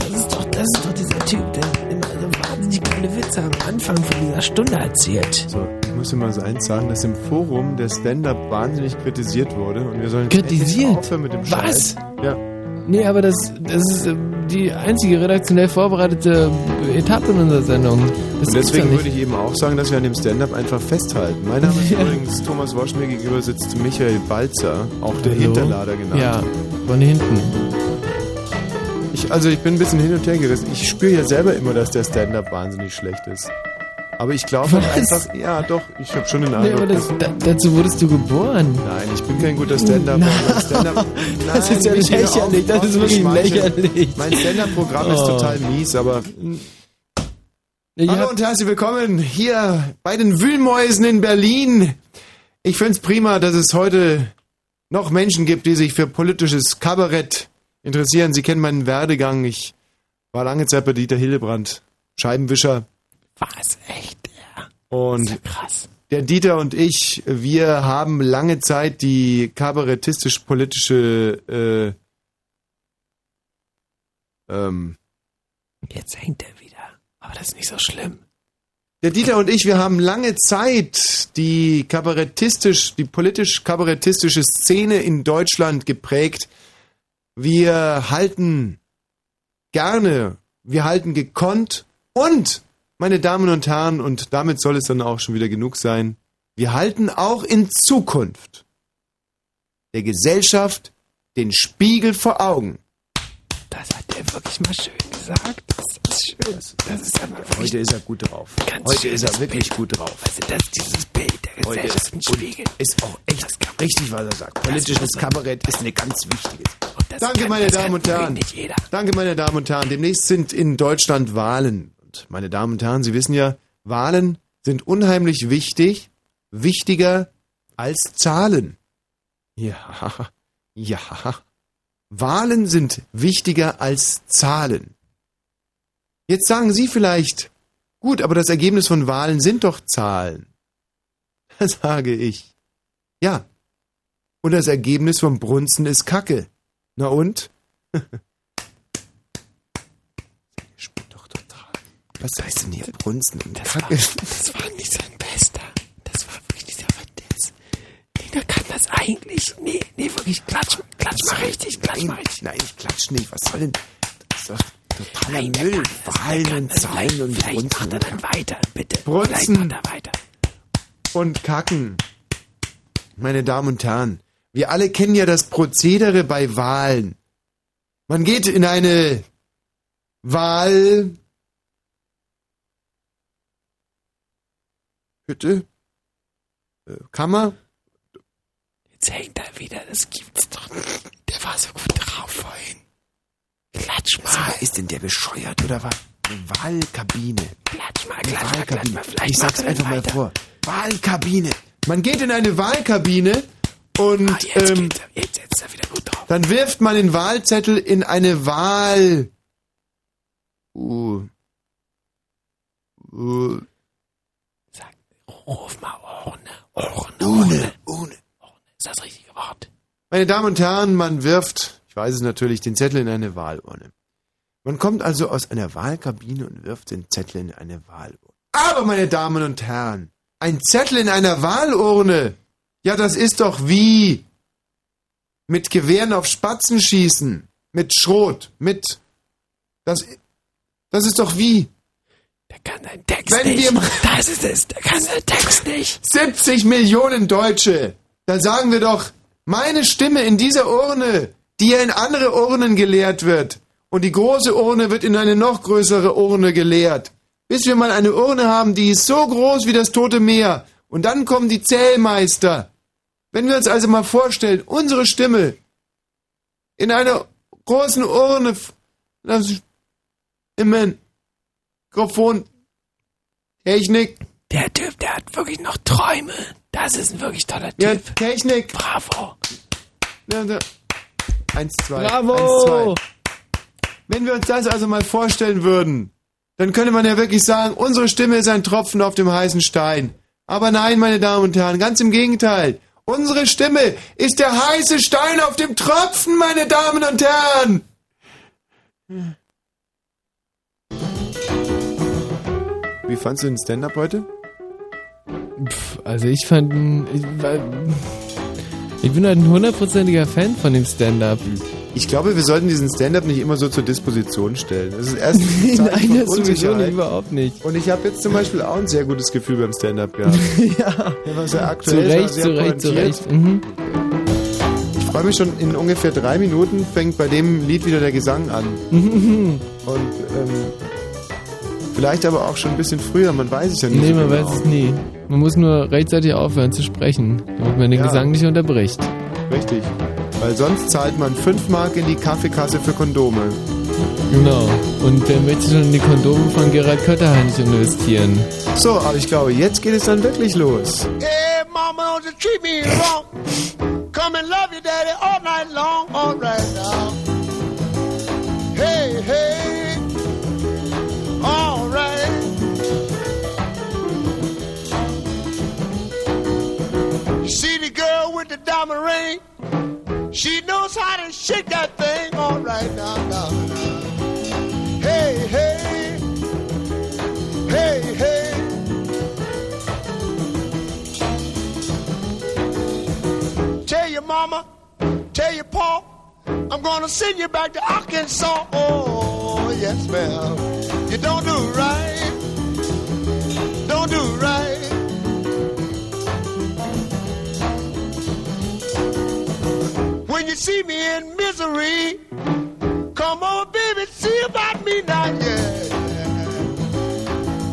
Das ist doch, das ist doch dieser Typ, der immer so wahnsinnig coole Witze am Anfang von dieser Stunde erzählt. So, ich muss mal so eins sagen, dass im Forum der Stand-Up wahnsinnig kritisiert wurde und wir sollen Kritisiert? aufhören mit dem Was? Scheiß. Ja. Nee, aber das, das ist äh, die einzige redaktionell vorbereitete Etappe in unserer Sendung. Das und deswegen würde ich eben auch sagen, dass wir an dem Stand-Up einfach festhalten. Mein Name ist übrigens Thomas Wosch, mir gegenüber sitzt Michael Balzer, auch der Hallo? Hinterlader genannt. Ja, von hinten. Ich also ich bin ein bisschen hin und her gerissen. Ich spüre ja selber immer, dass der Stand-Up wahnsinnig schlecht ist. Aber ich glaube halt einfach, ja doch, ich habe schon den Nee, Eindruck. aber das, da, dazu wurdest du geboren. Nein, ich bin kein guter Stand-Up. Stand-Up- Das ist ja lächerlich, das ist wirklich lächerlich. Mein Stand-Up-Programm ist Oh. total mies, aber... Ich Hallo und herzlich willkommen hier bei den Wühlmäusen in Berlin. Ich finde es prima, dass es heute noch Menschen gibt, die sich für politisches Kabarett interessieren. Sie kennen meinen Werdegang. Ich war lange Zeit bei Dieter Hillebrand, Scheibenwischer. Was? Echt? Ja. Und krass. der Dieter und ich, wir haben lange Zeit die kabarettistisch-politische äh, ähm, Jetzt hängt er wieder. Aber das ist nicht so schlimm. Der Dieter und ich, wir haben lange Zeit die kabarettistisch, die politisch-kabarettistische Szene in Deutschland geprägt. Wir halten gerne, wir halten gekonnt und, meine Damen und Herren, und damit soll es dann auch schon wieder genug sein, wir halten auch in Zukunft der Gesellschaft den Spiegel vor Augen. Das hat wirklich mal schön gesagt. Das ist schön. Das ist aber Heute ist er gut drauf. Ganz Heute ist er wirklich Bild. gut drauf. Also das, dieses Bild der Heute Gesellschaft ist, Spiegel. ist auch echt richtig, was er sagt. Politisches Kabarett ist eine ganz wichtige. Das Danke, kann- meine das Damen und Herren. wirklich Nicht jeder. Danke, meine Damen und Herren. Demnächst sind in Deutschland Wahlen. Und meine Damen und Herren, Sie wissen ja, Wahlen sind unheimlich wichtig, wichtiger als Zahlen. Ja, ja. Wahlen sind wichtiger als Zahlen. Jetzt sagen Sie vielleicht, gut, aber das Ergebnis von Wahlen sind doch Zahlen. Da sage ich, ja. Und das Ergebnis vom Brunzen ist Kacke. Na und? Spinnt doch total. Was heißt denn hier Brunzen und Kacke? Das war nicht sein Bester. Das war wirklich nicht aber das. Nee, der kann das eigentlich. Nee, nee, wirklich. Klatsch, klatsch mal richtig, klatsch mal Nein, richtig. nein, ich klatsch nicht. Was soll denn? Das ist doch totaler Müll. Wahlen und Zahlen und Vielleicht macht Brunzen. er dann weiter, bitte. Brunzen macht weiter. und Kacken. Meine Damen und Herren, wir alle kennen ja das Prozedere bei Wahlen. Man geht in eine Wahl. Bitte? Äh, Kammer? Jetzt hängt er wieder. Das gibt's doch nicht. Der war so gut drauf vorhin. Klatsch mal. Sag mal, ist denn der bescheuert oder was? Wahlkabine. Klatsch mal, klatsch mal, klatsch Wahlkabine. mal. Vielleicht Ich sag's einfach mal vor. Wahlkabine. Man geht in eine Wahlkabine und Ah, jetzt, ähm, jetzt setzt er wieder gut drauf. dann wirft man den Wahlzettel in eine Wahl. Uh. Uh. Ruf mal Urne. Urne. Urne. Urne. Ist das richtige Wort? Meine Damen und Herren, man wirft, ich weiß es natürlich, den Zettel in eine Wahlurne. Man kommt also aus einer Wahlkabine und wirft den Zettel in eine Wahlurne. Aber, meine Damen und Herren, ein Zettel in einer Wahlurne, ja, das ist doch wie mit Gewehren auf Spatzen schießen, mit Schrot, mit, das, das ist doch wie, Der kann seinen Text Wenn nicht. wir das ist es. Der kann seinen Text nicht. 70 Millionen Deutsche. Da sagen wir doch, meine Stimme in dieser Urne, die ja in andere Urnen geleert wird. Und die große Urne wird in eine noch größere Urne geleert. Bis wir mal eine Urne haben, die ist so groß wie das Tote Meer. Und dann kommen die Zählmeister. Wenn wir uns also mal vorstellen, unsere Stimme in einer großen Urne, im Mikrofon, Technik, Der Typ, der hat wirklich noch Träume. Das ist ein wirklich toller Typ. ja, Technik, Bravo. Ja, da. Eins, zwei. Bravo! Eins, zwei. Wenn wir uns das also mal vorstellen würden, dann könnte man ja wirklich sagen, unsere Stimme ist ein Tropfen auf dem heißen Stein. Aber nein, meine Damen und Herren, ganz im Gegenteil. Unsere Stimme ist der heiße Stein auf dem Tropfen, meine Damen und Herren. Wie fandst du den Stand-up heute? Pff, also ich fand, ihn- ich, ich bin halt ein hundertprozentiger Fan von dem Stand-Up. Ich glaube, wir sollten diesen Stand-up nicht immer so zur Disposition stellen. Das ist erst Nein, das sowieso nicht, überhaupt nicht. Und ich habe jetzt zum Beispiel auch ein sehr gutes Gefühl beim Stand-up gehabt. ja. Der war sehr Zu aktuell, war Recht, sehr zu Recht, zu. Recht. Mhm. freue mich schon, in ungefähr drei Minuten fängt bei dem Lied wieder der Gesang an. Und ähm, vielleicht aber auch schon ein bisschen früher, man weiß es ja nicht. Nee, so man genau. weiß es nie. Man muss nur rechtzeitig aufhören zu sprechen, damit man den Ja. Gesang nicht unterbricht. Richtig. Weil sonst zahlt man 5 Mark in die Kaffeekasse für Kondome. Genau. Und wer möchte schon in die Kondome von Gerald Kötterheinz investieren? So, aber ich glaube, jetzt geht es dann wirklich los. Hey, mama, don't you treat me wrong. Come and love your daddy all night long, all right now. With the diamond ring? She knows how to shake that thing, all right now, now. Hey, hey, hey, hey. Tell your mama, tell your pa, I'm gonna send you back to Arkansas. Oh, yes, ma'am. You don't do right. Don't do right. You see me in misery, come on, baby, see about me now, yeah.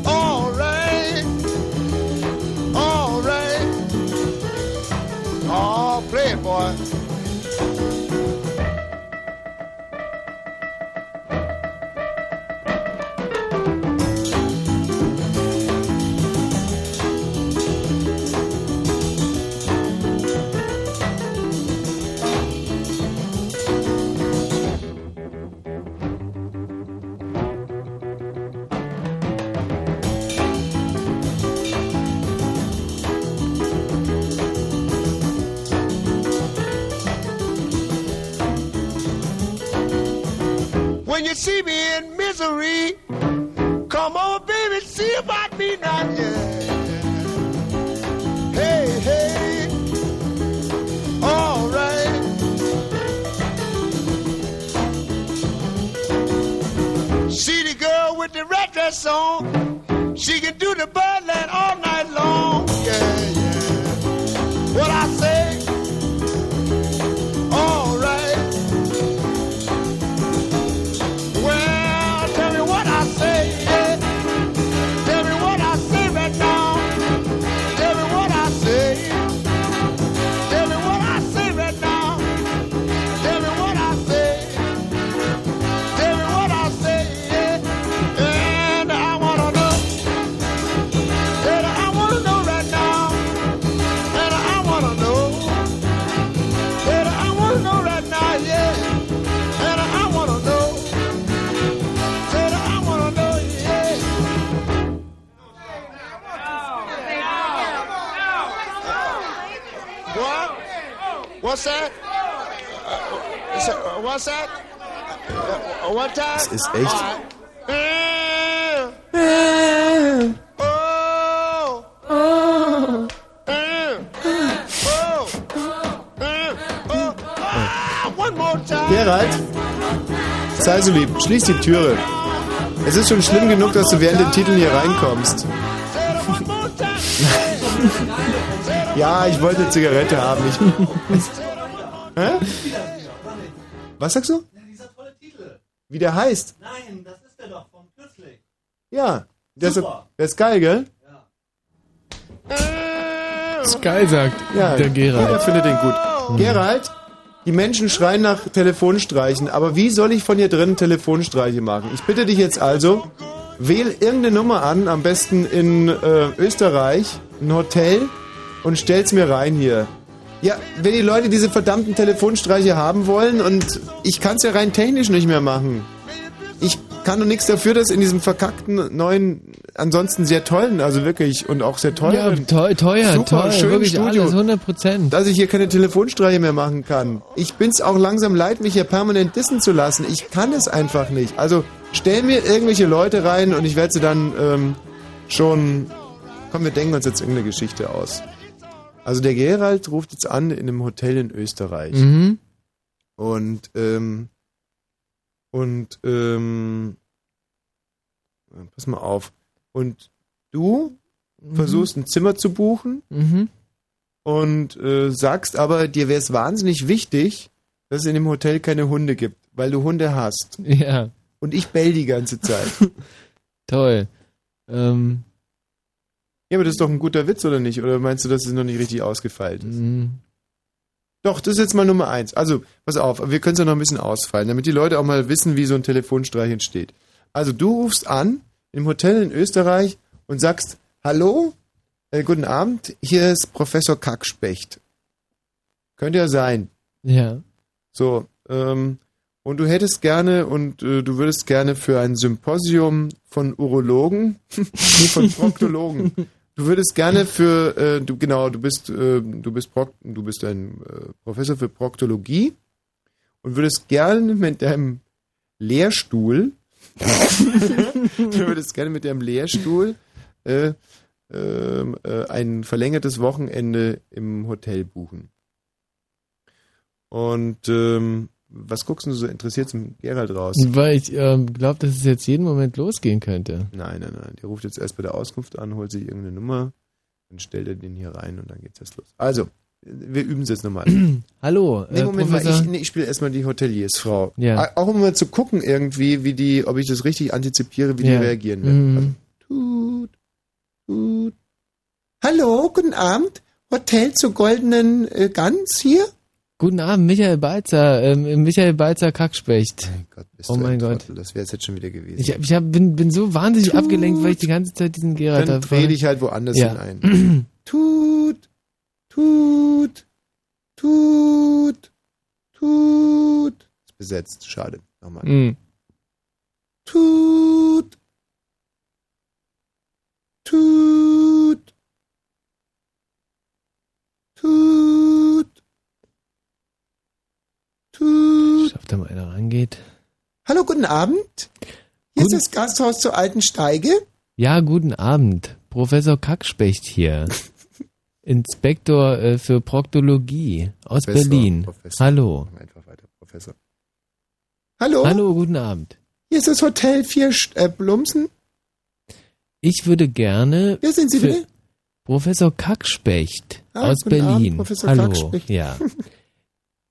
All right. All right. Oh, play it, boy. When you see me in misery, come on, baby, see about me now, yeah. Hey, hey, all right. See the girl with the red dress on, she can do the birdland all night long, What's that? Uh, uh, what's that? Uh, one time? Das ist echt. Uh. Uh, uh. Uh. Gerald, sei so lieb, schließ die Türe. Es ist schon schlimm genug, dass du während den Titeln hier reinkommst. ja, ich wollte eine Zigarette haben. Ich, Hä? Was sagst du? Wie der heißt? Nein, das ist der doch vom kürzlich. Ja, der ist, Super. der ist geil, gell? ist geil, sagt Ja, der Gerald. Er findet den gut. Mhm. Gerald, die Menschen schreien nach Telefonstreichen, aber wie soll ich von hier drin Telefonstreiche machen? Ich bitte dich jetzt also, wähl irgendeine Nummer an, am besten in äh, Österreich, ein Hotel und stell's mir rein hier. Ja, wenn die Leute diese verdammten Telefonstreiche haben wollen und ich kann's ja rein technisch nicht mehr machen. Ich kann doch nichts dafür, dass in diesem verkackten neuen, ansonsten sehr tollen, also wirklich und auch sehr Ja, teuren, teuer, teuer, super teuer, schönen wirklich Studio, alles, 100 Prozent. dass ich hier keine Telefonstreiche mehr machen kann. Ich bin's auch langsam leid, mich hier permanent dissen zu lassen. Ich kann es einfach nicht. Also stell mir irgendwelche Leute rein und ich werde sie dann ähm, schon. Komm, wir denken uns jetzt irgendeine Geschichte aus. Also der Gerald ruft jetzt an in einem Hotel in Österreich. Mhm. Und, ähm, und, ähm, pass mal auf. Und du Mhm. versuchst ein Zimmer zu buchen Mhm. und äh, sagst aber, dir wäre es wahnsinnig wichtig, dass es in dem Hotel keine Hunde gibt, weil du Hunde hast. Ja. Und ich bell die ganze Zeit. Toll. Ähm, ja, aber das ist doch ein guter Witz, oder nicht? Oder meinst du, dass es noch nicht richtig ausgefeilt ist? mh, Doch, das ist jetzt mal Nummer eins. Also, pass auf, wir können es ja noch ein bisschen ausfallen, damit die Leute auch mal wissen, wie so ein Telefonstreich entsteht. Also, du rufst an im Hotel in Österreich und sagst, hallo, äh, guten Abend, hier ist Professor Kackspecht. Könnte ja sein. ja. So, ähm, und du hättest gerne und äh, du würdest gerne für ein Symposium von Urologen, nee, von Proktologen. Du würdest gerne für, äh, du genau, du bist, äh, du bist Prok du bist ein äh, Professor für Proktologie und würdest gerne mit deinem Lehrstuhl, du würdest gerne mit deinem Lehrstuhl äh, ähm, äh, ein verlängertes Wochenende im Hotel buchen. Und ähm, was guckst du so interessiert zum Gerald raus? Weil ich ähm, glaube, dass es jetzt jeden Moment losgehen könnte. Nein, nein, nein. Der ruft jetzt erst bei der Auskunft an, holt sich irgendeine Nummer, dann stellt er den hier rein und dann geht's erst los. Also, wir üben es jetzt nochmal. Hallo, Nee, äh, Moment mal, Professor. ich, nee, ich spiele erstmal die Hoteliersfrau. Ja. Auch um mal zu gucken irgendwie, wie die, ob ich das richtig antizipiere, wie die Ja. reagieren werden. Mhm. Tut, tut. Hallo, guten Abend. Hotel zur goldenen äh, Gans hier? Guten Abend, Michael Balzer, ähm, Michael Balzer Kackspecht. Bist oh du mein ein Gott. Trottel, Das wäre jetzt schon wieder gewesen. Ich, ich hab, bin, bin so wahnsinnig Tut. abgelenkt, weil ich die ganze Zeit diesen Gerald Dann da dreh dich halt woanders ja. hinein. Tut, tut, tut, tut. Ist besetzt, schade. Nochmal. Tut, tut, tut, tut. Ob da mal einer rangeht. Hallo, guten Abend. Hier ist das Gasthaus zur alten Steige. Ja, guten Abend. Professor Kackspecht hier. Inspektor äh, für Proktologie aus Professor, Berlin. Professor. Hallo. Einfach weiter, Professor. Hallo. Hallo, guten Abend. Hier ist das Hotel Vier St- äh, Blumsen. Ich würde gerne. Wer sind Sie bitte? Professor Kackspecht Ah, aus guten Abend, Berlin. Professor Hallo. Kackspecht. Ja.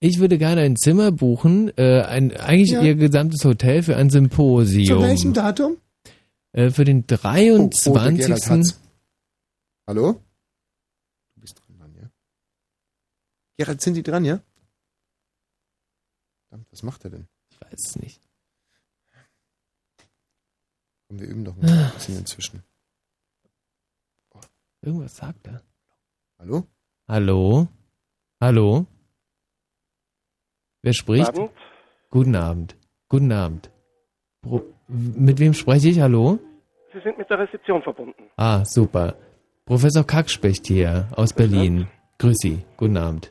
Ich würde gerne ein Zimmer buchen, äh, ein, eigentlich Ja. Ihr gesamtes Hotel für ein Zu Symposium. welchem Datum? Äh, für den Oh, der 23. Gerald hat's. Hallo? Du bist dran, Mann, ja? Gerald, sind die dran, ja? Verdammt, was macht er denn? Ich weiß es nicht. Komm, wir üben doch mal ein bisschen inzwischen. Irgendwas sagt er. Hallo? Hallo? Hallo? Wer spricht? Abend. Guten Abend. Guten Abend. Pro mit wem spreche ich? Hallo? Sie sind mit der Rezeption verbunden. Ah, super. Professor Kackspecht hier aus Berlin. Grüß Sie. Guten Abend.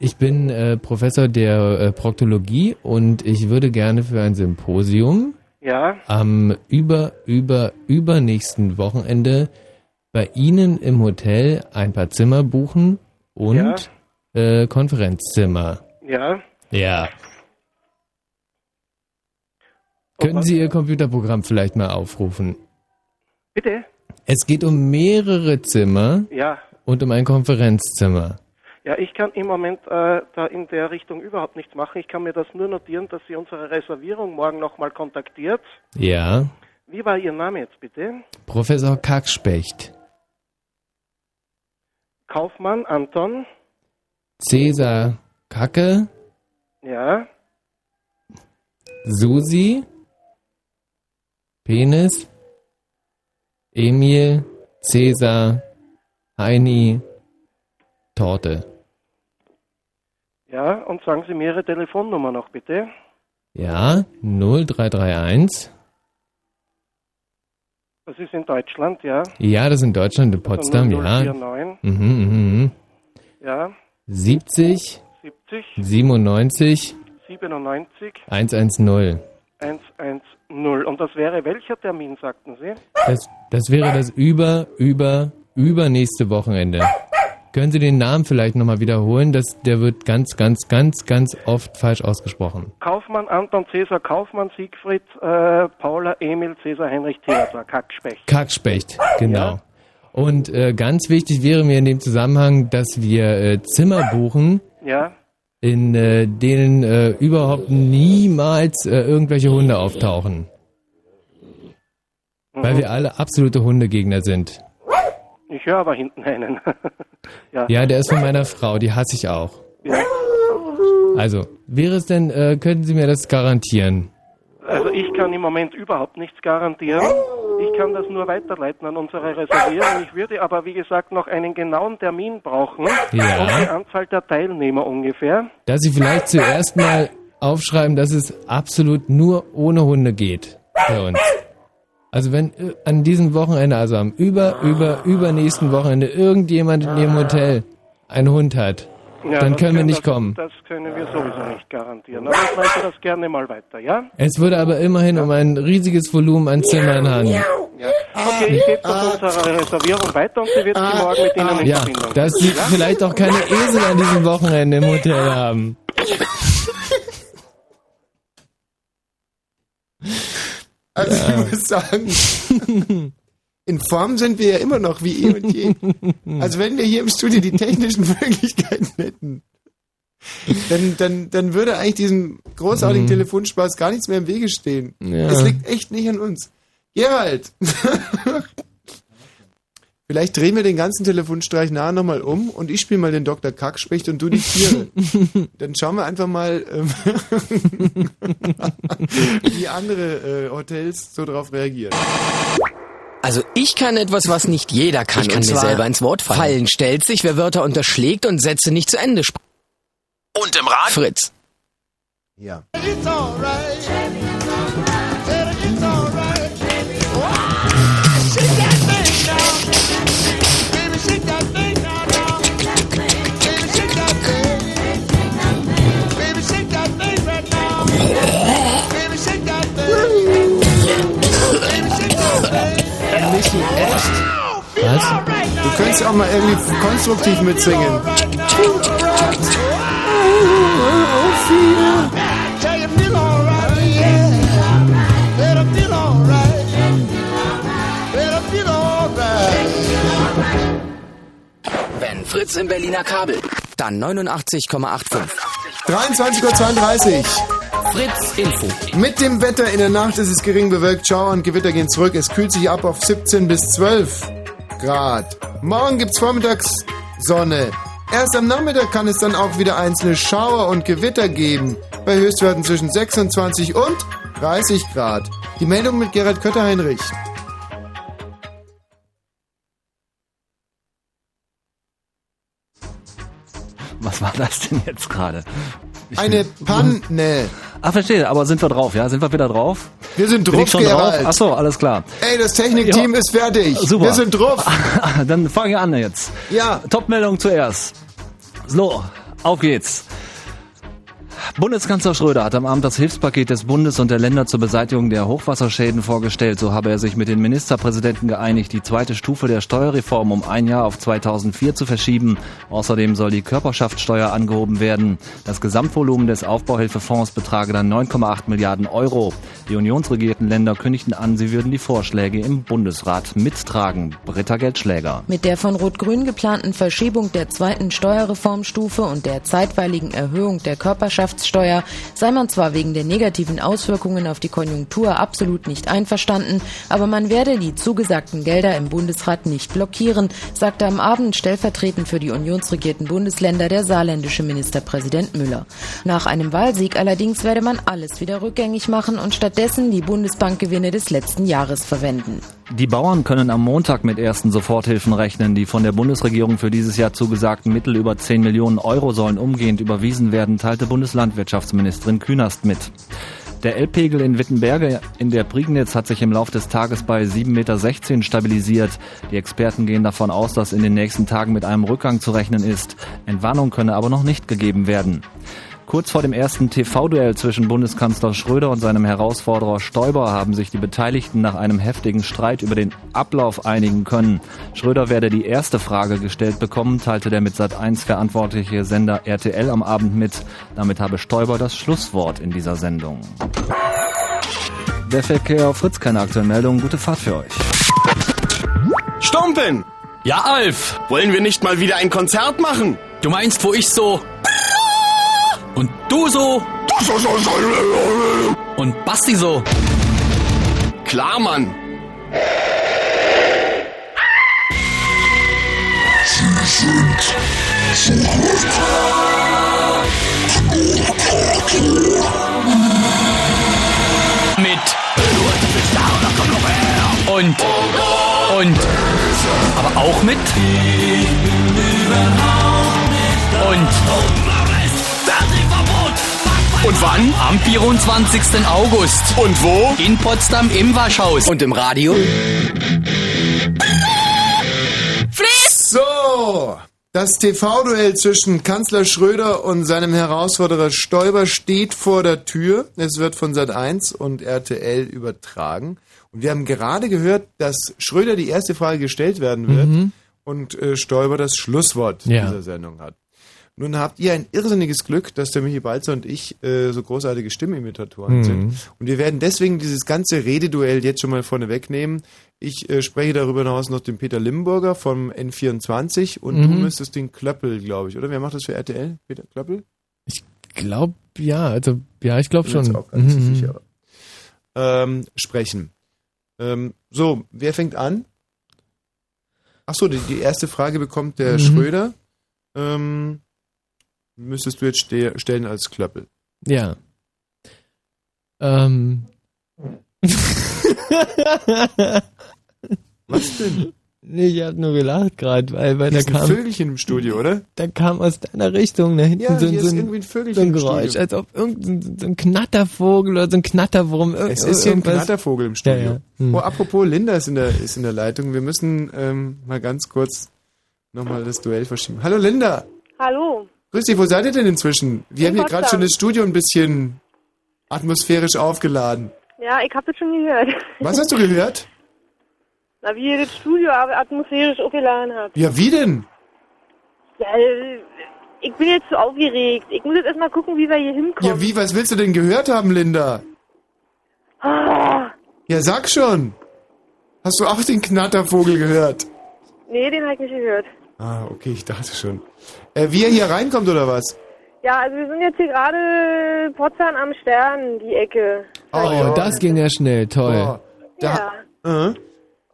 Ich bin äh, Professor der äh, Proktologie und ich würde gerne für ein Symposium Ja, am über, über, übernächsten Wochenende bei Ihnen im Hotel ein paar Zimmer buchen und äh, Konferenzzimmer. ja. Ja. Können Sie Ihr Computerprogramm vielleicht mal aufrufen? Bitte? Es geht um mehrere Zimmer Ja. und um ein Konferenzzimmer. Ja, ich kann im Moment äh, da in der Richtung überhaupt nichts machen. Ich kann mir das nur notieren, dass Sie unsere Reservierung morgen nochmal kontaktiert. Ja. Wie war Ihr Name jetzt bitte? Professor Kackspecht. Kaufmann Anton. Cäsar Kacke. Ja. Susi. Penis. Emil. Cäsar. Heini. Torte. Ja, und sagen Sie mir Ihre Telefonnummer noch bitte. Ja. 0331. Das ist in Deutschland, ja. Ja, das ist in Deutschland, in Potsdam, ja. 049. Mhm, mhm, mhm. Ja. 70 70 97 97 110. 110. Und das wäre welcher Termin, sagten Sie? Das, das wäre das über, über, übernächste Wochenende. Können Sie den Namen vielleicht nochmal wiederholen? Das, der wird ganz, ganz, ganz, ganz oft falsch ausgesprochen. Kaufmann, Anton, Cäsar, Kaufmann, Siegfried, äh, Paula, Emil, Cäsar, Heinrich, Theodor, Kackspecht. Kackspecht, genau. Und äh, ganz wichtig wäre mir in dem Zusammenhang, dass wir äh, Zimmer buchen, Ja? In äh, denen äh, überhaupt niemals äh, irgendwelche Hunde auftauchen. Weil wir alle absolute Hundegegner sind. Ich höre aber hinten einen. ja. Ja, der ist von meiner Frau, die hasse ich auch. ja. Also, wäre es denn, äh, könnten Sie mir das garantieren? Also ich kann im Moment überhaupt nichts garantieren. Ich kann das nur weiterleiten an unsere Reservierung. Ich würde aber, wie gesagt, noch einen genauen Termin brauchen Ja. und die Anzahl der Teilnehmer ungefähr. Dass Sie vielleicht zuerst mal aufschreiben, dass es absolut nur ohne Hunde geht bei uns. Also wenn äh, an diesem Wochenende, also am über, über, übernächsten Wochenende irgendjemand in Ihrem Hotel einen Hund hat, Ja, dann können wir nicht das, kommen. Das können wir sowieso nicht garantieren. Aber ich leite das gerne mal weiter, ja? Es würde aber immerhin um ein riesiges Volumen an Zimmern handeln. Okay, ich gebe das unserer Reservierung weiter und sie wird sie morgen mit Ihnen in Ja, Verbindung. dass Sie Ja? vielleicht auch keine Esel an diesem Wochenende im Hotel haben. Also ich muss sagen, in Form sind wir ja immer noch wie eh und je. Also wenn wir hier im Studio die technischen Möglichkeiten hätten, dann, dann, dann würde eigentlich diesem großartigen Mhm. Telefonspaß gar nichts mehr im Wege stehen. Ja. Es liegt echt nicht an uns. Gerald! Vielleicht drehen wir den ganzen Telefonstreich nachher nochmal um und ich spiele mal den Dr. Kack spricht und du die Tiere. Dann schauen wir einfach mal, ähm, wie andere äh, Hotels so darauf reagieren. Also ich kann etwas, was nicht jeder kann. Ich kann und mir zwar selber ins Wort fallen. Fallen stellt sich, wer Wörter unterschlägt und Sätze nicht zu Ende spricht. Und im Rad? Fritz. Ja. It's echt? Was? Du könntest auch mal irgendwie konstruktiv mitsingen. Wenn Fritz im Berliner Kabel, dann 89,85. 23.32 Uhr. Fritz Info. Mit dem Wetter in der Nacht ist es gering bewölkt. Schauer und Gewitter gehen zurück. Es kühlt sich ab auf 17 bis 12 Grad. Morgen gibt's vormittags Sonne. Erst am Nachmittag kann es dann auch wieder einzelne Schauer und Gewitter geben. Bei Höchstwerten zwischen 26 und 30 Grad. Die Meldung mit Gerald Kötter-Heinrich. Was war das denn jetzt gerade? Eine bin- Panne. Ah, verstehe, aber sind wir drauf, ja? Sind wir wieder drauf? Wir sind Bin drauf, ich schon drauf? Gerald. Ach so, alles klar. Ey, das Technikteam Ja. ist fertig. Super. Wir sind drauf. Dann fange ich an jetzt. Ja. Topmeldung zuerst. So, auf geht's. Bundeskanzler Schröder hat am Abend das Hilfspaket des Bundes und der Länder zur Beseitigung der Hochwasserschäden vorgestellt. So habe er sich mit den Ministerpräsidenten geeinigt, die zweite Stufe der Steuerreform um ein Jahr auf 2004 zu verschieben. Außerdem soll die Körperschaftssteuer angehoben werden. Das Gesamtvolumen des Aufbauhilfefonds betrage dann 9,8 Milliarden Euro. Die unionsregierten Länder kündigten an, sie würden die Vorschläge im Bundesrat mittragen. Britta Geldschläger. Mit der von Rot-Grün geplanten Verschiebung der zweiten Steuerreformstufe und der zeitweiligen Erhöhung der Körperschaftssteuer sei man zwar wegen der negativen Auswirkungen auf die Konjunktur absolut nicht einverstanden, aber man werde die zugesagten Gelder im Bundesrat nicht blockieren, sagte am Abend stellvertretend für die unionsregierten Bundesländer der saarländische Ministerpräsident Müller. Nach einem Wahlsieg allerdings werde man alles wieder rückgängig machen und stattdessen die Bundesbankgewinne des letzten Jahres verwenden. Die Bauern können am Montag mit ersten Soforthilfen rechnen. Die von der Bundesregierung für dieses Jahr zugesagten Mittel über 10 Millionen Euro sollen umgehend überwiesen werden, teilte Bundeslandwirtschaftsministerin Künast mit. Der Elbpegel in Wittenberge in der Prignitz hat sich im Laufe des Tages bei 7,16 Meter stabilisiert. Die Experten gehen davon aus, dass in den nächsten Tagen mit einem Rückgang zu rechnen ist. Entwarnung könne aber noch nicht gegeben werden. Kurz vor dem ersten TV-Duell zwischen Bundeskanzler Schröder und seinem Herausforderer Stoiber haben sich die Beteiligten nach einem heftigen Streit über den Ablauf einigen können. Schröder werde die erste Frage gestellt bekommen, teilte der mit Sat1 verantwortliche Sender RTL am Abend mit. Damit habe Stoiber das Schlusswort in dieser Sendung. Der Verkehr auf Fritz, keine aktuellen Meldungen. Gute Fahrt für euch. Stumpen! Ja, Alf. Wollen wir nicht mal wieder ein Konzert machen? Du meinst, wo ich so... Und du so... Und Basti so... Klar, Mann. Mit... Und... Und... Aber auch mit... Und... Und wann? Am 24. August. Und wo? In Potsdam im Waschhaus. Und im Radio? So, das TV-Duell zwischen Kanzler Schröder und seinem Herausforderer Stoiber steht vor der Tür. Es wird von Sat1 und RTL übertragen. Und wir haben gerade gehört, dass Schröder die erste Frage gestellt werden wird Mhm. und äh, Stoiber das Schlusswort Ja. dieser Sendung hat. Nun habt ihr ein irrsinniges Glück, dass der Michi Balzer und ich äh, so großartige Stimmimitatoren Mhm. sind. Und wir werden deswegen dieses ganze Rededuell jetzt schon mal vorne wegnehmen. Ich äh, spreche darüber hinaus noch den Peter Limburger vom N24 und du Mhm. müsstest den Klöppel, glaube ich, oder? Wer macht das für RTL? Peter Klöppel? Ich glaube, ja, also, ja, ich glaube Bin schon. auch ganz Mhm. sicher. Ähm, sprechen. Ähm, so, wer fängt an? Ach so, die, die erste Frage bekommt der Mhm. Schröder. Ähm, müsstest du jetzt ste stellen als Klöppel. Ja. Ähm. Was denn? Nee, ich hab nur gelacht gerade, weil, weil da ist ein kam. Vögelchen im Studio, oder? Da kam aus deiner Richtung da hinten Ja, so, hier so, ist ein, irgendwie ein Vögelchen so ein im Geräusch, als ob irgendein so ein Knattervogel oder so ein Knatterwurm. ir- Es ist hier ein irgendwas- Knattervogel im Studio. Ja, ja. Hm. Oh, apropos, Linda ist in der, ist in der Leitung. Wir müssen ähm, mal ganz kurz nochmal das Duell verschieben. Hallo Linda! Hallo. Grüß dich, wo seid ihr denn inzwischen? Wir In haben hier gerade schon das Studio ein bisschen atmosphärisch aufgeladen. Ja, ich habe das schon gehört. Was hast du gehört? Na, wie ihr das Studio atmosphärisch aufgeladen habt. Ja, wie denn? Ja, ich bin jetzt zu aufgeregt. Ich muss jetzt erstmal gucken, wie wir hier hinkommen. Ja, wie, was willst du denn gehört haben, Linda? Ah, Ja, sag schon. Hast du auch den Knattervogel gehört? nee, den habe ich nicht gehört. Ah, okay, ich dachte schon. Äh, wie er hier reinkommt oder was? Ja, also wir sind jetzt hier gerade Potsdam am Stern, die Ecke. Oh, das ging ja schnell, toll. Oh, Ja. Äh, Und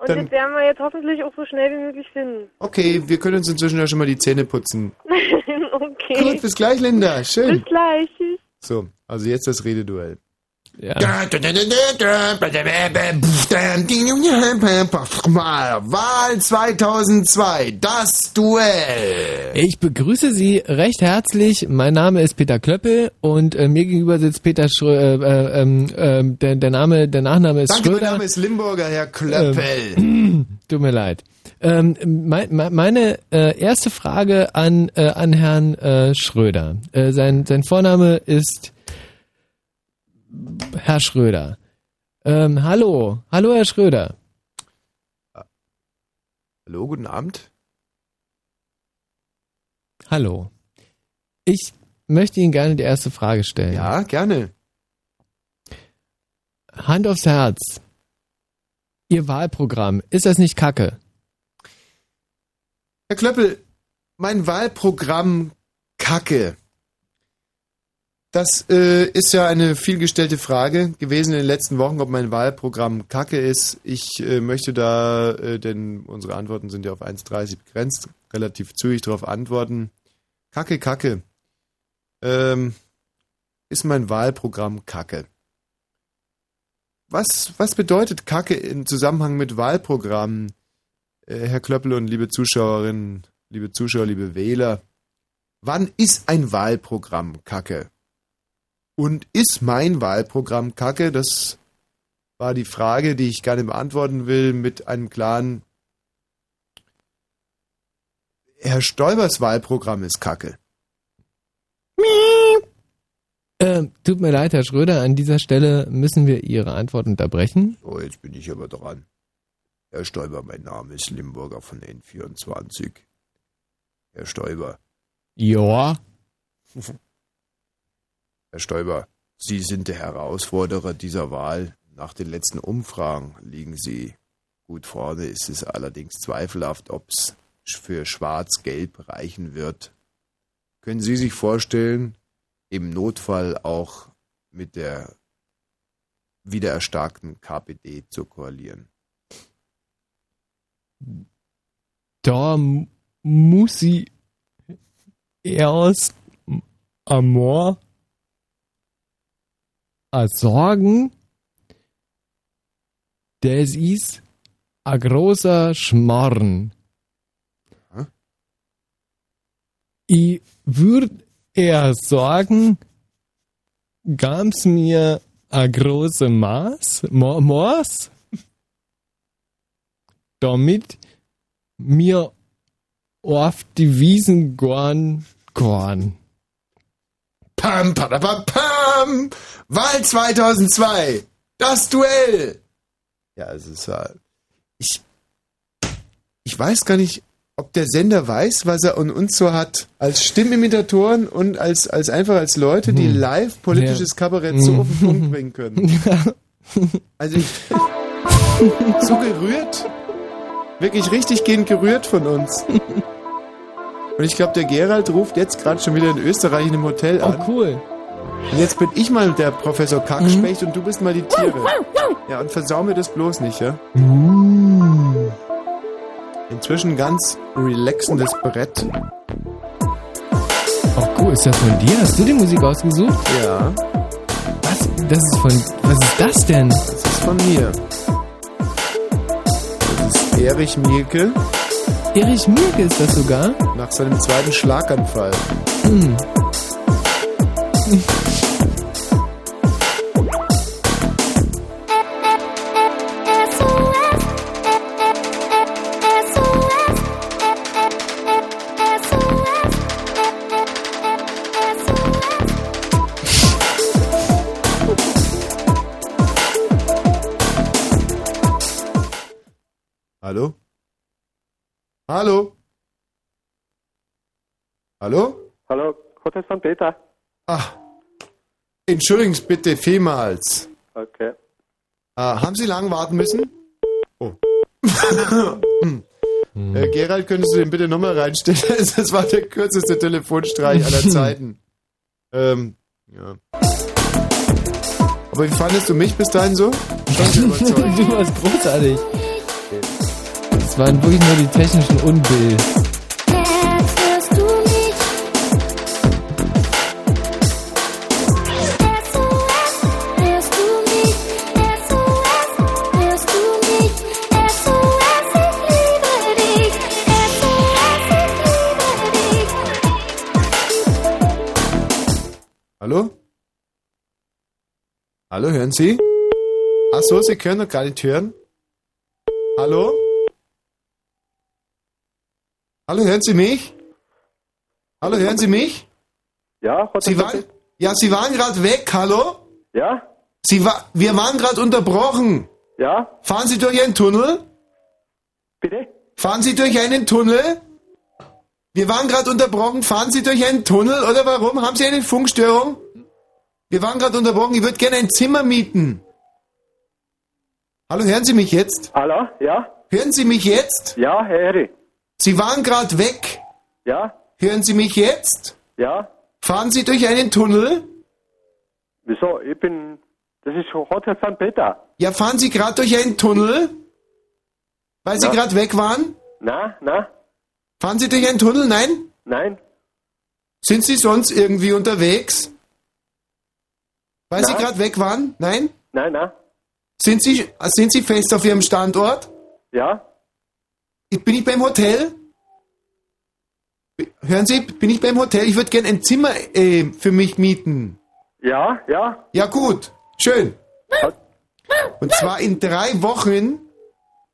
das werden wir jetzt hoffentlich auch so schnell wie möglich finden. okay, wir können uns inzwischen ja schon mal die Zähne putzen. okay. Gut, bis gleich, Linda. Schön. Bis gleich. So, also jetzt das Rededuell. Ja. Wahl 2002, das Duell. Ich begrüße Sie recht herzlich. Mein Name ist Peter Klöppel und äh, mir gegenüber sitzt Peter Schrö äh, äh, ähm, ähm, der, der Name, der Nachname ist Danke, mein Schröder. Name ist Limburger, Herr Klöppel. Ähm, tut mir leid. Ähm, mein, mein- meine äh, erste Frage an, äh, an Herrn äh, Schröder. Äh, sein, sein Vorname ist Herr Schröder. Ähm, hallo, hallo Herr Schröder. Hallo, guten Abend. Hallo. Ich möchte Ihnen gerne die erste Frage stellen. Ja, gerne. Hand aufs Herz. Ihr Wahlprogramm, ist das nicht Kacke? Herr Klöppel, mein Wahlprogramm Kacke. Das äh, ist ja eine vielgestellte Frage gewesen in den letzten Wochen, ob mein Wahlprogramm Kacke ist. Ich äh, möchte da, äh, denn unsere Antworten sind ja auf 1,30 begrenzt, relativ zügig darauf antworten. Kacke, Kacke. Ähm, ist mein Wahlprogramm Kacke. Was, was bedeutet Kacke im Zusammenhang mit Wahlprogrammen? Äh, Herr Klöppel und liebe Zuschauerinnen, liebe Zuschauer, liebe Wähler, wann ist ein Wahlprogramm Kacke? Und ist mein Wahlprogramm Kacke? Das war die Frage, die ich gerne beantworten will mit einem klaren Herr Stoibers Wahlprogramm ist Kacke. Ähm, tut mir leid, Herr Schröder, an dieser Stelle müssen wir Ihre Antwort unterbrechen. So, jetzt bin ich aber dran. Herr Stoiber, mein Name ist Limburger von N24. Herr Stoiber. Ja. Herr Stoiber, Sie sind der Herausforderer dieser Wahl. Nach den letzten Umfragen liegen Sie Gut, vorne ist es allerdings zweifelhaft, ob es für Schwarz-Gelb reichen wird. Können Sie sich vorstellen, im Notfall auch mit der wieder erstarkten KPD zu koalieren? Da muss ich erst einmal a sagen, das ist ein großer Schmarrn. Ich würde eher sagen, gab's mir a große Maß, Ma Maß, damit mir auf die Wiesen gorn, gorn. Pam, padapam, pam! Wahl 2002! Das Duell! Ja, es ist halt. Ich. Ich weiß gar nicht, ob der Sender weiß, was er an uns so hat. Als Stimmimitatoren und als, als einfach als Leute, die Hm. live politisches Ja. Kabarett so Hm. auf den Punkt bringen können. Also ich. so gerührt. Wirklich richtig gehend gerührt von uns. Und ich glaube, der Gerald ruft jetzt gerade schon wieder in Österreich in einem Hotel an. Oh, cool. Und jetzt bin ich mal der Professor Kackspecht und du bist mal die Tiere. Ja, und versau mir das bloß nicht, ja? Inzwischen ganz relaxendes Brett. Oh, cool. Ist das von dir? Hast du die Musik ausgesucht? Ja. Was? Das ist von. Was ist das denn? Das ist von mir. Das ist Erich Mielke. Erich Mielke ist das sogar? Nach seinem zweiten Schlaganfall. Hm. Hallo? Hallo, Hotel St. Peter. Ach, entschuldigen Sie bitte vielmals. Okay. Äh, haben Sie lang warten müssen? Oh. äh, Gerald, könntest du den bitte nochmal reinstellen? Das war der kürzeste Telefonstreich aller Zeiten. Ähm, ja. Aber wie fandest du mich bis dahin so? Du warst großartig. Es waren wirklich nur die technischen Unbill. Hallo, hören Sie? Ach so, Sie können doch gar nicht hören. Hallo? Hallo, hören Sie mich? Hallo, hören Sie mich? Ja, Sie waren, ja, Sie waren gerade weg, hallo? Ja? Sie wa wir waren gerade unterbrochen. Ja? Fahren Sie durch einen Tunnel? Bitte? Fahren Sie durch einen Tunnel? Wir waren gerade unterbrochen. Fahren Sie durch einen Tunnel oder warum? Haben Sie eine Funkstörung? Wir waren gerade unterbrochen. Ich würde gerne ein Zimmer mieten. Hallo, hören Sie mich jetzt? Hallo? Ja? Hören Sie mich jetzt? Ja, Herr Eri. Sie waren gerade weg. Ja? Hören Sie mich jetzt? Ja? Fahren Sie durch einen Tunnel? Wieso? Ich bin. Das ist Hotel St. Peter. Ja, fahren Sie gerade durch einen Tunnel? Weil Sie gerade weg waren? Na, na? Fahren Sie durch einen Tunnel? Nein? Nein? Sind Sie sonst irgendwie unterwegs? Weil Sie Na? gerade weg waren? Nein? Nein, na? Sind Sie, sind Sie fest auf Ihrem Standort? Ja? Bin ich beim Hotel? Hören Sie, bin ich beim Hotel? Ich würde gerne ein Zimmer äh, für mich mieten. Ja? Ja? Ja, gut. Schön. Und zwar in drei Wochen.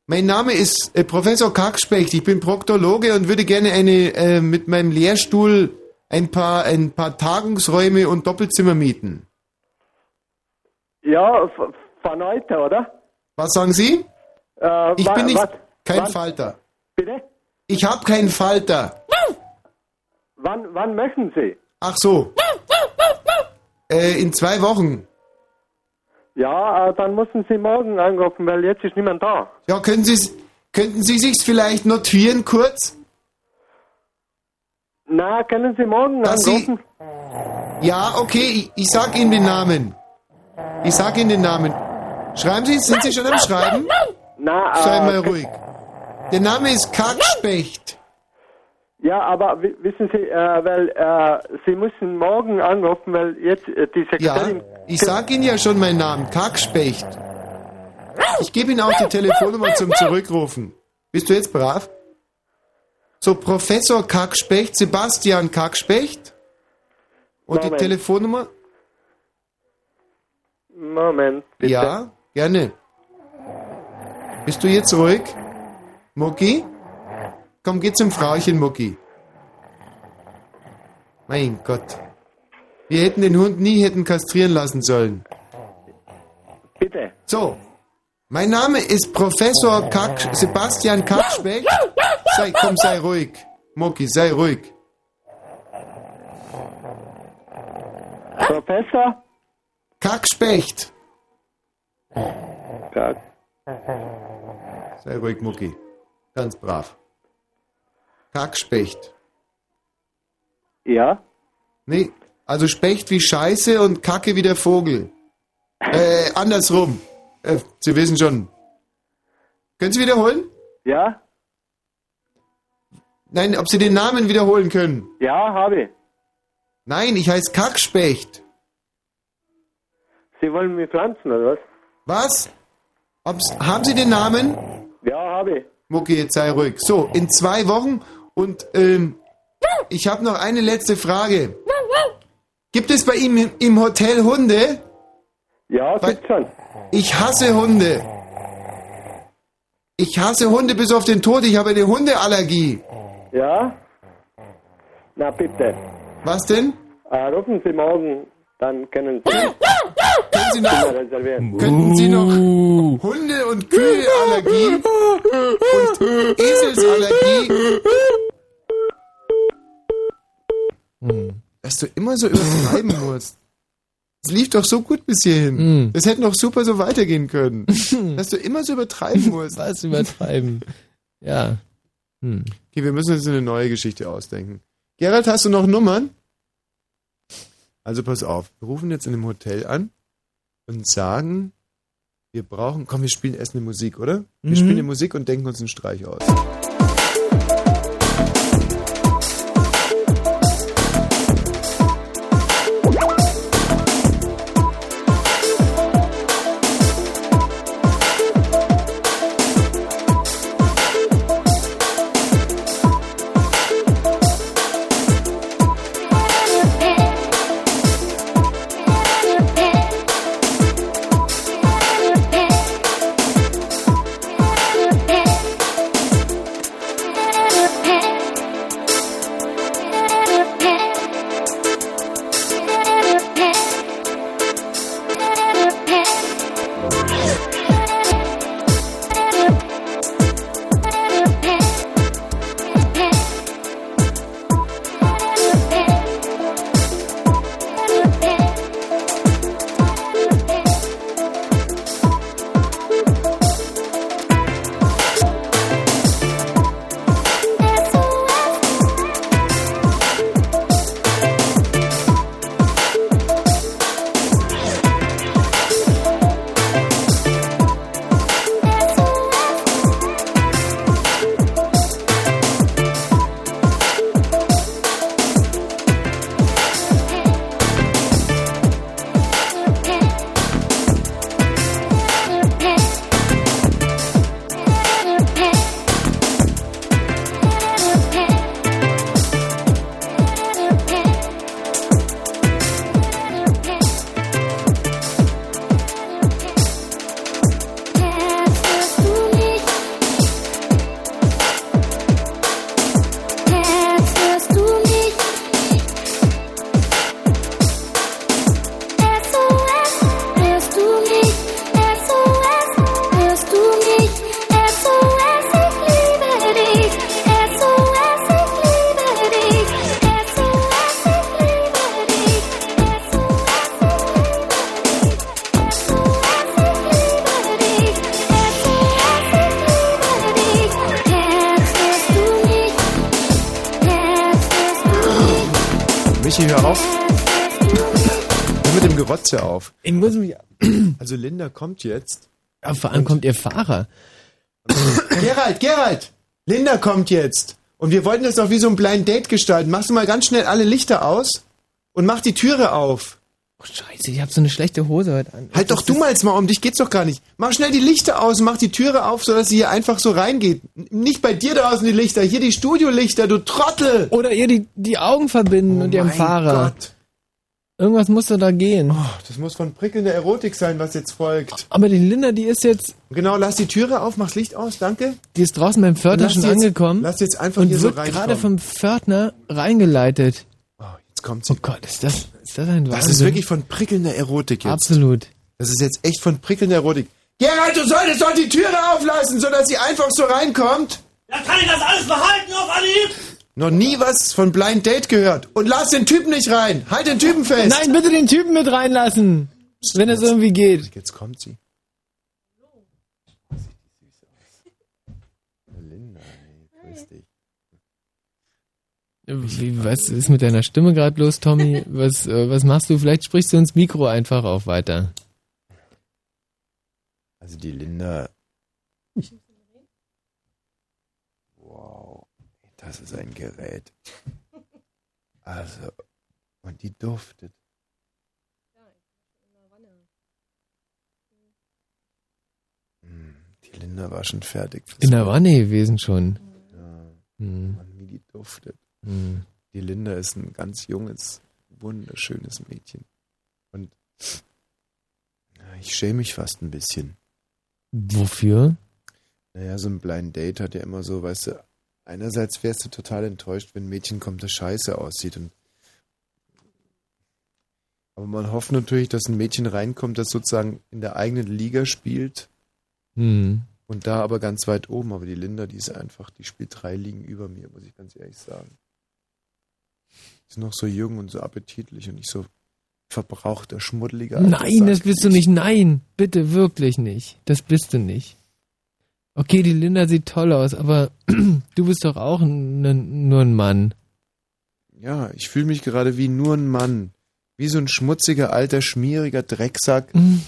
Mein Name ist äh, Professor Kackspecht. Ich bin Proktologe und würde gerne eine äh, mit meinem Lehrstuhl ein paar, ein paar Tagungsräume und Doppelzimmer mieten. Ja, von heute, oder? Was sagen Sie? Äh, Ich bin nicht was? kein wann, Falter. Bitte? Ich habe keinen Falter. Wann, wann möchten Sie? Ach so. Äh, in zwei Wochen. Ja, äh, dann müssen Sie morgen anrufen, weil jetzt ist niemand da. Ja, können Sie könnten Sie sich's vielleicht notieren kurz? Na, können Sie morgen Dass Sie- anrufen? Ja, okay, ich, ich sag Ihnen den Namen. Ich sag Ihnen den Namen. Schreiben Sie, sind Sie schon am Schreiben? Na, Sei äh, mal ruhig. Der Name ist Kackspecht. Ja, aber wi- wissen Sie, äh, weil äh, Sie müssen morgen anrufen, weil jetzt äh, die Ja, Sekretärin... ich sag Ihnen ja schon meinen Namen, Kackspecht. Ich gebe Ihnen auch die Telefonnummer zum Zurückrufen. Bist du jetzt brav? So, Professor Kackspecht, Sebastian Kackspecht. Und die Moment. Telefonnummer? Moment, bitte. Ja, gerne. Bist du jetzt ruhig? Mucki? Komm, geh zum Frauchen, Mucki. Mein Gott. Wir hätten den Hund nie hätten kastrieren lassen sollen. Bitte. So. Mein Name ist Professor Kack, Sebastian Kackspeck. Sei, komm, sei ruhig. Mucki, sei ruhig. Professor? Kackspecht. Ja. Sei ruhig, Mucki. Ganz brav. Kackspecht. Ja? Nee, also Specht wie Scheiße und Kacke wie der Vogel. Äh, andersrum. Äh, Sie wissen schon. Können Sie wiederholen? Ja? Nein, ob Sie den Namen wiederholen können. Ja, habe ich. Nein, ich heiße Kackspecht. Sie wollen mich pflanzen, oder was? Was? Ob's, haben Sie den Namen? Ja, habe ich. Mucki, jetzt sei ruhig. So, in zwei Wochen und ähm, ich habe noch eine letzte Frage. Gibt es bei ihm im- im Hotel Hunde? Ja, gibt's schon. Ich hasse Hunde. Ich hasse Hunde bis auf den Tod. Ich habe eine Hundeallergie. Ja? Na bitte. Was denn? Äh, rufen Sie morgen, dann können Sie... Sie noch, könnten Sie noch Hunde- und Küheallergie und Eselsallergie? Dass du immer so übertreiben musst. Es lief doch so gut bis hierhin. Das hätte noch super so weitergehen können. Dass du immer so übertreiben musst. Was übertreiben? Ja. Hm. Okay, wir müssen uns eine neue Geschichte ausdenken. Gerald, hast du noch Nummern? Also pass auf, wir rufen jetzt in einem Hotel an und sagen, wir brauchen, komm, wir spielen erst eine Musik, oder? Wir Mhm. spielen eine Musik und denken uns einen Streich aus. Kommt jetzt. Aber vor allem kommt ihr Fahrer. Gerald, Gerald! Linda kommt jetzt. Und wir wollten das doch wie so ein Blind Date gestalten. Machst du mal ganz schnell alle Lichter aus und mach die Türe auf. Oh, scheiße, ich habe so eine schlechte Hose heute an. Halt doch du mal jetzt mal um, dich geht's doch gar nicht. Mach schnell die Lichter aus und mach die Türe auf, sodass sie hier einfach so reingeht. Nicht bei dir da draußen die Lichter, hier die Studiolichter, du Trottel! Oder ihr die, die Augen verbinden und ihrem Fahrer. Gott. Irgendwas muss da, da gehen. Oh, das muss von prickelnder Erotik sein, was jetzt folgt. Aber die Linda, die ist jetzt, Genau, lass die Türe auf, mach's Licht aus, danke. die ist draußen beim Pförtner schon die jetzt- angekommen lass jetzt einfach und hier so wird reinkommen. gerade vom Pförtner reingeleitet. Jetzt kommt sie. Oh Gott, ist das, ist das ein Wahnsinn? Das ist wirklich von prickelnder Erotik jetzt. Absolut. Das ist jetzt echt von prickelnder Erotik. Gerald, du solltest doch die Türe auflassen, sodass sie einfach so reinkommt. Ja, kann ich das alles behalten auf Anhieb? Noch nie was von Blind Date gehört. Und lass den Typen nicht rein. Halt den Typen fest. Nein, bitte den Typen mit reinlassen. Wenn es irgendwie geht. Jetzt kommt sie. Linda, grüß dich. Wie, was ist mit deiner Stimme gerade los, Tommy? Was, äh, was machst du? Vielleicht sprichst du ins Mikro einfach auf weiter. Also die Linda. Das ist ein Gerät. Also, und die duftet. Hm, Die Linda war schon fertig. In der. Wanne gewesen schon. Ja, Hm. Mann, wie die duftet. Hm. Die Linda ist ein ganz junges, wunderschönes Mädchen. Und ich schäme mich fast ein bisschen. Wofür? Naja, so ein Blind Date hat ja immer so, weißt du, einerseits wärst du total enttäuscht, wenn ein Mädchen kommt, das scheiße aussieht. Und aber man hofft natürlich, dass ein Mädchen reinkommt, das sozusagen in der eigenen Liga spielt Hm. und da aber ganz weit oben. Aber die Linda, die ist einfach, die spielt drei Ligen über mir, muss ich ganz ehrlich sagen. Ist noch so jung und so appetitlich und nicht so verbrauchter, schmuddeliger. alter Nein, das bist du nicht. Nein, bitte wirklich nicht. Das bist du nicht. Okay, die Linda sieht toll aus, aber du bist doch auch n, n, nur ein Mann. Ja, ich fühle mich gerade wie nur ein Mann. Wie so ein schmutziger, alter, schmieriger Drecksack Mhm.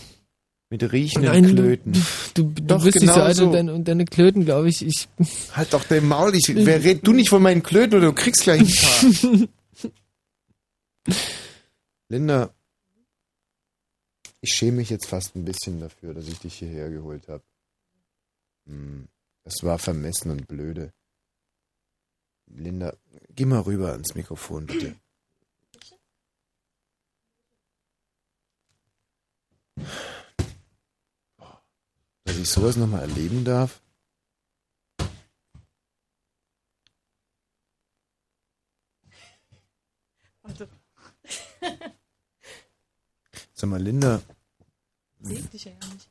mit riechenden Nein, Klöten. Du, du Doch, bist nicht so genau alt so. und, deine, und deine Klöten, glaube ich, ich. Halt doch den Maul. Ich, wer redet du nicht von meinen Klöten oder du kriegst gleich ein paar. Linda, ich schäme mich jetzt fast ein bisschen dafür, dass ich dich hierher geholt habe. Hm, Das war vermessen und blöde. Linda, geh mal rüber ans Mikrofon, bitte. Dass ich sowas nochmal erleben darf. Also. Sag mal, Linda, Seh dich ja gar nicht.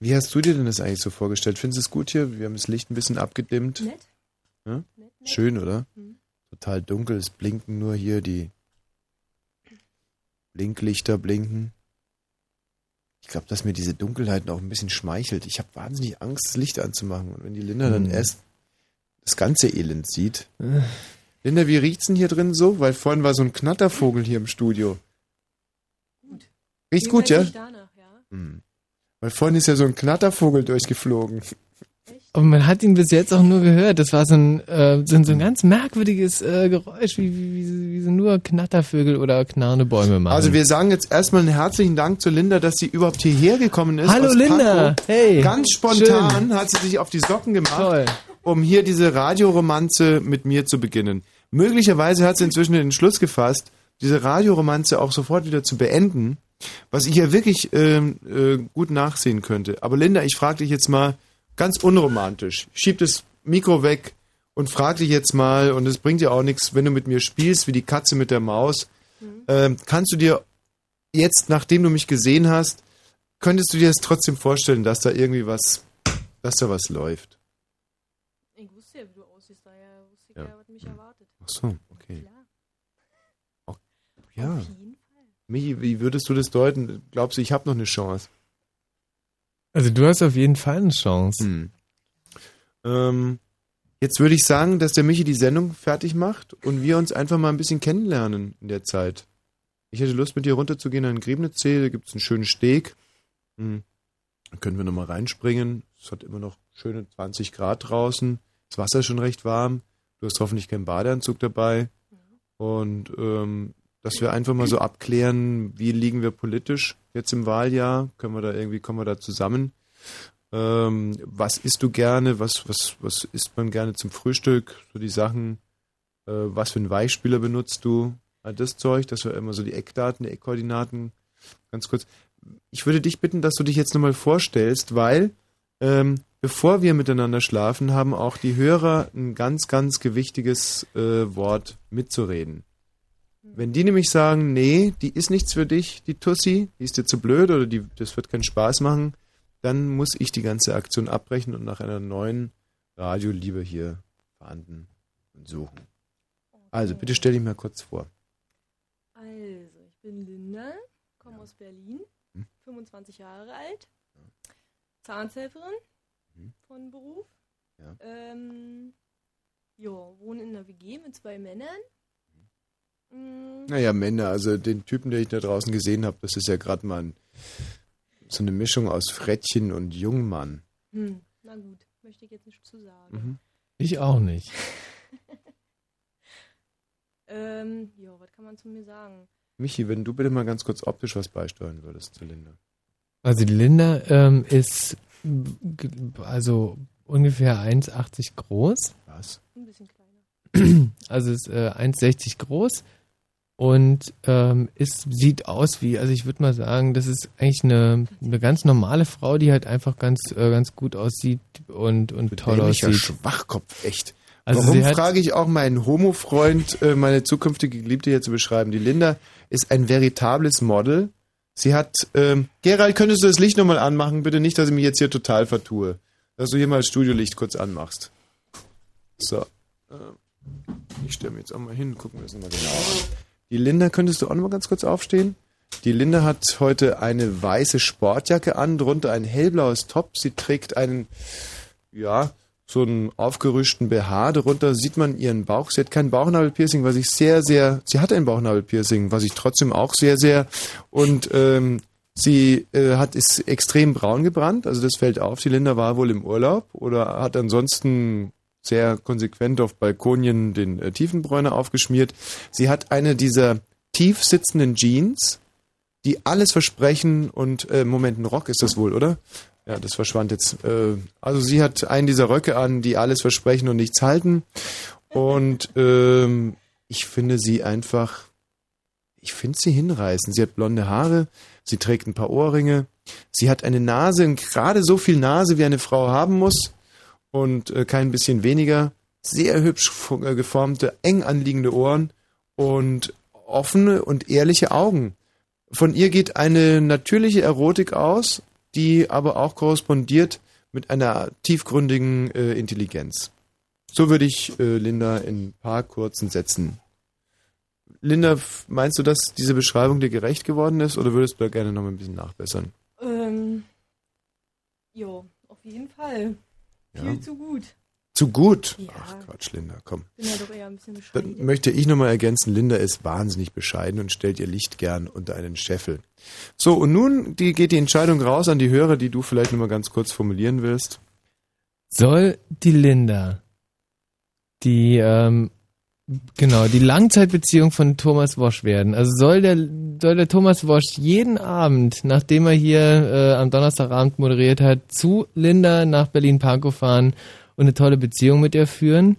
Wie hast du dir denn das eigentlich so vorgestellt? Findest du es gut hier? Wir haben das Licht ein bisschen abgedimmt. Nett. Ja? Schön, oder? Mhm. Total dunkel, es blinken nur hier die Blinklichter blinken. Ich glaube, dass mir diese Dunkelheit auch ein bisschen schmeichelt. Ich habe wahnsinnig Angst, das Licht anzumachen. Und wenn die Linda dann Mhm. erst das ganze Elend sieht. Linda, wie riecht's denn hier drin so? Weil vorhin war so ein Knattervogel hier im Studio. Riecht gut, ja? Jedenfalls nicht danach, ja. Hm. Weil vorhin ist ja so ein Knattervogel durchgeflogen. Aber man hat ihn bis jetzt auch nur gehört. Das war so ein, äh, so ein, so ein ganz merkwürdiges äh, Geräusch, wie, wie, wie, wie so nur Knattervögel oder knarrende Bäume machen. Also wir sagen jetzt erstmal einen herzlichen Dank zu Linda, dass sie überhaupt hierher gekommen ist. Hallo Linda, Pankow. hey. Ganz spontan Schön. hat sie sich auf die Socken gemacht, um hier diese Radioromanze mit mir zu beginnen. Möglicherweise hat sie inzwischen den Entschluss gefasst, diese Radioromanze auch sofort wieder zu beenden, was ich ja wirklich ähm, äh, gut nachsehen könnte. Aber Linda, ich frage dich jetzt mal ganz unromantisch. Schieb das Mikro weg und frag dich jetzt mal, und es bringt ja auch nichts, wenn du mit mir spielst, wie die Katze mit der Maus, ähm, kannst du dir jetzt, nachdem du mich gesehen hast, könntest du dir das trotzdem vorstellen, dass da irgendwie was, dass da was läuft? Ich wusste ja, wie du aussiehst, daher wusste ich Ja. ja, was mich erwartet. Ach so, ja. Michi, wie würdest du das deuten? Glaubst du, ich habe noch eine Chance? Also du hast auf jeden Fall eine Chance. Hm. Ähm, Jetzt würde ich sagen, dass der Michi die Sendung fertig macht und wir uns einfach mal ein bisschen kennenlernen in der Zeit. Ich hätte Lust, mit dir runterzugehen an den Griebnitzsee, da gibt es einen schönen Steg. Hm. Da können wir nochmal reinspringen. Es hat immer noch schöne 20 Grad draußen. Das Wasser ist schon recht warm. Du hast hoffentlich keinen Badeanzug dabei. Und ähm, dass wir einfach mal so abklären, wie liegen wir politisch jetzt im Wahljahr? Können wir da irgendwie, kommen wir da zusammen? Ähm, was isst du gerne? Was, was, was isst man gerne zum Frühstück? So die Sachen. Äh, was für einen Weichspüler benutzt du? All das Zeug, dass wir immer so die Eckdaten, die Eckkoordinaten ganz kurz. Ich würde dich bitten, dass du dich jetzt nochmal vorstellst, weil ähm, bevor wir miteinander schlafen, haben auch die Hörer ein ganz, ganz gewichtiges äh, Wort mitzureden. Wenn die nämlich sagen, nee, die ist nichts für dich, die Tussi, die ist dir zu blöd oder die, das wird keinen Spaß machen, dann muss ich die ganze Aktion abbrechen und nach einer neuen Radioliebe hier verhandeln und suchen. Also, bitte stell dich mal kurz vor. Also, ich bin Linda, komme aus Berlin, 25 Jahre alt, Zahnshelferin von Beruf. Ja. Ähm, ja, wohne in einer WG mit zwei Männern. Mm, Naja, Männer, also den Typen, den ich da draußen gesehen habe, das ist ja gerade mal ein, so eine Mischung aus Frettchen und Jungmann. Hm, na gut, möchte ich jetzt nicht zu sagen. Mhm. Ich auch nicht. Ähm, ja, was kann man zu mir sagen? Michi, wenn du bitte mal ganz kurz optisch was beisteuern würdest zu Linda. Also die Linda ähm, ist also ungefähr 1,80 groß. Was? Ein bisschen kleiner. Also ist äh, 1,60 groß und ähm, ist, sieht aus wie, also ich würde mal sagen, das ist eigentlich eine, eine ganz normale Frau, die halt einfach ganz, äh, ganz gut aussieht und, und toll Dämlicher aussieht. Schwachkopf, echt. Also Warum frage ich auch meinen Homo-Freund, äh, meine zukünftige Geliebte hier zu beschreiben? Die Linda ist ein veritables Model. Sie hat, ähm, Gerald, könntest du das Licht nochmal anmachen? Bitte nicht, dass ich mich jetzt hier total vertue. Dass du hier mal das Studiolicht kurz anmachst. So. Ähm, ich stelle mich jetzt auch mal hin, gucken wir das nochmal genau an. Die Linda, könntest du auch nochmal ganz kurz aufstehen? Die Linda hat heute eine weiße Sportjacke an, drunter ein hellblaues Top. Sie trägt einen, ja, so einen aufgerüschten BH. Darunter sieht man ihren Bauch. Sie hat kein Bauchnabelpiercing, was ich sehr, sehr, sie hat ein Bauchnabelpiercing, was ich trotzdem auch sehr, sehr, und ähm, sie äh, hat, ist extrem braun gebrannt, also das fällt auf. Die Linda war wohl im Urlaub oder hat ansonsten sehr konsequent auf Balkonien den äh, Tiefenbräuner aufgeschmiert. Sie hat eine dieser tief sitzenden Jeans, die alles versprechen und äh, Moment, ein Rock ist das wohl, oder? Ja, das verschwand jetzt. Äh, also sie hat einen dieser Röcke an, die alles versprechen und nichts halten. Und ähm, ich finde sie einfach, ich finde sie hinreißend. Sie hat blonde Haare, sie trägt ein paar Ohrringe, sie hat eine Nase, gerade so viel Nase, wie eine Frau haben muss und äh, kein bisschen weniger. Sehr hübsch äh, geformte, eng anliegende Ohren und offene und ehrliche Augen. Von ihr geht eine natürliche Erotik aus, die aber auch korrespondiert mit einer tiefgründigen äh, Intelligenz. So würde ich äh, Linda in ein paar kurzen Sätzen. Linda, meinst du, dass diese Beschreibung dir gerecht geworden ist oder würdest du da gerne noch ein bisschen nachbessern? Ähm, jo, auf jeden Fall. Ja. Viel zu gut. Zu gut? Ja. Ach Quatsch, Linda, komm. Bin ja doch eher ein bisschen bescheiden. Dann möchte ich nochmal ergänzen, Linda ist wahnsinnig bescheiden und stellt ihr Licht gern unter einen Scheffel. So, und nun die, geht die Entscheidung raus an die Hörer, die du vielleicht nochmal ganz kurz formulieren willst. Soll die Linda die, ähm, genau, die Langzeitbeziehung von Thomas Wosch werden? Also soll der, soll der Thomas Wosch jeden Abend, nachdem er hier äh, am Donnerstagabend moderiert hat, zu Linda nach Berlin-Pankow fahren und eine tolle Beziehung mit ihr führen?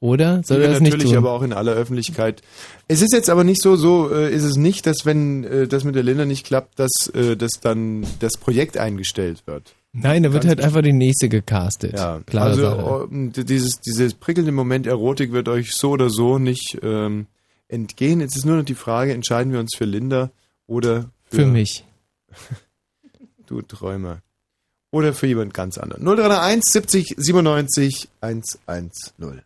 Oder soll er das nicht natürlich tun? aber auch in aller Öffentlichkeit. Es ist jetzt aber nicht so, so äh, ist es nicht, dass wenn äh, das mit der Linda nicht klappt, dass, äh, dass dann das Projekt eingestellt wird. Nein, da wird Ganz halt einfach die nächste gecastet. Ja, Klare also Sache. ähm, dieses, dieses prickelnde Moment Erotik wird euch so oder so nicht ähm, entgehen. Jetzt ist nur noch die Frage, entscheiden wir uns für Linda oder für, Für mich. Du Träumer. Oder für jemand ganz anderen. 0301 70 97 110.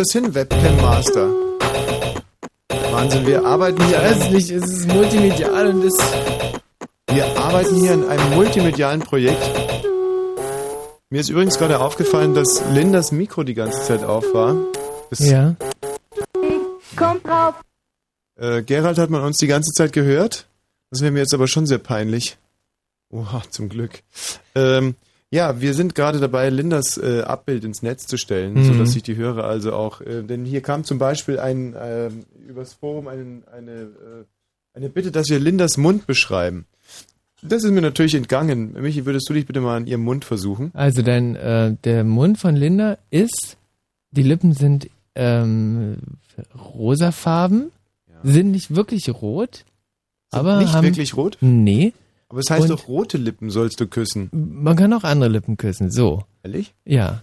das hin, Webcam Master? Wahnsinn, wir arbeiten hier. Ich weiß nicht, es ist multimedial und es. Wir arbeiten hier an einem multimedialen Projekt. Mir ist übrigens gerade aufgefallen, dass Lindas Mikro die ganze Zeit auf war. Das, Ja. Kommt drauf. Äh, Gerald hat man uns die ganze Zeit gehört. Das wäre mir jetzt aber schon sehr peinlich. Oha, zum Glück. Ähm, ja, wir sind gerade dabei, Lindas äh, Abbild ins Netz zu stellen, Mhm. sodass sich die Hörer also auch, äh, denn hier kam zum Beispiel ein, ähm, übers Forum ein, eine, äh, eine Bitte, dass wir Lindas Mund beschreiben. Das ist mir natürlich entgangen. Michi, würdest du dich bitte mal an ihrem Mund versuchen? Also dein, äh, der Mund von Linda ist, die Lippen sind ähm, rosafarben, sind nicht wirklich rot, aber nicht haben, wirklich rot? Nee. Aber es heißt Und- doch, rote Lippen sollst du küssen. Man kann auch andere Lippen küssen, so. Ehrlich? Ja.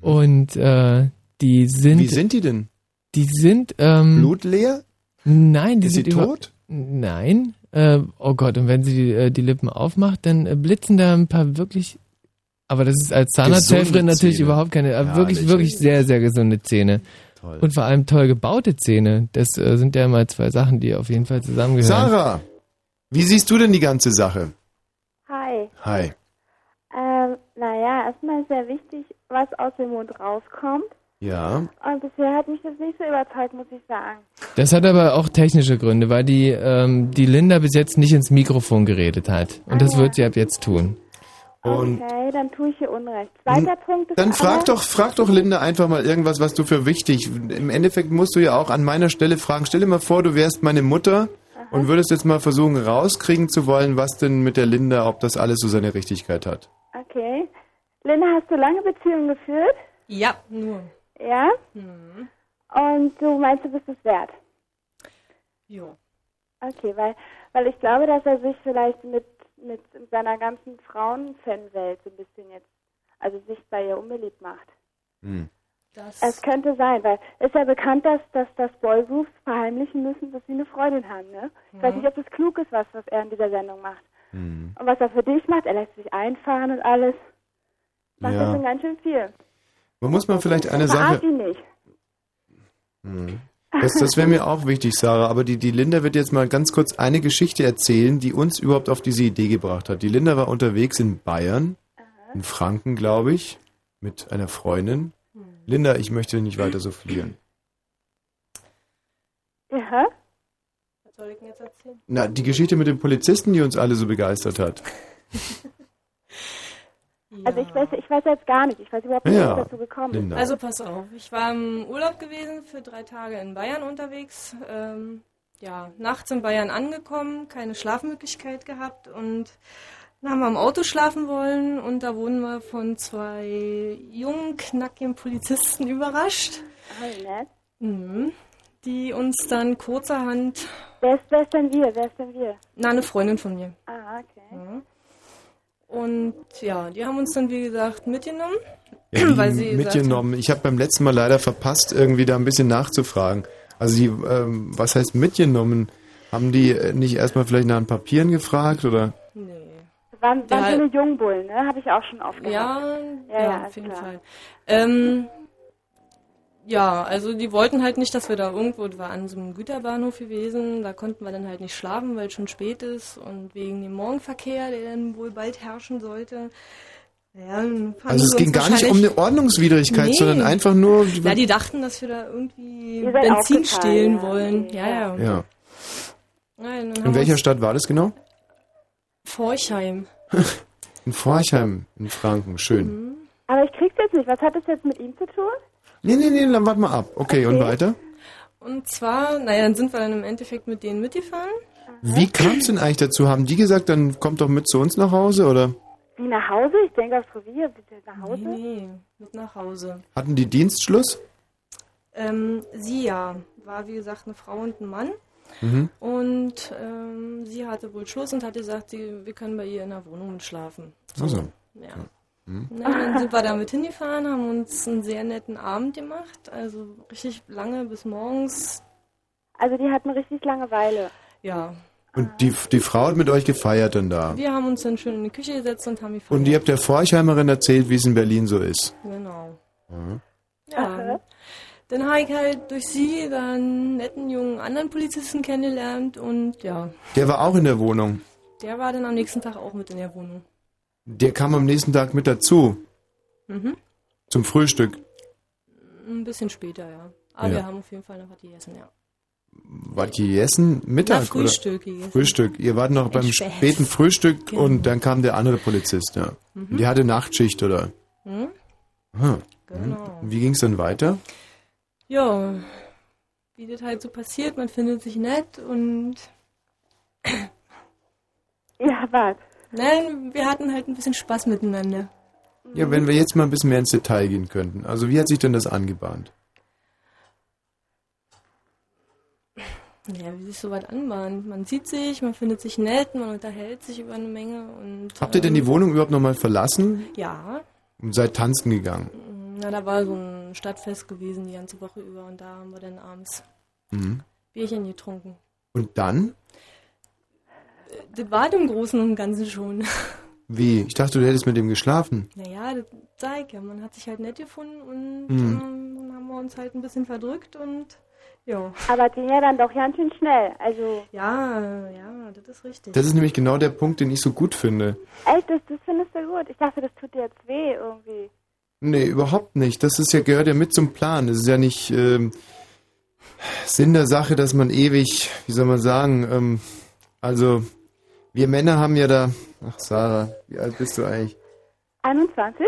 Und äh, die sind. Wie sind die denn? Die sind. Ähm, Blutleer? Nein, die Ist sind sie tot? Nein. Äh, oh Gott, und wenn sie die, äh, die Lippen aufmacht, dann äh, blitzen da ein paar wirklich. Aber das ist als Zahnarzthelferin natürlich Zähne. überhaupt keine. Äh, Ja, wirklich, wirklich sehr, sehr gesunde Zähne. Toll. Und vor allem toll gebaute Zähne. Das sind ja immer zwei Sachen, die auf jeden Fall zusammengehören. Sarah, wie siehst du denn die ganze Sache? Hi. Hi. Ähm, naja, erstmal ist sehr wichtig, was aus dem Mund rauskommt. Ja. Und bisher hat mich das nicht so überzeugt, muss ich sagen. Das hat aber auch technische Gründe, weil die, ähm, die Linda bis jetzt nicht ins Mikrofon geredet hat. Und das Ah, ja. wird sie ab jetzt tun. Und Okay, dann tue ich hier Unrecht. Zweiter Punkt ist dann frag doch, frag doch Linda einfach mal irgendwas, was du für wichtig. Im Endeffekt musst du ja auch an meiner Stelle fragen. Stell dir mal vor, du wärst meine Mutter und würdest jetzt mal versuchen rauskriegen zu wollen, was denn mit der Linda, ob das alles so seine Richtigkeit hat. Okay. Linda, hast du lange Beziehungen geführt? Ja, nur. Ja? Hm. Und du meinst, du bist es wert? Jo. Okay, weil, weil ich glaube, dass er sich vielleicht mit, mit seiner ganzen Frauenfanwelt so ein bisschen jetzt, also sich bei ihr unbeliebt macht. Es könnte sein, weil es ist ja bekannt, dass, dass, dass Boygroups verheimlichen müssen, dass sie eine Freundin haben, ne? Ich weiß Mhm. nicht, ob das klug ist, was, was er in dieser Sendung macht. Hm. Und was er für dich macht, er lässt sich einfahren und alles. Macht Ja. das schon ganz schön viel. Man muss mal vielleicht eine Verarscht Sache. ihn nicht. Hm. Das, das wäre mir auch wichtig, Sarah. Aber die, die Linda wird jetzt mal ganz kurz eine Geschichte erzählen, die uns überhaupt auf diese Idee gebracht hat. Die Linda war unterwegs in Bayern, in Franken, glaube ich, mit einer Freundin. Linda, ich möchte nicht weiter so fliehen. Ja? Was soll ich denn jetzt erzählen? Na, die Geschichte mit dem Polizisten, die uns alle so begeistert hat. Also ich weiß, ich weiß jetzt gar nicht. Ich weiß überhaupt nicht, Ja, wie es dazu gekommen Linda. ist. Also pass auf, ich war im Urlaub gewesen, für drei Tage in Bayern unterwegs. Ähm, ja, nachts in Bayern angekommen, keine Schlafmöglichkeit gehabt und dann haben wir im Auto schlafen wollen und da wurden wir von zwei jungen, knackigen Polizisten überrascht. Oh, nett. Mhm. Die uns dann kurzerhand, Wer ist, wer ist denn wir? Wer ist denn wir? na, eine Freundin von mir. Ah, okay. Ja. Und ja, die haben uns dann, wie gesagt, mitgenommen. Ja, weil sie mitgenommen. Ich habe beim letzten Mal leider verpasst, irgendwie da ein bisschen nachzufragen. Also die, ähm, was heißt mitgenommen? Haben die äh, nicht erstmal vielleicht nach den Papieren gefragt oder? Waren, waren so eine Jungbullen, ne? Habe ich auch schon oft. Ja, ja, ja, auf jeden klar. Fall. Ähm, ja, also die wollten halt nicht, dass wir da irgendwo, das war an so einem Güterbahnhof gewesen, da konnten wir dann halt nicht schlafen, weil es schon spät ist und wegen dem Morgenverkehr, der dann wohl bald herrschen sollte. Ja, Also es ging gar nicht um eine Ordnungswidrigkeit, Nee. sondern einfach nur. Ja, die dachten, dass wir da irgendwie Benzin stehlen ja. wollen. Ja, ja. Ja. Nein, In welcher Stadt war das genau? Forchheim. In Forchheim, in Franken. Schön. Mhm. Aber ich krieg's jetzt nicht. Was hat das jetzt mit ihm zu tun? Nee, nee, nee, dann warte mal ab. Okay, und weiter? Und zwar, naja, dann sind wir dann im Endeffekt mit denen mitgefahren. Wie kam es denn eigentlich dazu? Haben die gesagt, dann kommt doch mit zu uns nach Hause oder Wie nach Hause? Ich denke aufs Revier. Bitte nach Hause? Nee, nee, mit nach Hause. hatten die Dienstschluss? Ähm, sie ja, war wie gesagt eine Frau und ein Mann. Mhm. Und ähm, sie hatte wohl Schluss und hat gesagt, sie, wir können bei ihr in der Wohnung schlafen. Also. Ja. Mhm. Na, dann sind wir damit hingefahren, haben uns einen sehr netten Abend gemacht. Also richtig lange bis morgens. Also die hatten richtig Langeweile. Ja. Und die, die Frau hat mit euch gefeiert dann da. Wir haben uns dann schön in die Küche gesetzt und haben gefeiert. Und ihr habt der Forchheimerin erzählt, wie es in Berlin so ist. Genau. Mhm. Ja. Dann habe ich halt durch sie dann einen netten jungen anderen Polizisten kennengelernt und ja, Der war auch in der Wohnung. der war dann am nächsten Tag auch mit in der Wohnung. Der kam am nächsten Tag mit dazu. Mhm. Zum Frühstück. Ein bisschen später, ja. Aber Ja. wir haben auf jeden Fall noch was gegessen, ja. Ihr gegessen? Mittag? Na, Frühstück oder? gegessen. Frühstück. Ihr wart noch Ein beim Spät. späten Frühstück Genau. und dann kam der andere Polizist, ja. Mhm. Der hatte Nachtschicht, oder? Hm? Aha. Genau. Und Wie ging's dann weiter? Ja, wie das halt so passiert, man findet sich nett und. Ja, was? Nein, wir hatten halt ein bisschen Spaß miteinander. Ja, wenn wir jetzt mal ein bisschen mehr ins Detail gehen könnten. Also wie hat sich denn das angebahnt? Ja, wie sich so was anbahnt. Man sieht sich, man findet sich nett, man unterhält sich über eine Menge und. Habt ihr denn die ähm, Wohnung überhaupt nochmal verlassen Ja. und seid tanzen gegangen? Na, da war so ein Stadtfest gewesen die ganze Woche über und da haben wir dann abends Mhm. Bierchen getrunken. Und dann? Das war im Großen und Ganzen schon. Wie? Ich dachte, du hättest mit ihm geschlafen. Naja, das sag ich ja. Man hat sich halt nett gefunden und Mhm. ähm, dann haben wir uns halt ein bisschen verdrückt und ja. Aber ging ja dann doch ganz schön schnell. Also. Ja, ja, das ist richtig. Das ist nämlich genau der Punkt, den ich so gut finde. Echt, das, das findest du gut. Ich dachte, das tut dir jetzt weh irgendwie. Nee, überhaupt nicht. Das ist ja, gehört ja mit zum Plan. Es ist ja nicht ähm, Sinn der Sache, dass man ewig, wie soll man sagen, ähm, also wir Männer haben ja da, ach Sarah, wie alt bist du eigentlich? 21?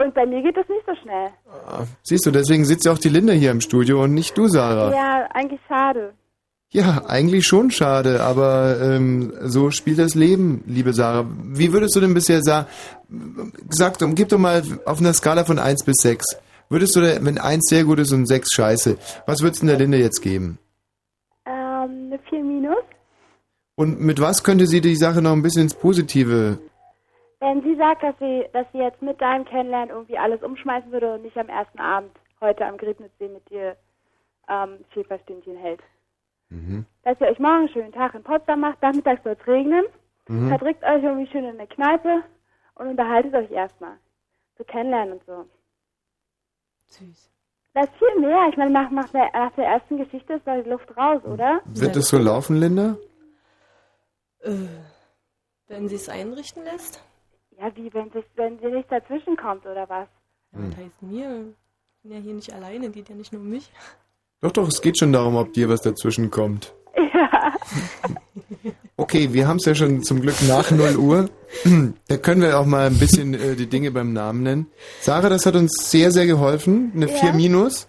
Und bei mir geht das nicht so schnell. Ah, Siehst du, deswegen sitzt ja auch die Linda hier im Studio und nicht du, Sarah. Ja, eigentlich schade. Ja, eigentlich schon schade, aber ähm, so spielt das Leben, liebe Sarah. Wie würdest du denn bisher sagen, sag doch, gib doch mal auf einer Skala von 1 bis 6. Würdest du, da- wenn 1 sehr gut ist und 6 scheiße, was würdest du denn der Linda jetzt geben? Ähm, eine 4 minus. minus. Und mit was könnte sie die Sache noch ein bisschen ins Positive? Wenn sie sagt, dass sie, dass sie jetzt mit deinem Kennenlernen irgendwie alles umschmeißen würde und nicht am ersten Abend heute am Griebnitzsee mit dir ähm, Schäferstündchen hält. Mhm. Dass ihr euch morgen einen schönen Tag in Potsdam macht, nachmittags soll es regnen, Mhm. verdrückt euch irgendwie schön in eine Kneipe und unterhaltet euch erstmal. So kennenlernen und so. Süß. Das ist viel mehr. Ich meine, nach, nach, der, nach der ersten Geschichte ist da die Luft raus, oder? Wird das so laufen, Linda? Äh, wenn sie es einrichten lässt? Ja, wie, wenn sie, wenn sie nicht dazwischen kommt, oder was? Ja, was heißt mir? Ich bin ja hier nicht alleine, geht ja nicht nur um mich. Doch, doch, es geht schon darum, ob dir was dazwischen kommt. Ja. Okay, wir haben es ja schon zum Glück nach 0 Uhr. Da können wir auch mal ein bisschen äh, die Dinge beim Namen nennen. Sarah, das hat uns sehr, sehr geholfen. Eine Ja. 4 minus.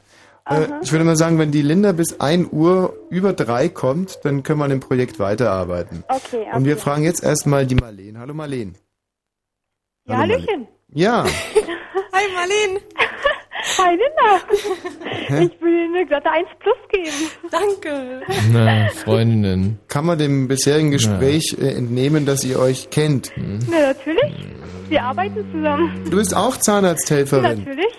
Äh, ich würde mal sagen, wenn die Linda bis 1 Uhr über 3 kommt, dann können wir an dem Projekt weiterarbeiten. Okay, okay. Und wir fragen jetzt erstmal die Marleen. Hallo Marleen. Ja, Hallo, Hallöchen. Ja, Hi, Marlene. Hi, Linda. Ich will Ihnen eine glatte 1 Plus geben. Danke. Na, Freundinnen. kann man dem bisherigen Gespräch äh, entnehmen, dass ihr euch kennt? Na, natürlich. Wir arbeiten zusammen. Du bist auch Zahnarzthelferin. Natürlich.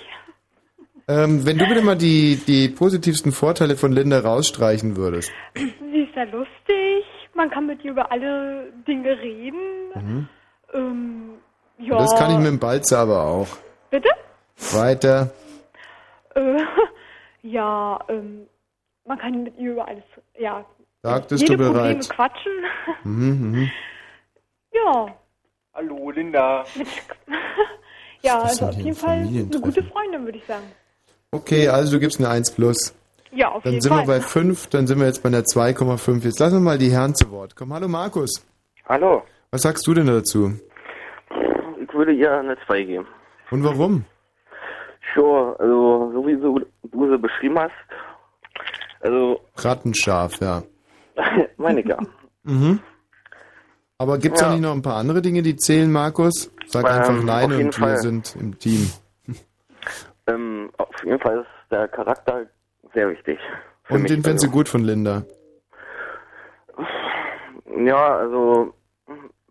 Ähm, wenn du bitte mal die, die positivsten Vorteile von Linda rausstreichen würdest. Sie ist sehr lustig. Man kann mit ihr über alle Dinge reden. Mhm. Ähm, ja. Das kann ich mit dem Balzer aber auch. Bitte? Weiter. Äh, ja, ähm, man kann mit ihr über alles, ja. Sagtest jede du Probleme bereit? quatschen. Mhm, mhm. ja. Hallo, Linda. ja, also auf jeden Fall eine gute Freundin, würde ich sagen. Okay, also du gibst eine 1 plus. Ja, auf Dann jeden sind Fall. wir bei 5, dann sind wir jetzt bei einer 2,5. Jetzt lassen wir mal die Herren zu Wort kommen. Hallo Markus. Hallo. Was sagst du denn dazu? Ich würde ihr eine 2 geben. Und warum? Sure, also so wie du, du sie beschrieben hast, also Rattenscharf, ja. meine ich ja. Mhm. Aber gibt es Ja. da nicht noch ein paar andere Dinge, die zählen, Markus? Sag Ähm, einfach nein und wir Fall. sind im Team. Ähm, auf jeden Fall ist der Charakter sehr wichtig. Und mich, den findest du also. gut von Linda. Ja, also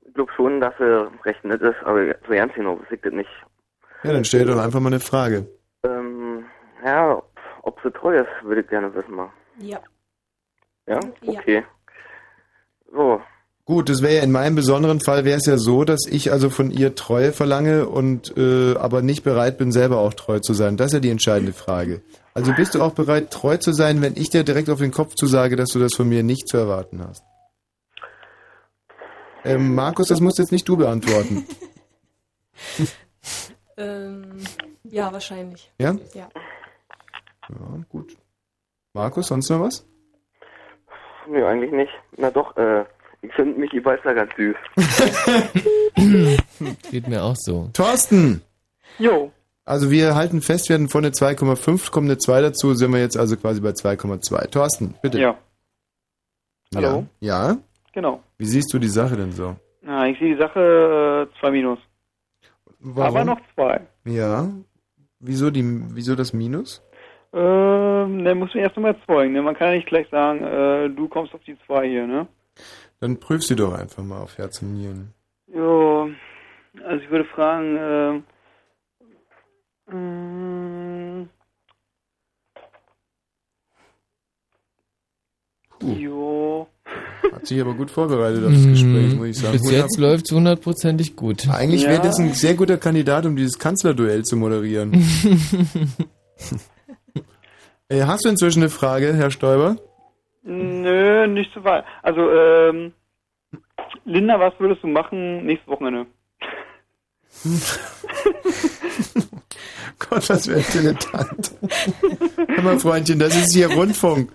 ich glaube schon, dass er recht nett ist, aber so ernst genommen weiß ich das nicht. Ja, dann stell doch einfach mal eine Frage. Ähm, ja, ob sie treu ist, würde ich gerne wissen mal. Ja. Ja? Ja. Okay. So, Gut, das wäre ja in meinem besonderen Fall wäre es ja so, dass ich also von ihr Treue verlange und äh, aber nicht bereit bin, selber auch treu zu sein. Das ist ja die entscheidende Frage. Also bist du auch bereit, treu zu sein, wenn ich dir direkt auf den Kopf zusage, dass du das von mir nicht zu erwarten hast? Ähm, Markus, das musst jetzt nicht du beantworten. Ähm, ja, wahrscheinlich. Ja? Ja. Ja, gut. Markus, sonst noch was? nee, eigentlich nicht. Na doch, äh, ich finde Michi Weißler ganz süß. Geht mir auch so. Thorsten! Jo. Also wir halten fest, wir hatten vorne 2,5, kommt eine 2 dazu, sind wir jetzt also quasi bei 2,2. Thorsten, bitte. Ja. Ja. Hallo? Ja? Genau. Wie siehst du die Sache denn so? Na, ich sehe die Sache äh, 2 minus. Warum? Aber noch 2. Ja. Wieso, die, wieso das Minus? Ähm, dann muss man erst mal erzeugen. Ne? Man kann ja nicht gleich sagen, äh, du kommst auf die 2 hier, ne? Dann prüf sie doch einfach mal auf Herz und Nieren. Jo, also ich würde fragen, ähm, mm, jo, Hat sich aber gut vorbereitet auf das Gespräch, muss ich sagen. Bis jetzt läuft es hundertprozentig gut. Eigentlich wäre Ja. das ein sehr guter Kandidat, um dieses Kanzlerduell zu moderieren. äh, hast du inzwischen eine Frage, Herr Stoiber? nö, nicht so weit. Also, ähm, Linda, was würdest du machen nächstes Wochenende? Gott, was wäre dilettant. Hör mal, Freundchen, das ist hier Rundfunk.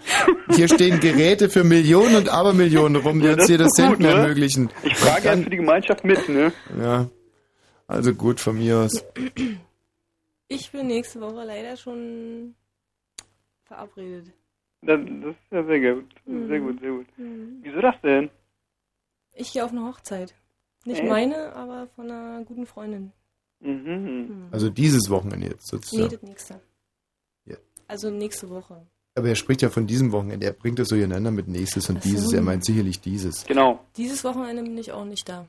Hier stehen Geräte für Millionen und Abermillionen rum, die Ja, uns das hier das Senden ne? ermöglichen. Ich frage Dann- jetzt für die Gemeinschaft mit, ne? Ja, also gut von mir aus. Ich bin nächste Woche leider schon verabredet. Das, das ist ja sehr gut. Sehr gut, sehr gut. Mhm. Wieso das denn? Ich gehe auf eine Hochzeit. Nicht Echt? meine, aber von einer guten Freundin. Mhm. Also dieses Wochenende jetzt Nee, sozusagen. das nächste. Ja. Also nächste Woche. Aber er spricht ja von diesem Wochenende. Er bringt das so durcheinander mit nächstes und dieses. Er meint sicherlich dieses. Genau. Dieses Wochenende bin ich auch nicht da.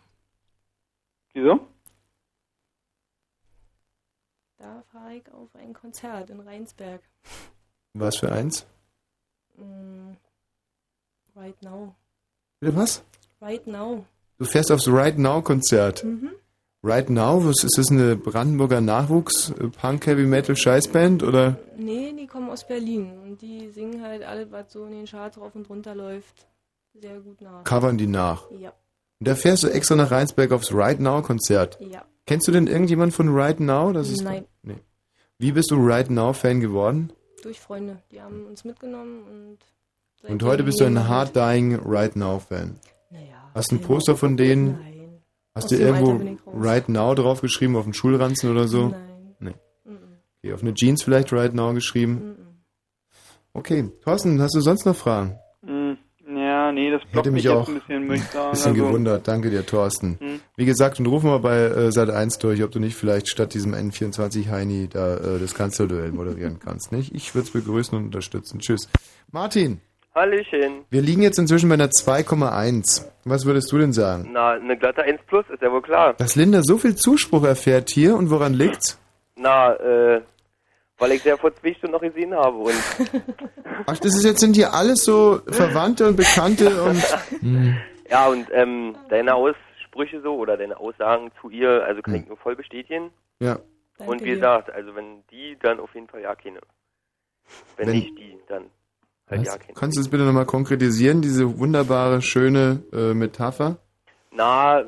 Wieso? Da fahre ich auf ein Konzert in Rheinsberg. Was für eins? Mm, Right now. Bitte was? Right now. Du fährst aufs Right Now Konzert. Mhm. Right Now, was ist das eine Brandenburger Nachwuchs äh, Punk Heavy Metal Scheißband oder? Nee, die kommen aus Berlin und die singen halt alles, was so in den Charts rauf und runter läuft, sehr gut nach. Covern die nach. Ja. Und da fährst du extra nach Rheinsberg aufs Right Now Konzert. Ja. Kennst du denn irgendjemand von Right Now? Das ist Nein. Nee. Wie bist du Right Now Fan geworden? Durch Freunde. Die haben uns mitgenommen und. Und heute bist du ein hard dying Right Now Fan. Naja. Hast du ein Poster von denen? Nein. Hast du dem irgendwo. Right Now draufgeschrieben auf den Schulranzen oder so? Nein. Nee. Okay, auf eine Jeans vielleicht Right Now geschrieben? Okay, Thorsten, hast du sonst noch Fragen? Hm, ja, nee, das blockt Hätte mich jetzt auch ein bisschen, muss ich sagen. bisschen also, gewundert. Danke dir, Thorsten. Hm. Wie gesagt, und rufen wir bei äh, Sat 1 durch, ob du nicht vielleicht statt diesem N24 Heini da äh, das Kanzlerduell moderieren kannst. Nicht? Ich würde es begrüßen und unterstützen. Tschüss. Martin, Hallöchen. wir liegen jetzt inzwischen bei einer 2,1. Was würdest du denn sagen? Na, eine glatte 1 Plus, ist ja wohl klar. Dass Linda so viel Zuspruch erfährt hier und woran liegt's? Na, äh, weil ich sie ja vor zwei Stunden noch gesehen habe und Ach, das ist jetzt sind hier alles so Verwandte und Bekannte und ja, und ähm, deine Aussprüche so oder deine Aussagen zu ihr, also kann ich nur voll bestätigen. ja. und wie gesagt, also wenn die, dann auf jeden Fall ja keine. Wenn, Wenn- nicht die, dann. Kannst du es bitte nochmal konkretisieren, diese wunderbare, schöne äh, Metapher? Na,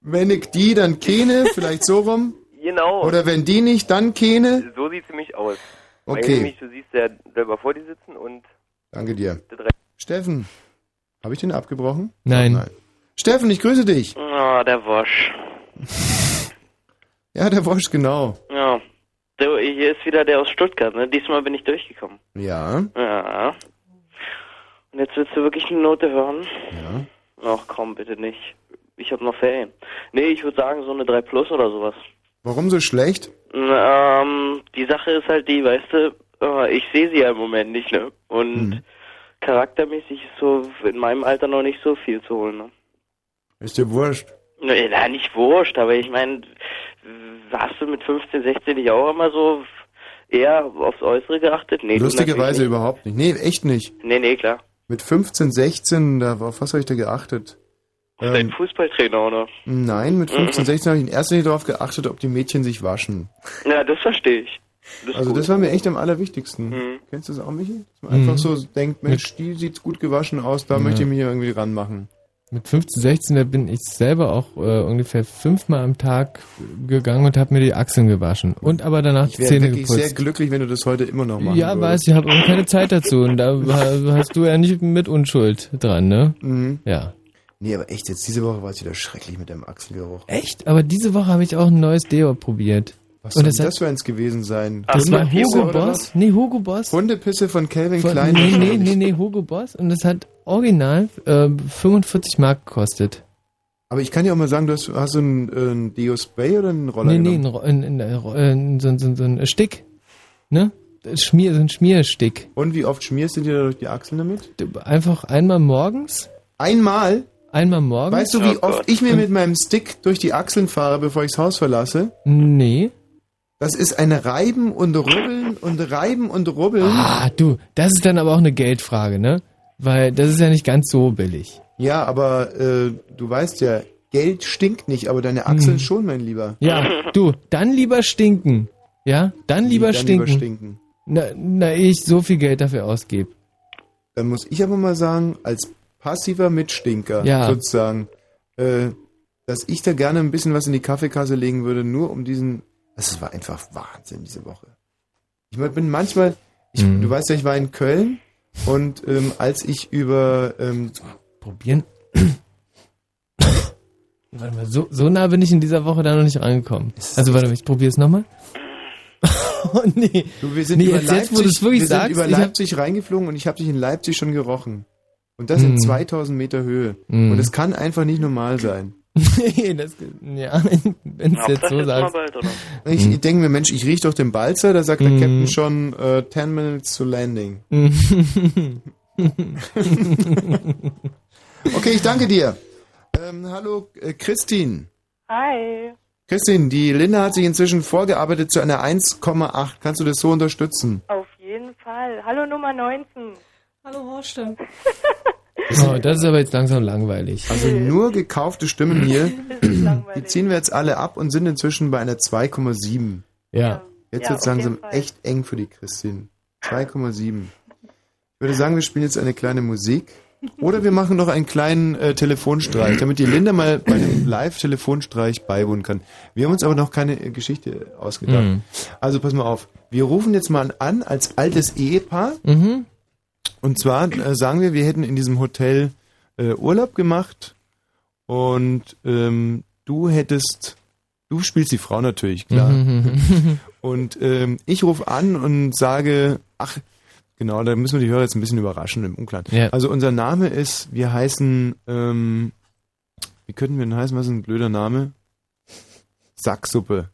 Wenn ich die, dann keine, vielleicht so rum. genau. Oder wenn die nicht, dann keine. So sieht sie mich aus. Okay. Weil nämlich, du siehst ja selber vor dir sitzen und Danke dir. Steffen, habe ich den abgebrochen? Nein. Steffen, ich grüße dich. Ah, der Wosch. Ja, der Wosch, genau. Ja. Du, hier ist wieder der aus Stuttgart, ne? Diesmal bin ich durchgekommen. Ja, Ja. Und jetzt willst du wirklich eine Note hören? ja. Ach komm, bitte nicht. Ich habe noch Ferien. Nee, ich würde sagen so eine 3 Plus oder sowas. Warum so schlecht? Ähm, die Sache ist halt die, weißt du, äh, ich sehe sie ja im Moment nicht, ne? Und Hm. charaktermäßig ist so in meinem Alter noch nicht so viel zu holen, ne? Ist dir wurscht. Nee, na, nicht wurscht, aber ich meine, hast du mit 15, 16 nicht auch immer so eher aufs Äußere geachtet? Nee, Lustigerweise überhaupt nicht. Nee, echt nicht. Nee, nee, klar. Mit 15, 16, da, auf was habe ich da geachtet? Dein Ähm, Fußballtrainer, oder? nein, mit 15, Mhm. 16 habe ich in erster Linie darauf geachtet, ob die Mädchen sich waschen. Ja, das verstehe ich. Das Also gut. das war mir echt am allerwichtigsten. Mhm. Kennst du das auch, Michi? Dass man einfach Mhm. so denkt, Mensch, die sieht gut gewaschen aus, da Ja. möchte ich mich irgendwie ranmachen. Mit 15, 16, da bin ich selber auch äh, ungefähr fünfmal am Tag gegangen und habe mir die Achseln gewaschen. Und aber danach Ich die wäre Zähne wirklich sehr geputzt. glücklich, wenn du das heute immer noch machen Ja, würdest. weiß ich, habe aber keine Zeit dazu. Und da ha- hast du ja nicht mit Unschuld dran, ne? Mhm. Ja. Nee, aber echt, jetzt diese Woche war es wieder schrecklich mit deinem Achselgeruch. Echt? Aber diese Woche habe ich auch ein neues Deo probiert. Was und soll das, das, für eins gewesen sein? das war Hundepisse Hugo Boss. Nee, Hugo Boss. Hundepisse von Calvin Von, Klein? nee, nee, nee, nee, Hugo Boss. Und das hat original äh, 45 Mark gekostet. Aber ich kann dir auch mal sagen, du hast, hast du ein, äh, ein Deo-Spray oder einen Roller Nee, nee, genommen? ein, ein, ein, ein, so, so, so ein Stick. Ne? Schmier, so ein Schmierstick. Und wie oft schmierst du dir da durch die Achseln damit? Einfach einmal morgens. Einmal? Einmal morgens. Weißt du, wie oft ich mir mit meinem Stick durch die Achseln fahre, bevor ich das Haus verlasse? Nee. Das ist ein Reiben und Rubbeln und Reiben und Rubbeln. Ah, du, das ist dann aber auch eine Geldfrage, ne? Weil das ist ja nicht ganz so billig. Ja, aber äh, du weißt ja, Geld stinkt nicht, aber deine Achseln Hm. schon, mein Lieber. Ja, du, dann lieber stinken. Ja, dann lieber dann stinken. lieber stinken. Na, na, ich so viel Geld dafür ausgebe. Dann muss ich aber mal sagen, als passiver Mitstinker Ja. sozusagen, äh, dass ich da gerne ein bisschen was in die Kaffeekasse legen würde, nur um diesen. Also es war einfach Wahnsinn diese Woche. Ich bin manchmal, ich, Mhm. du weißt ja, ich war in Köln und ähm, als ich über ähm, probieren. Warte mal, so, so nah bin ich in dieser Woche da noch nicht rangekommen. Also warte mal, ich probiere es nochmal. oh nee. Du, wir sind nee, über jetzt, Leipzig, jetzt, wo wir sagst, sind über ich hab- Leipzig reingeflogen und ich habe dich in Leipzig schon gerochen. Und das in Mm. 2000 Meter Höhe. Mm. Und es kann einfach nicht normal sein. Nee, das, ja, wenn es jetzt so sagst. Ich, ich denke mir, Mensch, ich riech doch den Balzer, da sagt der Mhm. Captain schon äh, 10 minutes to landing. okay, ich danke dir. Ähm, hallo, äh, Christine. Hi. Christine, die Linda hat sich inzwischen vorgearbeitet zu einer 1,8. Kannst du das so unterstützen? Auf jeden Fall. Hallo Nummer 19. Hallo Horste. Oh, das ist aber jetzt langsam langweilig. Also nur gekaufte Stimmen hier. Die ziehen wir jetzt alle ab und sind inzwischen bei einer 2,7. Ja. Jetzt Ja, wird es langsam echt eng für die Christine. 2,7. Ich würde sagen, wir spielen jetzt eine kleine Musik. Oder wir machen noch einen kleinen äh, Telefonstreich, damit die Linda mal bei einem Live-Telefonstreich beiwohnen kann. Wir haben uns aber noch keine äh, Geschichte ausgedacht. Mhm. Also pass mal auf. Wir rufen jetzt mal an als altes Ehepaar. Mhm. Und zwar äh, sagen wir, wir hätten in diesem Hotel äh, Urlaub gemacht und ähm, du hättest, du spielst die Frau natürlich, klar. Mhm. Und ähm, ich rufe an und sage, ach, genau, da müssen wir die Hörer jetzt ein bisschen überraschen im Unklaren. Ja. Also unser Name ist, wir heißen, ähm, wie könnten wir denn heißen, was ist ein blöder Name? Sacksuppe.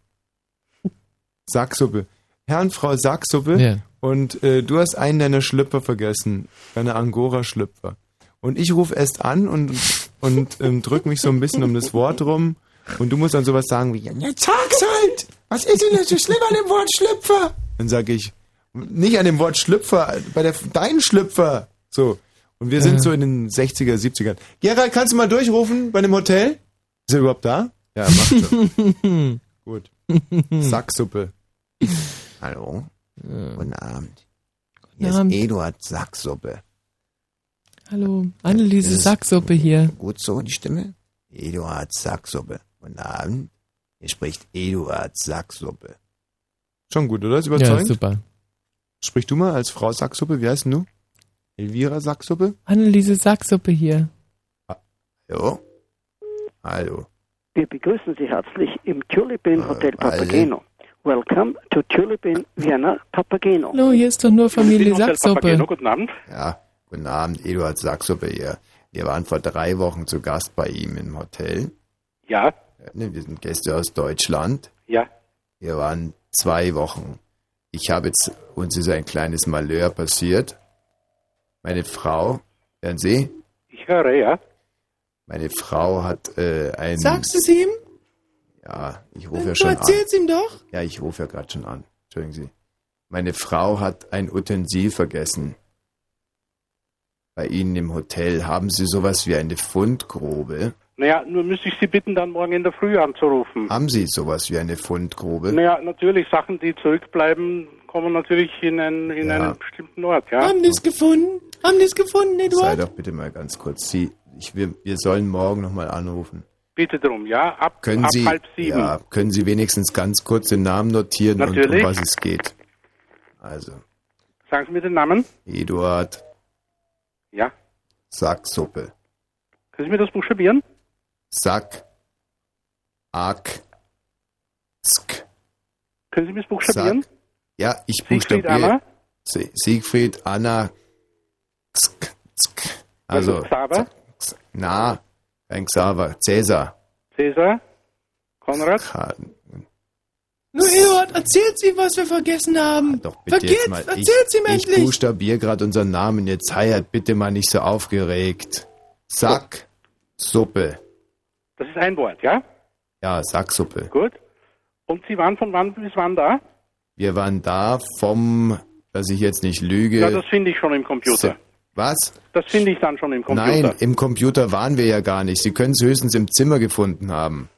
Sacksuppe. Herr und Frau Sacksuppe. Ja. Und äh, du hast einen deiner Schlüpfer vergessen. Deine Angora-Schlüpfer. Und ich rufe erst an und, und ähm, drück mich so ein bisschen um das Wort rum. Und du musst dann sowas sagen wie, ja, jetzt sag's halt! Was ist denn das so schlimm an dem Wort Schlüpfer? Dann sage ich, nicht an dem Wort Schlüpfer, bei der dein Schlüpfer. So. Und wir sind Ja. so in den 60er, 70ern. Gerald, kannst du mal durchrufen bei dem Hotel? Ist er überhaupt da? Ja, macht schon. Gut. Sacksuppe. Hallo. Guten Abend. Hier ist Abend. Eduard Sacksuppe. Hallo, Anneliese Sacksuppe hier. Gut so, die Stimme? Eduard Sacksuppe. Guten Abend. Hier spricht Eduard Sacksuppe. Schon gut, oder? Ist Ja, überzeugend? super. Sprich du mal als Frau Sacksuppe. Wie heißt denn du? Elvira Sacksuppe? Anneliese Sacksuppe hier. Hallo? Hallo. Wir begrüßen Sie herzlich im Tulipin Hotel alle. Papageno. Welcome to Tulipin Vienna Papageno. Hallo, hier ist doch nur Familie Sacksuppe. Guten Abend. Ja, guten Abend, Eduard Sacksuppe hier. Wir waren vor drei Wochen zu Gast bei ihm im Hotel. Ja, Ne, Wir sind Gäste aus Deutschland. ja. Wir waren zwei Wochen. Ich habe jetzt, uns ist ein kleines Malheur passiert. Meine Frau, hören Sie? Ich höre, ja. Meine Frau hat äh, ein... Sagst du es ihm? Ja, ich rufe ja Du schon an. erzähl's ihm doch. Ja, ich rufe ja gerade schon an. Entschuldigen Sie. Meine Frau hat ein Utensil vergessen. Bei Ihnen im Hotel haben Sie sowas wie eine Fundgrube? Naja, nur müsste ich Sie bitten, dann morgen in der Früh anzurufen. Haben Sie sowas wie eine Fundgrube? Naja, natürlich, Sachen, die zurückbleiben, kommen natürlich in, einen, in Ja. einen bestimmten Ort, ja. Haben die es gefunden? Haben die es gefunden, Sei Eduard? doch bitte mal ganz kurz. Sie, ich, wir, wir sollen morgen nochmal anrufen. Bitte drum, ja. Ab, Können ab Sie, halb sieben. ja, können Sie wenigstens ganz kurz den Namen notieren und Natürlich. um was es geht? Also, Sagen Sie mir den Namen? Eduard Ja. Sacksuppe. Können Sie mir das buchstabieren? Sack, Ak, Sk, Können Sie mir das buchstabieren? Sack. Ja, ich Siegfried buchstabiere. Anna? Siegfried Anna. Sk, Sk. Also, Also Xaver? Na, kein Xaver, Cäsar. Cäsar? Konrad? Ka- Nur Eduard, erzähl's ihm, was wir vergessen haben. Doch bitte Vergiss, jetzt mal. Ich, erzähl's ihm ich endlich. buchstabiere gerade unseren Namen. Jetzt halt bitte mal nicht so aufgeregt. Sack, Suppe. Das ist ein Wort, ja? Ja, Sacksuppe. Gut. Und Sie waren von wann bis wann da? Wir waren da vom, dass ich jetzt nicht lüge. Ja, das finde ich schon im Computer. Was? Das finde ich dann schon im Computer. Nein, im Computer waren wir ja gar nicht. Sie können es höchstens im Zimmer gefunden haben.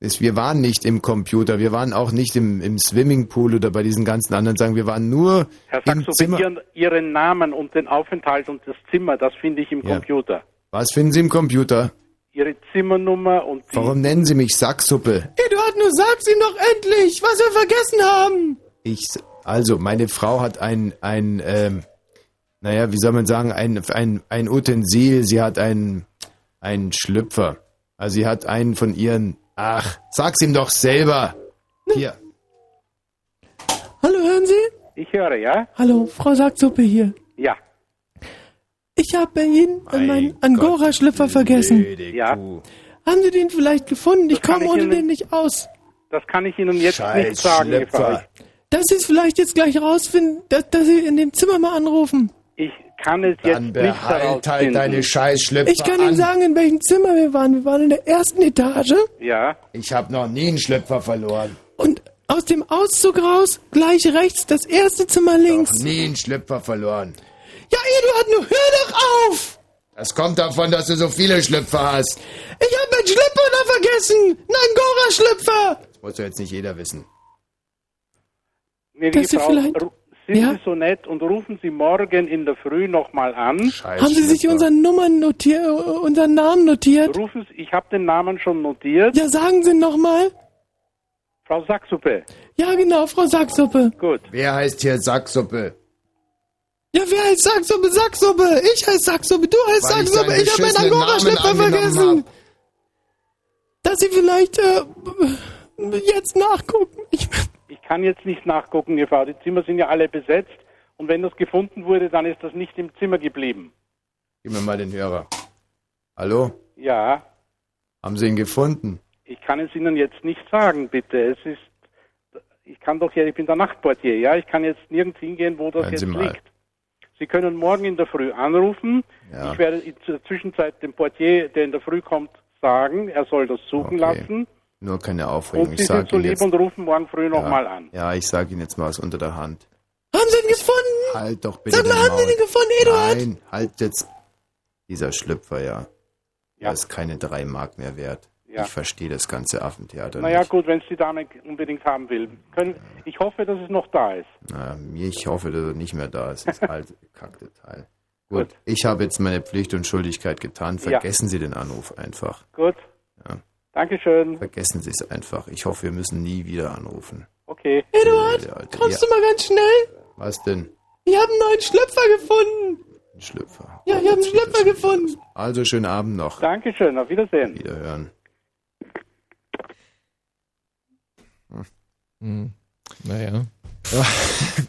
Wir waren nicht im Computer, wir waren auch nicht im, im Swimmingpool oder bei diesen ganzen anderen Sachen. Wir waren nur Herr im Saxo, Zimmer. Ihren, Ihren Namen und den Aufenthalt und das Zimmer, das finde ich im Ja. Computer. Was finden Sie im Computer? Ihre Zimmernummer und die. Warum nennen Sie mich Sacksuppe? Eduard, nur sag's ihm doch endlich, was wir vergessen haben. Ich, also, meine Frau hat ein, ein, ähm, naja, wie soll man sagen, ein, ein, ein Utensil. Sie hat einen, einen Schlüpfer. Also, sie hat einen von ihren, ach, sag's ihm doch selber. Hier. Hallo, hören Sie? Ich höre, ja? Hallo, Frau Sacksuppe hier. Ja. Ich habe bei Ihnen meinen Angora-Schlüpfer vergessen. Ja, Haben Sie den vielleicht gefunden? Ich kann komme ich ohne Ihnen- den nicht aus. das kann ich Ihnen jetzt nicht sagen, Eva. Dass Sie es vielleicht jetzt gleich rausfinden, dass, dass Sie in dem Zimmer mal anrufen. Ich kann es jetzt Dann nicht behalt halt deine Scheißschlüpfer Ich kann an. Ihnen sagen, in welchem Zimmer wir waren. Wir waren in der ersten Etage. Ja. Ich habe noch nie einen Schlüpfer verloren. Und aus dem Auszug raus, gleich rechts, das erste Zimmer links. Noch nie einen Schlüpfer verloren. Ja, Eduard, nur hör doch auf! Das kommt davon, dass du so viele Schlüpfer hast. Ich habe meinen Schlüpfer da vergessen! Ein Angora-Schlüpfer! Das muss ja jetzt nicht jeder wissen. Gnädige Dass Sie Frau, vielleicht- ru- sind Ja? Sie so nett und rufen Sie morgen in der Früh nochmal an. Haben Sie sich unseren Nummern notiert, unseren Namen notiert? Rufen Sie, ich habe den Namen schon notiert. Ja, sagen Sie nochmal. Frau Sacksuppe. Ja, genau, Frau Sacksuppe. Gut. Wer heißt hier Sacksuppe? Ja, wer heißt Sacksuppe? Sacksuppe! Ich heiße Sacksuppe, du heißt Weil ich Sacksuppe, deinen ich habe meinen angenommen vergessen! Dass Sie vielleicht äh, jetzt nachgucken. Ich, Ich kann jetzt nicht nachgucken, Eva. Die Zimmer sind ja alle besetzt. Und wenn das gefunden wurde, dann ist das nicht im Zimmer geblieben. Gib mir mal den Hörer. Hallo? Ja, Haben Sie ihn gefunden? ich kann es Ihnen jetzt nicht sagen, bitte. Es ist, ich kann doch ja, ich bin der Nachtportier, ja. Ich kann jetzt nirgends hingehen, wo das Hören jetzt Sie liegt. Sie können morgen in der Früh anrufen. Ja. Ich werde in der Zwischenzeit dem Portier, der in der Früh kommt, sagen, er soll das suchen lassen. Nur keine Aufregung. Und Ich Sie sag sind so Ihnen lieb jetzt, und rufen morgen früh nochmal ja, an. Ja, ich sage Ihnen jetzt mal was unter der Hand. haben Sie ihn gefunden? Halt doch bitte Sag mal, haben Sie den gefunden, Eduard? Nein, halt jetzt. Dieser Schlüpfer, ja. Ja. Der ist keine drei Mark mehr wert. Ja. Ich verstehe das ganze Affentheater Naja, nicht. gut, wenn es die Dame unbedingt haben will. Können, ich hoffe, dass es noch da ist. Na, ich hoffe, dass er nicht mehr da ist. Das alte, gekackte Teil. Gut, ich habe jetzt meine Pflicht und Schuldigkeit getan. Ja. Vergessen Sie den Anruf einfach. Gut. Ja. Dankeschön. Vergessen Sie es einfach. Ich hoffe, wir müssen nie wieder anrufen. Okay. Eduard, alte- kommst ja. du mal ganz schnell? Was denn? Ich habe einen neuen Schlüpfer gefunden. Ein Schlüpfer. Ja, ich habe einen Schlüpfer gefunden. Also schönen Abend noch. Dankeschön, auf Wiedersehen. Wiederhören. Hm. Naja. Ja,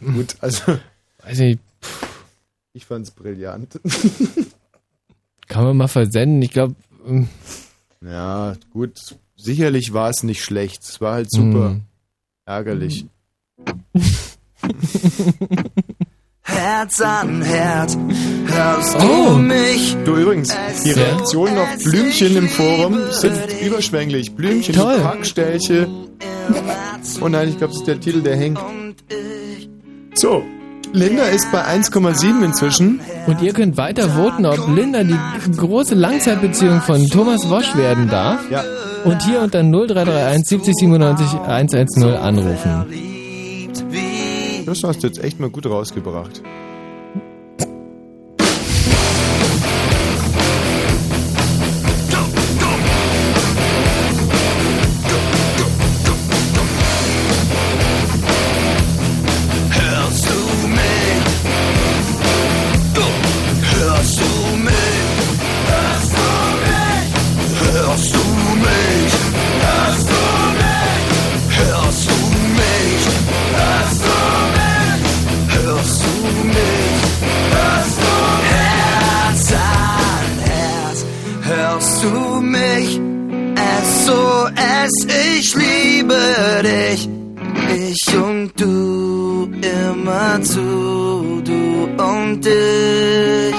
gut, also Weiß nicht, ich fand's brillant. kann man mal versenden. Ich glaube, Ja, gut. Sicherlich war es nicht schlecht. Es war halt super. Hm. Ärgerlich. Herz an Herz, hörst Oh. du mich? Du übrigens, die Reaktionen auf Blümchen im Forum sind überschwänglich. Blümchen, Toll. Oh nein, ich glaube, das ist der Titel, der hängt. So, Linda ist bei 1,7 inzwischen. Und ihr könnt weiter voten, ob Linda die große Langzeitbeziehung von Thomas Wosch werden darf. Ja. Und hier unter 0331 70 97 110 anrufen. Das hast du jetzt echt mal gut rausgebracht. SOS, ich liebe dich. Ich und du, immer zu, du und ich.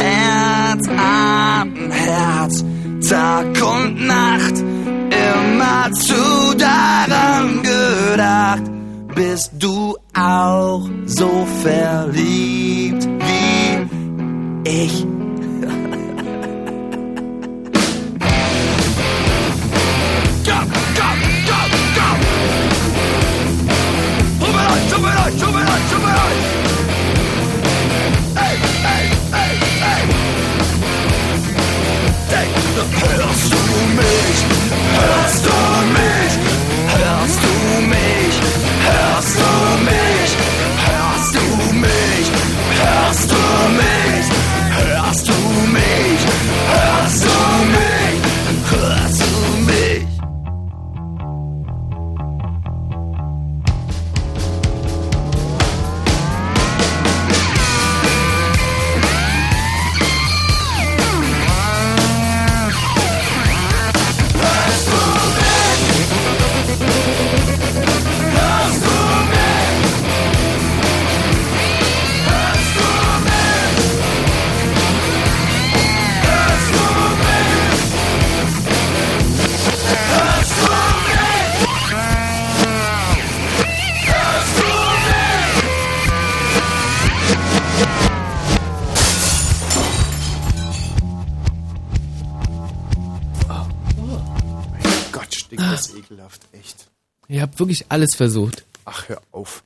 Herz an Herz, Tag und Nacht, immer zu daran gedacht. Bist du auch so verliebt wie ich? Shoot ekelhaft, echt. Ihr habt wirklich alles versucht. Ach, hör auf.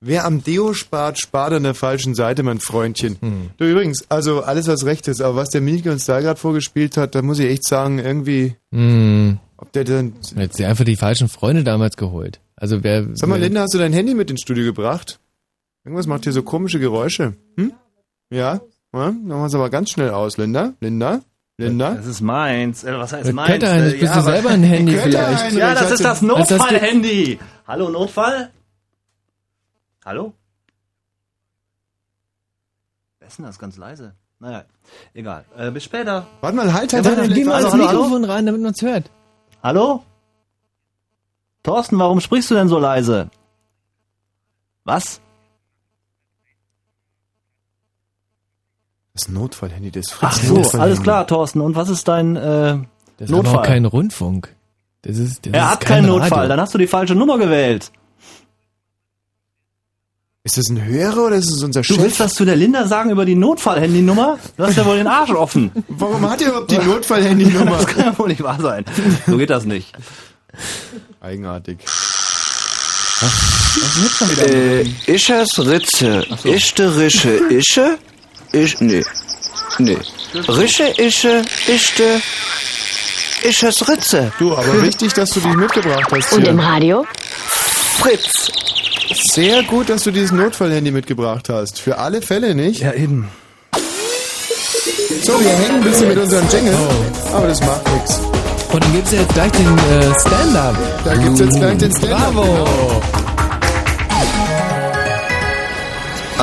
Wer am Deo spart, spart an der falschen Seite, mein Freundchen. Hm. Du übrigens, also alles was recht ist, aber was der Milke uns da gerade vorgespielt hat, da muss ich echt sagen, irgendwie, Hm. ob der dann... Jetzt sie einfach die falschen Freunde damals geholt. Also wer. Sag mal, Linda, hast du dein Handy mit ins Studio gebracht? Irgendwas macht hier so komische Geräusche. Hm? Ja? Ja? Dann machen wir es aber ganz schnell aus, Linda. Linda? Linda? Das ist meins. Äh, Was heißt meins? Kötter-Heinrich, Äh, bist du aber- selber ein Handy vielleicht? Ja, das ist das du- du- Notfall-Handy. Hallo, Notfall? Hallo? Wer ist denn das? Ganz leise. Naja, egal. Äh, bis später. Warte mal, halt, Ja, halt, warte, halt. geh mal ans? Mikrofon rein, damit man es hört. Hallo? Thorsten, warum sprichst du denn so leise? Was? Das Notfallhandy des Ach Fritz. so, Notfallhandy. alles klar, Thorsten. Und was ist dein äh, Das Notfall? auch kein Rundfunk. Das ist, das er ist hat kein keinen Radio. Notfall, dann hast du die falsche Nummer gewählt. Ist das ein Hörer oder ist es unser Du Chef? willst das zu der Linda sagen über die Notfall-Handynummer? Du hast ja wohl den Arsch offen. Warum hat ihr überhaupt die Notfallhandynummer? Das kann ja wohl nicht wahr sein. So geht das nicht. Eigenartig. Äh, Ischers Ritze. Ischte Rische. Ische? Ich, nee. Nee. Rische, Ische, Ischte. Ischers Ritze. Du, aber wichtig, dass du dich mitgebracht hast Und hier. im Radio? Fritz. Sehr gut, dass du dieses Notfallhandy mitgebracht hast. Für alle Fälle, nicht? Ja, eben. So, wir hängen ein bisschen mit unserem Jingle. Aber das macht nichts. Und dann gibt's ja jetzt gleich den äh, Stand-Up. Da gibt's jetzt gleich den Stand-Up. Bravo.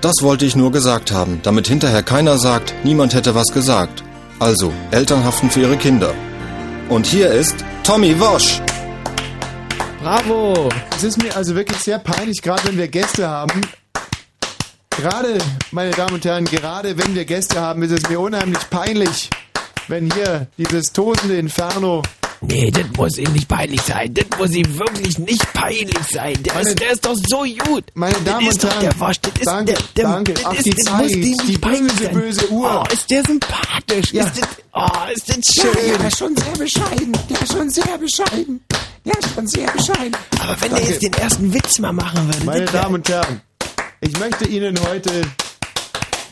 Das wollte ich nur gesagt haben, damit hinterher keiner sagt, niemand hätte was gesagt. Also, Eltern haften für ihre Kinder. Und hier ist Tommy Wosch. Bravo. Es ist mir also wirklich sehr peinlich, gerade wenn wir Gäste haben. Gerade, meine Damen und Herren, gerade wenn wir Gäste haben, ist es mir unheimlich peinlich, wenn hier dieses tosende Inferno. Nee, das muss ihm nicht peinlich sein. Das muss ihm wirklich nicht peinlich sein. Der, Meine- ist, der ist doch so gut. Meine Damen und Herren, der Wasch. Das ist danke, der, der, danke. Das Ach, ist, die das Zeit, muss ihm nicht die peinlich böse, sein. böse Uhr. Oh, ist der sympathisch. Ja. Ist das, oh, ist das schön. der ist schon sehr bescheiden. Der ist schon sehr bescheiden. Der ist schon sehr bescheiden. Aber wenn Danke. der jetzt den ersten Witz mal machen würde. Meine Damen und Herren, ich möchte Ihnen heute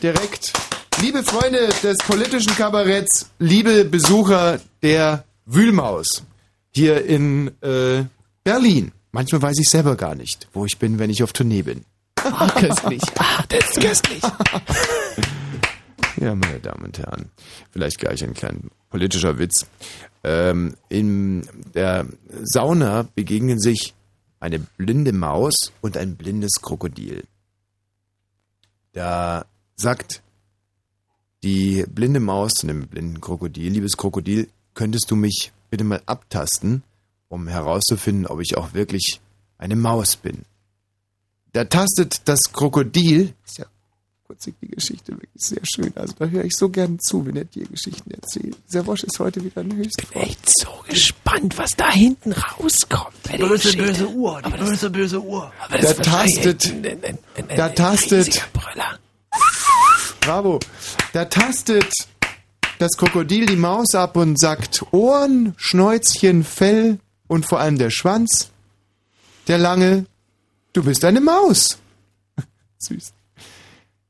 direkt, liebe Freunde des politischen Kabaretts, liebe Besucher der Wühlmaus hier in äh, Berlin. Manchmal weiß ich selber gar nicht, wo ich bin, wenn ich auf Tournee bin. Ah, köstlich. Ah, das ist köstlich. Ja, meine Damen und Herren, vielleicht gleich ein kleiner politischer Witz. Ähm, in der Sauna begegnen sich eine blinde Maus und ein blindes Krokodil. Da sagt die blinde Maus zu dem blinden Krokodil, liebes Krokodil, könntest du mich bitte mal abtasten, um herauszufinden, ob ich auch wirklich eine Maus bin. Da tastet das Krokodil, ist ja kurzig die Geschichte wirklich sehr schön. Also da höre ich so gerne zu, wenn er dir Geschichten erzählt. Dieser Wosch ist heute wieder ein höchst. Echt so gespannt, was da hinten rauskommt. Böse, Geschichte. böse Uhr. Die böse, böse Uhr. Aber Da das ist wahrscheinlich tastet, da tastet, bravo, da tastet das Krokodil die Maus ab und sagt Ohren, Schnäuzchen, Fell und vor allem der Schwanz, der lange, du bist eine Maus. Süß.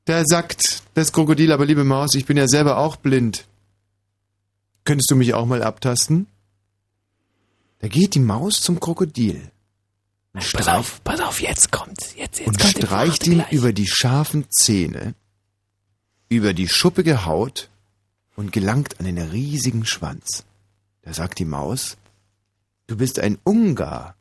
Da sagt das Krokodil, aber liebe Maus, ich bin ja selber auch blind. Könntest du mich auch mal abtasten? Da geht die Maus zum Krokodil. Und Pass auf, pass auf, jetzt kommt's. Jetzt, jetzt und kommt streicht ihn gleich. über die scharfen Zähne, über die schuppige Haut und gelangt an den riesigen Schwanz. Da sagt die Maus, du bist ein Ungar.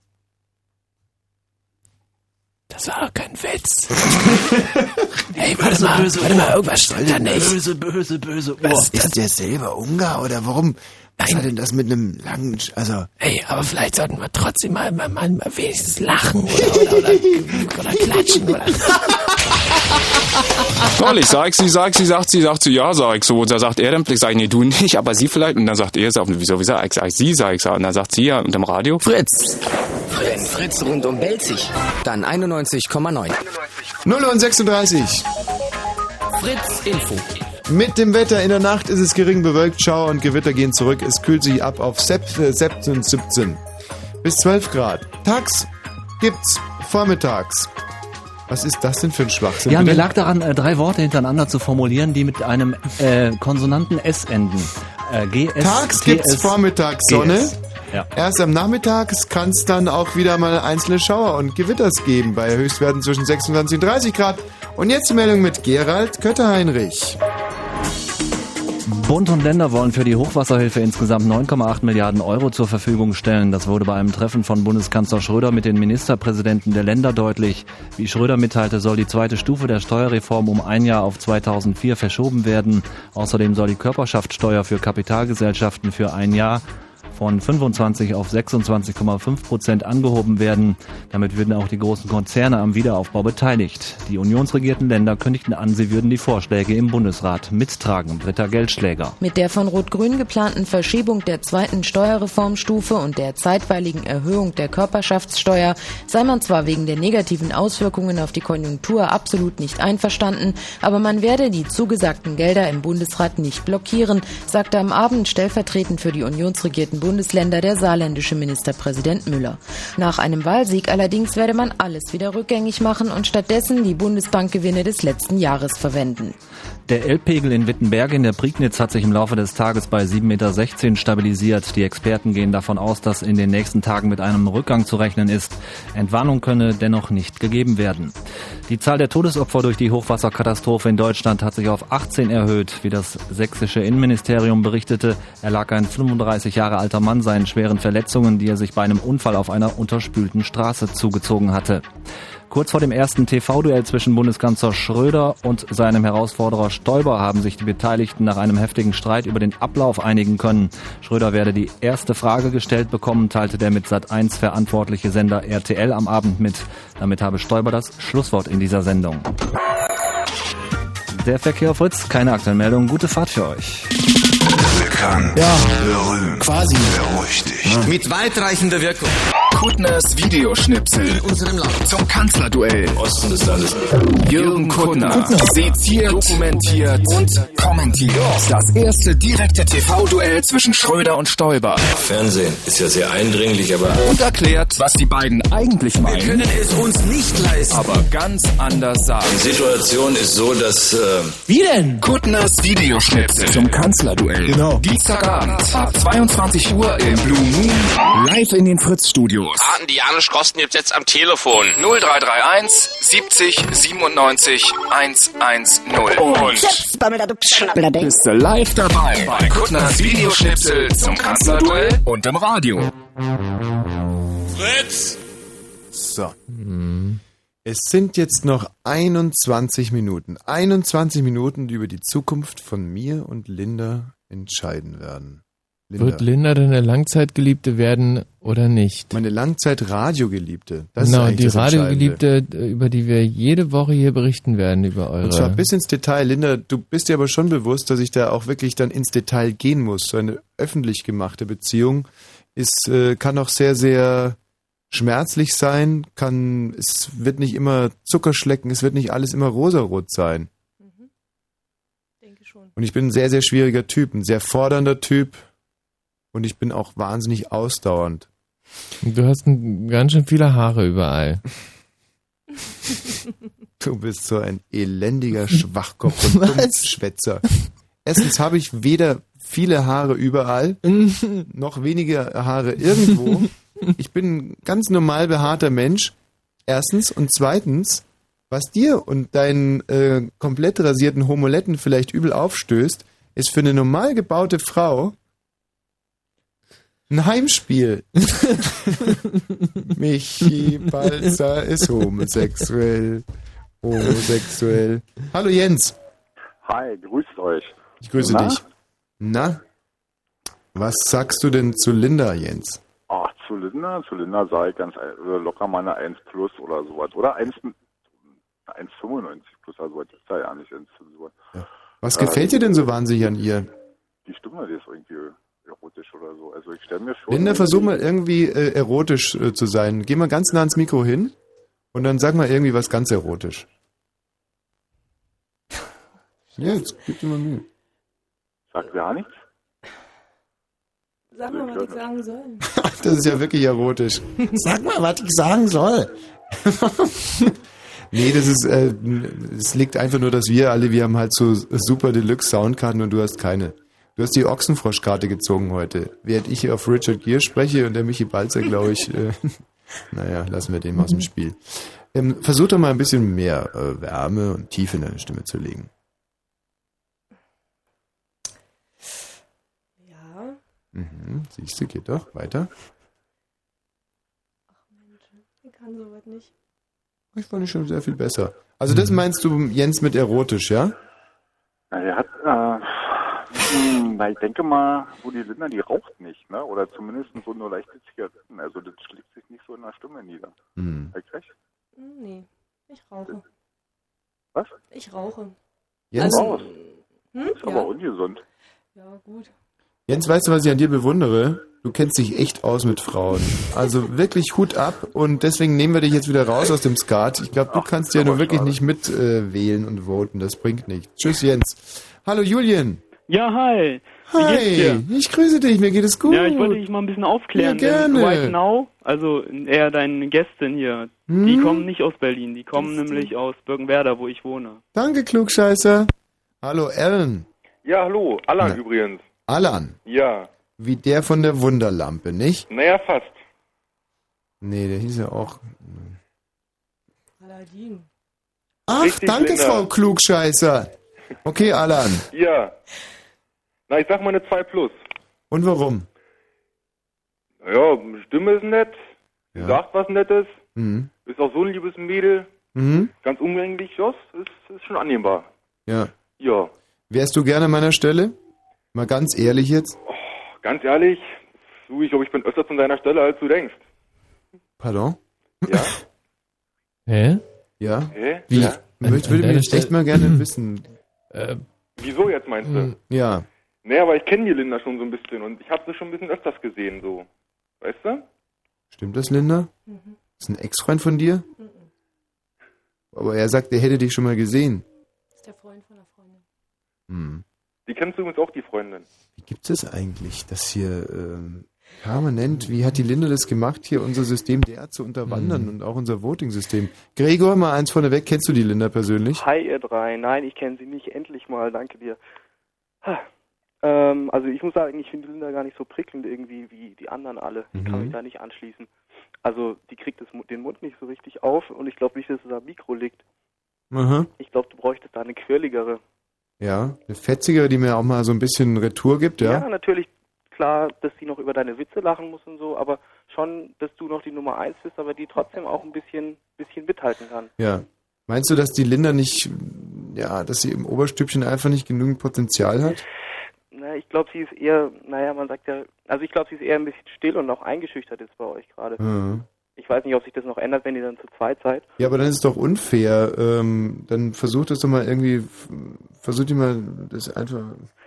Das war kein Witz. hey, warte Böse, mal, böse warte mal, irgendwas stimmt da nicht. Böse, böse, böse Uhr. Was ist der selber Ungar oder warum, Was hat denn das mit einem langen, Sch- also, Hey, aber vielleicht sollten wir trotzdem mal, mal, mal, mal wenigstens lachen oder, oder, oder, oder klatschen. Oder. Toll, ich sag sie, sag sie, sagt sie, sagt sie, ja, sag ich so. Und da sagt er dann, vielleicht sag ich, nee, du nicht, aber sie vielleicht. Und dann sagt er, sagt, wieso, wie sag ich, sag ich sie, sag ich, und dann sagt sie ja unterm Radio. Fritz. Wenn Fritz rundum Belzig, dann 91,9. 0 und 36. Fritz Info. Mit dem Wetter in der Nacht ist es gering bewölkt, Schauer und Gewitter gehen zurück. Es kühlt sich ab auf Sep- äh, 17, 17 bis 12 Grad. Tags gibt's vormittags. Was ist das denn für ein Schwachsinn? Ja, mir lag daran, äh, drei Worte hintereinander zu formulieren, die mit einem äh, Konsonanten S enden. Äh, GS, Tags gibt's TS, Vormittagssonne. GS. Ja. Erst am Nachmittag kann es dann auch wieder mal einzelne Schauer und Gewitters geben, bei Höchstwerten zwischen 26 und 30 Grad. Und jetzt die Meldung mit Gerald Kötterheinrich. Bund und Länder wollen für die Hochwasserhilfe insgesamt 9,8 Milliarden Euro zur Verfügung stellen. Das wurde bei einem Treffen von Bundeskanzler Schröder mit den Ministerpräsidenten der Länder deutlich. Wie Schröder mitteilte, soll die zweite Stufe der Steuerreform um ein Jahr auf 2004 verschoben werden. Außerdem soll die Körperschaftssteuer für Kapitalgesellschaften für ein Jahr von 25 auf 26,5 Prozent angehoben werden. Damit würden auch die großen Konzerne am Wiederaufbau beteiligt. Die unionsregierten Länder kündigten an, sie würden die Vorschläge im Bundesrat mittragen. Britta Geldschläger. Mit der von Rot-Grün geplanten Verschiebung der zweiten Steuerreformstufe und der zeitweiligen Erhöhung der Körperschaftssteuer sei man zwar wegen der negativen Auswirkungen auf die Konjunktur absolut nicht einverstanden, aber man werde die zugesagten Gelder im Bundesrat nicht blockieren, sagte am Abend stellvertretend für die unionsregierten Bundesländer der saarländische Ministerpräsident Müller. Nach einem Wahlsieg allerdings werde man alles wieder rückgängig machen und stattdessen die Bundesbankgewinne des letzten Jahres verwenden. Der L-Pegel in Wittenberge in der Prignitz hat sich im Laufe des Tages bei 7,16 Meter stabilisiert. Die Experten gehen davon aus, dass in den nächsten Tagen mit einem Rückgang zu rechnen ist. Entwarnung könne dennoch nicht gegeben werden. Die Zahl der Todesopfer durch die Hochwasserkatastrophe in Deutschland hat sich auf 18 erhöht. Wie das sächsische Innenministerium berichtete, erlag ein 35 Jahre alter Mann seinen schweren Verletzungen, die er sich bei einem Unfall auf einer unterspülten Straße zugezogen hatte. Kurz vor dem ersten TV-Duell zwischen Bundeskanzler Schröder und seinem Herausforderer Stoiber haben sich die Beteiligten nach einem heftigen Streit über den Ablauf einigen können. Schröder werde die erste Frage gestellt bekommen, teilte der mit Sat1 verantwortliche Sender RTL am Abend mit. Damit habe Stoiber das Schlusswort in dieser Sendung. Der Verkehr auf Fritz, keine aktuellen Meldungen, gute Fahrt für euch. Bekannt. Ja. Berühmt. Quasi. Beruhig dich. Mit weitreichender Wirkung. Kuttners Videoschnipsel. In unserem Land. Zum Kanzlerduell. Osten des Landes. Jürgen Kuttner. Kuttner. Seziert, dokumentiert und kommentiert. Das erste direkte TV-Duell zwischen Schröder und Stoiber. Fernsehen ist ja sehr eindringlich, aber Und erklärt, was die beiden eigentlich meinen. Wir können es uns nicht leisten. aber ganz anders sagen. die Situation ist so, dass äh, Wie denn? Kuttners Videoschnipsel zum Kanzlerduell. Genau. Dienstagabend ab 22 Uhr im Blue Moon live in den Fritz-Studios. Hatten die Janusz Kosten jetzt jetzt am Telefon. 0331 70 97 110. Und bist du live dabei bei Kuttners Videoschnipsel zum Kanzlerduell und im Radio. Fritz! So. Es sind jetzt noch 21 Minuten. 21 Minuten, die über die Zukunft von mir und Linda entscheiden werden. Wird Linda denn eine Langzeitgeliebte werden oder nicht? Meine Langzeit-Radiogeliebte. Das ist genau, die. Radiogeliebte, über die wir jede Woche hier berichten werden, über eure. Und zwar bis ins Detail. Linda, du bist dir aber schon bewusst, dass ich da auch wirklich dann ins Detail gehen muss. So eine öffentlich gemachte Beziehung ist, äh, kann auch sehr, sehr schmerzlich sein, kann, es wird nicht immer Zuckerschlecken, es wird nicht alles immer rosarot sein. Denke schon. Und ich bin ein sehr, sehr schwieriger Typ, ein sehr fordernder Typ und ich bin auch wahnsinnig ausdauernd. Du hast ein, ganz schön viele Haare überall. Du bist so ein elendiger Schwachkopf und Dummschwätzer. Erstens habe ich weder viele Haare überall, noch wenige Haare irgendwo. Ich bin ein ganz normal behaarter Mensch. Erstens. Und zweitens, was dir und deinen äh, komplett rasierten Homoletten vielleicht übel aufstößt, ist für eine normal gebaute Frau ein Heimspiel. Michi Balzer ist homosexuell. Homosexuell. Hallo Jens. Hi, grüßt euch. Ich grüße Na? dich. Na? Was sagst du denn zu Linda, Jens? Ach, zu Linda, zu Linda sage ich ganz äh, locker mal eine 1 plus oder sowas. Oder 1, 1,95 plus, also was ist da ja nicht. Sowas. Was Äh, gefällt dir denn so wahnsinnig an ihr? Die Stimme, die ist irgendwie erotisch oder so. Also ich stelle mir schon... Linda, versuch mal irgendwie äh, erotisch äh, zu sein. Geh mal ganz nah ans Mikro hin und dann sag mal irgendwie was ganz erotisch. Ja, jetzt gib dir mal Mühe. Sagt gar nichts. Sag mal, was ich sagen soll. Das ist ja wirklich erotisch. Sag mal, was ich sagen soll. nee, das ist, äh, es liegt einfach nur, dass wir alle, wir haben halt so super Deluxe Soundkarten und du hast keine. Du hast die Ochsenfroschkarte gezogen heute. Während ich hier auf Richard Gere spreche und der Michi Balzer, glaube ich, äh, naja, lassen wir den mal aus dem Spiel. Ähm, versuch doch mal ein bisschen mehr äh, Wärme und Tiefe in deine Stimme zu legen. Ja. Mhm, siehst du, geht doch. Weiter. Ich kann sowas nicht. Ich fand ich schon sehr viel besser. Also das meinst du, Jens, mit erotisch, ja? Na, er hat, äh, na, ich denke mal, wo die Linda, die raucht nicht, ne? Oder zumindest so nur leichte Zigaretten. Also das schlägt sich nicht so in der Stimme nieder. Hm. Hab ich recht? Hm, Nee, ich rauche. Was? Ich rauche. Jens, Raus. Hm? Ist aber ungesund. Ja, gut. Jens, weißt du, was ich an dir bewundere? Du kennst dich echt aus mit Frauen. Also wirklich Hut ab und deswegen nehmen wir dich jetzt wieder raus aus dem Skat. Ich glaube, du kannst ja nur wirklich nicht mitwählen äh, wählen und voten. Das bringt nichts. Tschüss, Jens. Hallo, Julian. Ja, hi. Hi, ich grüße dich. Mir geht es gut. Ja, ich wollte dich mal ein bisschen aufklären. Ja, gerne. Right Now, also eher deine Gästin hier, Hm? die kommen nicht aus Berlin, die kommen nämlich aus Birkenwerder, wo ich wohne. Danke, Klugscheißer. Hallo, Alan. Ja, hallo, Alan Na. übrigens. Alan. Ja, Wie der von der Wunderlampe, nicht? naja, fast. Nee, der hieß ja auch. Aladdin. Ach, Richtig, danke, Linda. Frau Klugscheißer. Okay, Alan. Ja. Na, ich sag mal eine 2 plus. Und warum? Ja, Stimme ist nett, Ja. sagt was Nettes, Mhm. ist auch so ein liebes Mädel, Mhm. ganz umgänglich, ja, ist, ist schon annehmbar. Ja. Ja, Wärst du gerne an meiner Stelle? Mal ganz ehrlich jetzt. ganz ehrlich, du, ich glaube, ich bin öfters an deiner Stelle, als du denkst. Pardon? Ja? Hä? Ja? Hä? Wie? Ja? Ich würde mich echt mal gerne wissen. Wieso jetzt meinst du? Ja. Naja, aber ich kenne die Linda schon so ein bisschen und ich habe sie schon ein bisschen öfters gesehen, so. Weißt du? Stimmt das, Linda? Ist ein Ex-Freund von dir? Aber er sagt, er hätte dich schon mal gesehen. Das ist der Freund von der Freundin. Hm. Die kennst du übrigens auch, die Freundin. Wie gibt es eigentlich, dass hier ähm, permanent, wie hat die Linda das gemacht, hier unser System derart zu unterwandern Hm. und auch unser Voting-System? Gregor, mal eins vorneweg, kennst du die Linda persönlich? Hi, ihr drei. Nein, ich kenne sie nicht. Endlich mal. Danke dir. Ha. Ähm, also ich muss sagen, ich finde Linda gar nicht so prickelnd irgendwie wie die anderen alle. Ich kann Mhm. mich da nicht anschließen. Also die kriegt das, den Mund nicht so richtig auf und ich glaube nicht, dass es am Mikro liegt. Aha. Ich glaube, du bräuchtest da eine quirligere. Ja, eine fetzigere, die mir auch mal so ein bisschen Retour gibt, ja? Ja, natürlich klar, dass sie noch über deine Witze lachen muss und so, aber schon, dass du noch die Nummer eins bist, aber die trotzdem auch ein bisschen, bisschen mithalten kann. Ja. Meinst du, dass die Linda nicht, ja, dass sie im Oberstübchen einfach nicht genügend Potenzial hat? Na, ich glaube, sie ist eher, naja, man sagt ja, also ich glaube, sie ist eher ein bisschen still und auch eingeschüchtert jetzt bei euch gerade. Mhm. Ich weiß nicht, ob sich das noch ändert, wenn ihr dann zu zweit seid. Ja, aber dann ist es doch unfair. Ähm, dann versucht das doch mal irgendwie, versucht ihr mal das einfach.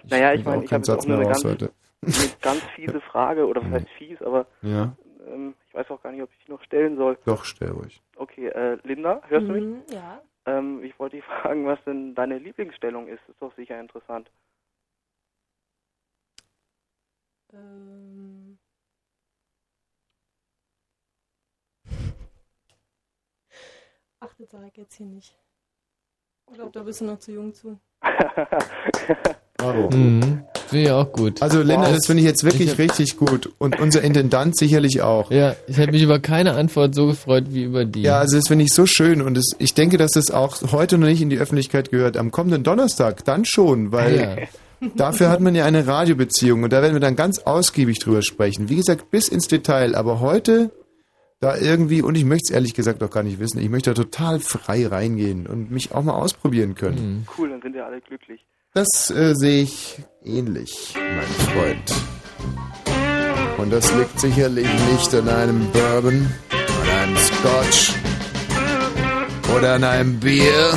Naja, ich meine, ich habe jetzt auch Satz nur mehr eine raus ganz, heute. eine ganz fiese Frage, oder was heißt fies, aber Ja. ähm, ich weiß auch gar nicht, ob ich die noch stellen soll. Doch, stell ruhig. Okay, äh, Linda, hörst du mich? Mhm, Ja. Ähm, ich wollte dich fragen, was denn deine Lieblingsstellung ist. Ist doch sicher interessant. Ähm. Ach, das sage ich jetzt hier nicht. Ich glaube, da bist du noch zu jung zu. Bravo. Mhm. Finde ich auch gut. Also Linda, Wow. das finde ich jetzt wirklich Ich richtig gut. Und unser Intendant sicherlich auch. Ja, ich hätte mich über keine Antwort so gefreut wie über die. Ja, also das finde ich so schön und es, ich denke, dass das auch heute noch nicht in die Öffentlichkeit gehört. Am kommenden Donnerstag dann schon, weil dafür hat man ja eine Radiobeziehung und da werden wir dann ganz ausgiebig drüber sprechen. Wie gesagt, bis ins Detail, aber heute da irgendwie, und ich möchte es ehrlich gesagt auch gar nicht wissen, ich möchte da total frei reingehen und mich auch mal ausprobieren können. Cool, dann sind wir alle glücklich. Das äh, sehe ich ähnlich, mein Freund. Und das liegt sicherlich nicht an einem Bourbon, an einem Scotch oder an einem Bier.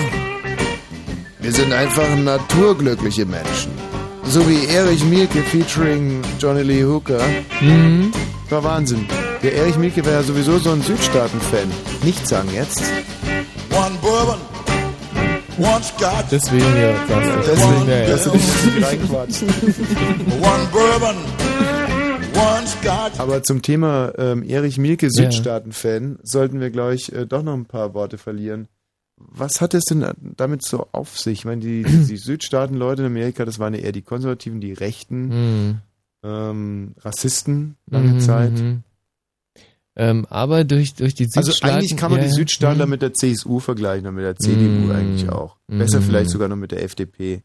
Wir sind einfach naturglückliche Menschen. So wie Erich Mielke featuring Johnny Lee Hooker. Mhm. War Wahnsinn. Der Erich Mielke war ja sowieso so ein Südstaaten-Fan. Nicht sagen jetzt. One bourbon, one scotch, Deswegen ja, das, Deswegen, ja, ja. dass du dich reinquatscht. one bourbon, one scotch. Aber zum Thema ähm, Erich Mielke, Südstaaten-Fan, sollten wir, glaube ich, äh, doch noch ein paar Worte verlieren. Was hat es denn damit so auf sich? Ich meine, die, die Südstaaten-Leute in Amerika, das waren ja eher die Konservativen, die Rechten, Mhm. ähm, Rassisten lange Mhm, Zeit. mhm. Ähm, aber durch, durch die Also Südstaaten... eigentlich kann man ja, die ja. Südstaatler Mhm. mit der CSU vergleichen und mit der CDU Mhm. eigentlich auch. Besser Mhm. vielleicht sogar noch mit der FDP.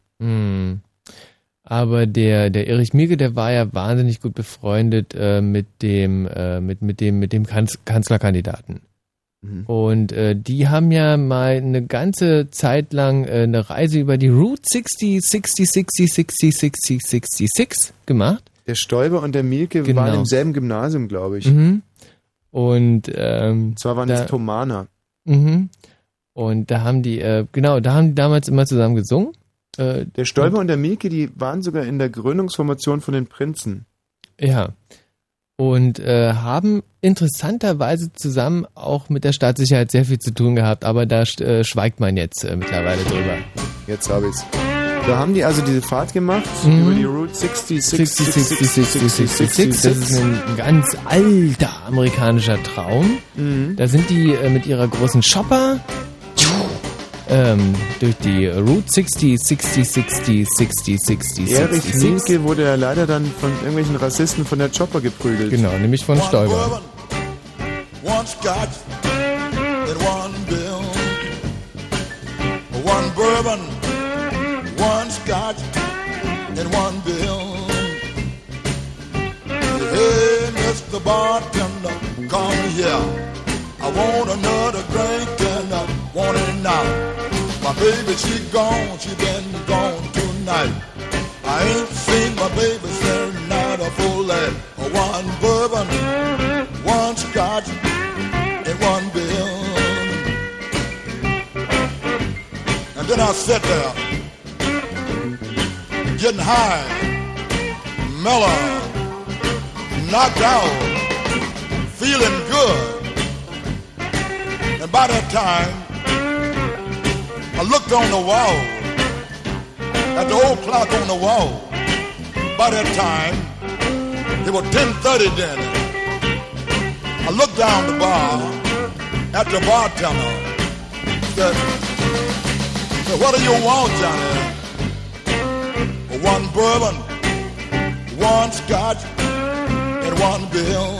Aber der, der Erich Mielke, der war ja wahnsinnig gut befreundet äh, mit dem, äh, mit, mit dem, mit dem Kanz Kanzlerkandidaten. Mhm. Und äh, die haben ja mal eine ganze Zeit lang äh, eine Reise über die Route 60, 60, 60, 60, 60, 66 gemacht. Der Stoiber und der Mielke Genau. waren im selben Gymnasium, glaube ich. Mhm. Und ähm, Zwar waren da- es Thomaner. Mhm. Und da haben die, äh, genau, da haben die damals immer zusammen gesungen. Äh, Der Stoiber und der Mielke, die waren sogar in der Gründungsformation von den Prinzen. Ja. Und äh, haben interessanterweise zusammen auch mit der Staatssicherheit sehr viel zu tun gehabt, aber da äh, schweigt man jetzt äh, mittlerweile drüber. Jetzt habe ich's. Da haben die also diese Fahrt gemacht Mhm. über die Route 60, 60, 60, 60, 60, 60, Das ist ein ganz alter amerikanischer Traum. Mhm. Da sind die äh, mit ihrer großen Chopper ähm, durch die Route 60, 60, 60, 60, 60, Erich 66. Mielke wurde ja leider dann von irgendwelchen Rassisten von der Chopper geprügelt. Genau, nämlich von Stoiber. One scotch and one bill. One bourbon, one scotch and one bill. Hey, Mr. Bartender, come here. I want another drink and I want it now. My baby, she gone, she been gone tonight. I ain't seen my baby since night a full night. One bourbon, one scotch, and one bill. And then I sat there, getting high, mellow, knocked out, feeling good. And by that time, I looked on the wall, at the old clock on the wall. By that time, it was 10.30 then. I looked down the bar at the bartender. Said, said, what do you want, Johnny? One bourbon, one scotch, and one bill.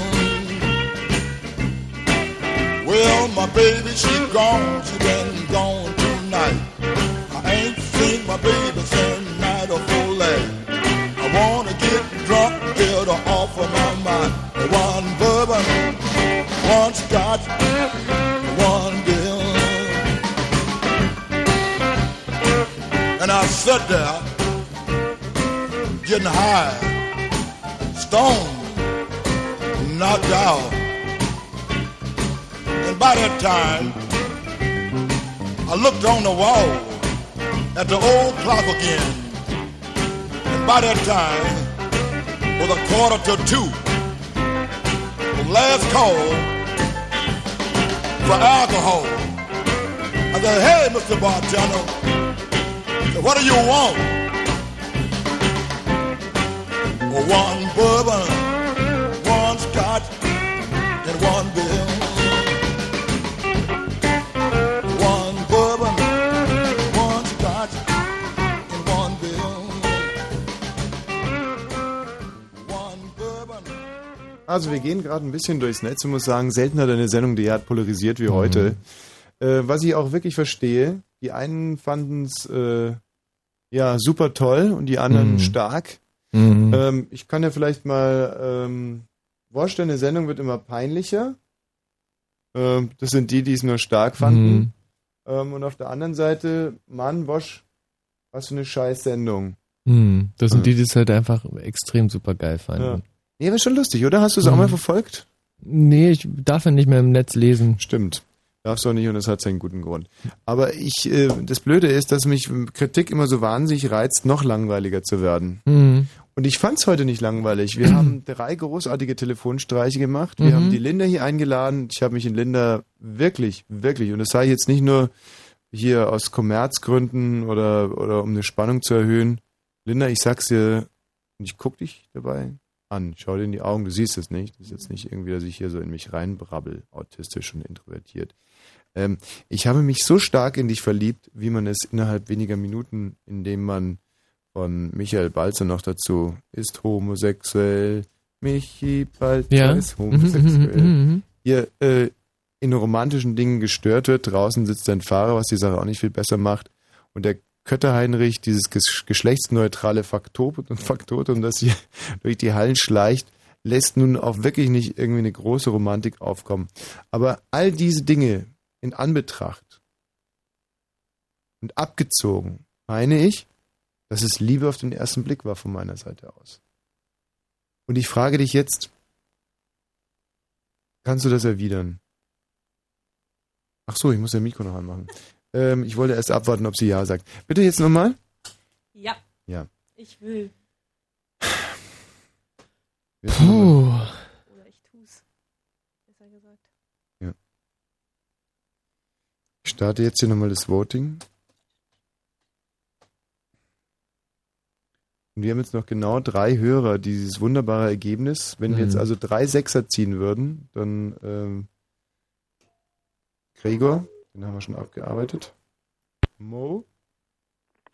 Well, my baby, she gone, she been gone I ain't seen my baby since night of oh, full. I wanna get drunk, get her off of my mind. One bourbon, one scotch, one bill. And I sat there, getting high, stoned, knocked out. And by that time, I looked on the wall at the old clock again. And by that time, was a quarter to two. The last call for alcohol. I said, hey, Mr. Bartender, what do you want? One bourbon, one scotch, and one bill. Also wir gehen gerade ein bisschen durchs Netz und muss sagen, selten hat eine Sendung derart polarisiert wie heute. Äh, was ich auch wirklich verstehe, die einen fanden es äh, ja super toll und die anderen Mhm. stark. Mhm. Ähm, ich kann ja vielleicht mal ähm, vorstellen, eine Sendung wird immer peinlicher. Ähm, das sind die, die es nur stark fanden. Mhm. Ähm, und auf der anderen Seite, Mann, Wosch, was für eine scheiß Sendung. Hm, das sind die, die es halt einfach extrem super geil fanden. Nee, war schon lustig, oder? Hast du es auch Mhm. mal verfolgt? Nee, ich darf ja nicht mehr im Netz lesen. Stimmt. Darfst du auch nicht und das hat seinen guten Grund. Aber ich, äh, das Blöde ist, dass mich Kritik immer so wahnsinnig reizt, noch langweiliger zu werden. Mhm. Und ich fand's heute nicht langweilig. Wir haben drei großartige Telefonstreiche gemacht. Wir Mhm. haben die Linda hier eingeladen. Ich habe mich in Linda wirklich, wirklich, und das sage ich jetzt nicht nur hier aus Kommerzgründen oder, oder um eine Spannung zu erhöhen. Linda, ich sag's dir, und ich guck dich dabei an. Schau dir in die Augen, du siehst es nicht. Das ist jetzt nicht irgendwie, dass ich hier so in mich reinbrabbel, autistisch und introvertiert. Ähm, ich habe mich so stark in dich verliebt, wie man es innerhalb weniger Minuten, indem man von Michael Balzer noch dazu ist homosexuell, Michi Balzer Ja. ist Mhm, homosexuell. mhm, mhm, mhm. Hier äh, in romantischen Dingen gestört wird. Draußen sitzt ein Fahrer, was die Sache auch nicht viel besser macht. Und der Kötter-Heinrich, dieses ges geschlechtsneutrale Faktotum, das hier durch die Hallen schleicht, lässt nun auch wirklich nicht irgendwie eine große Romantik aufkommen. Aber all diese Dinge in Anbetracht und abgezogen, meine ich, dass es Liebe auf den ersten Blick war von meiner Seite aus. Und ich frage dich jetzt, kannst du das erwidern? Ach so, ich muss dein Mikro noch anmachen. Ähm, ich wollte erst abwarten, ob sie Ja sagt. Bitte jetzt nochmal? Ja, Ja. ich will. Mal. Oder ich tu's. Besser gesagt. Ja. Ich starte jetzt hier nochmal das Voting. Und wir haben jetzt noch genau drei Hörer, die dieses wunderbare Ergebnis, wenn wir Mhm. jetzt also drei Sechser ziehen würden, dann ähm, Gregor, den haben wir schon abgearbeitet. Mo,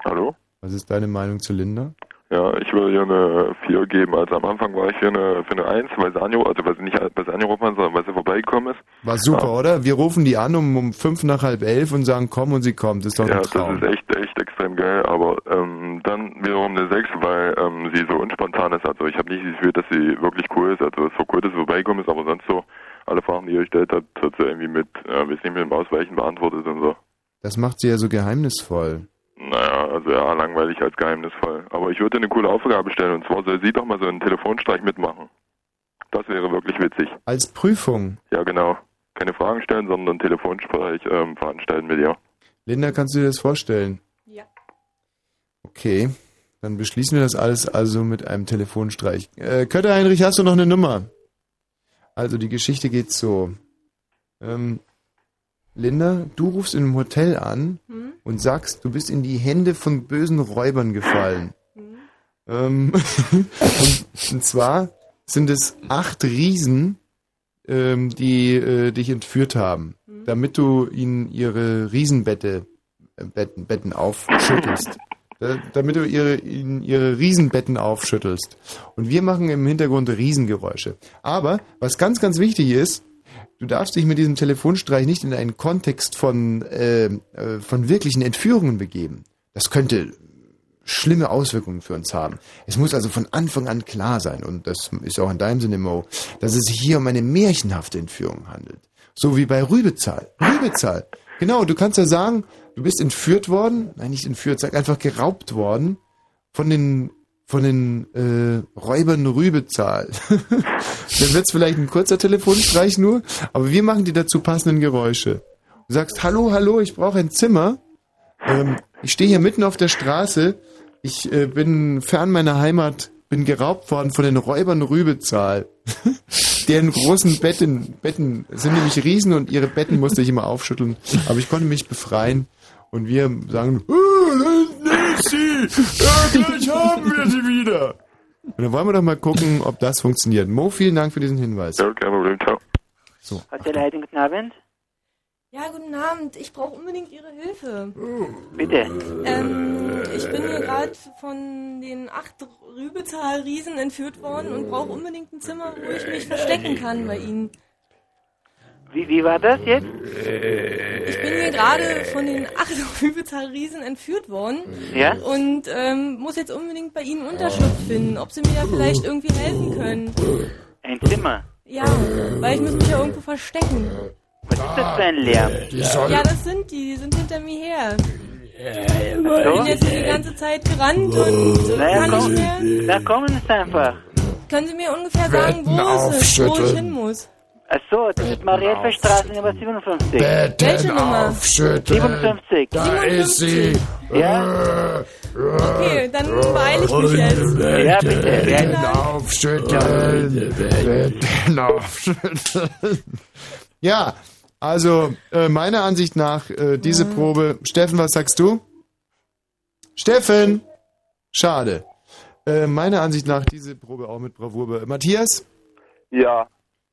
Hallo? was ist deine Meinung zu Linda? Ja, ich würde hier eine 4 geben. Also am Anfang war ich für eine, für eine 1, weil sie, angerufen, also weil sie nicht weil sie angerufen hat, sondern weil sie vorbeigekommen ist. War super, Ja. oder? Wir rufen die an um, um fünf nach halb elf und sagen, komm und sie kommt. Das ist doch Ja, ein das Traum. ist echt, echt extrem geil, aber ähm, dann wiederum eine 6, weil ähm, sie so unspontan ist. Also ich habe nicht das Gefühl, dass sie wirklich cool ist. Also es war cool, dass sie vorbeigekommen ist, aber sonst so alle Fragen, die ihr gestellt hat, hat sie irgendwie mit, äh, weiß nicht, mit dem Ausweichen beantwortet und so. Das macht sie ja so geheimnisvoll. Naja, also ja, langweilig als geheimnisvoll. Aber ich würde eine coole Aufgabe stellen und zwar soll sie doch mal so einen Telefonstreich mitmachen. Das wäre wirklich witzig. Als Prüfung. Ja, genau. Keine Fragen stellen, sondern einen Telefonsprech ähm, veranstalten mit ihr. Linda, kannst du dir das vorstellen? Ja. Okay, dann beschließen wir das alles also mit einem Telefonstreich. Äh, Kötter Heinrich, hast du noch eine Nummer? Also die Geschichte geht so. Ähm, Linda, du rufst in einem Hotel an Hm? und sagst, du bist in die Hände von bösen Räubern gefallen. Ähm, und, und zwar sind es acht Riesen, ähm, die äh, dich entführt haben, damit du ihnen ihre Riesenbette äh, Betten, Betten aufschüttelst. Da, damit du ihre, ihre Riesenbetten aufschüttelst. Und wir machen im Hintergrund Riesengeräusche. Aber was ganz, ganz wichtig ist, du darfst dich mit diesem Telefonstreich nicht in einen Kontext von, äh, äh, von wirklichen Entführungen begeben. Das könnte schlimme Auswirkungen für uns haben. Es muss also von Anfang an klar sein, und das ist auch in deinem Sinne, Mo, dass es sich hier um eine märchenhafte Entführung handelt. So wie bei Rübezahl. Rübezahl. Genau, du kannst ja sagen, du bist entführt worden, nein, nicht entführt, sag einfach geraubt worden von den von den äh, Räubern Rübezahl. Dann wird's vielleicht ein kurzer Telefonstreich nur, aber wir machen die dazu passenden Geräusche. Du sagst, hallo, hallo, ich brauche ein Zimmer. Ähm, ich stehe hier mitten auf der Straße. Ich äh, bin fern meiner Heimat, bin geraubt worden von den Räubern Rübezahl. Deren großen Betten, Betten sind nämlich Riesen und ihre Betten musste ich immer aufschütteln. Aber ich konnte mich befreien. Und wir sagen, oh, das ist sie! Ja, gleich haben wir sie wieder! Und dann wollen wir doch mal gucken, ob das funktioniert. Mo, vielen Dank für diesen Hinweis. Ja, kein Problem, ciao. So. Hotel Leitung, guten Abend. Ja, guten Abend. Ich brauche unbedingt Ihre Hilfe. Bitte. Ähm, ich bin hier gerade von den acht Rübezahl-Riesen entführt worden und brauche unbedingt ein Zimmer, wo ich mich verstecken kann bei Ihnen. Wie, wie war das jetzt? Ich bin hier gerade von den acht Rübezahl-Riesen entführt worden. Ja? Und ähm, muss jetzt unbedingt bei Ihnen Unterschlupf finden. Ob Sie mir da vielleicht irgendwie helfen können. Ein Zimmer. Ja, weil ich muss mich ja irgendwo verstecken. Was ist das für ein Lärm? Ja, das sind die. Die sind hinter mir her. Ich bin jetzt hier die ganze Zeit gerannt und Naja, kann komm, nicht mehr. na kommen Sie einfach. Können Sie mir ungefähr sagen, wo es ist, wo ich hin muss? Ach so, das ist Marienfeldstraße Nummer 57. Welche Nummer? aufschütteln. 57. Da ist sie. Ja? Okay, dann beeile ich mich jetzt. Ja, bitte. Betten Ja. aufschütteln. Betten aufschütteln. Ja, also äh, meiner Ansicht nach äh, diese Probe. Steffen, was sagst du? Steffen! Schade. Äh, meiner Ansicht nach diese Probe auch mit Bravour. Matthias? Ja,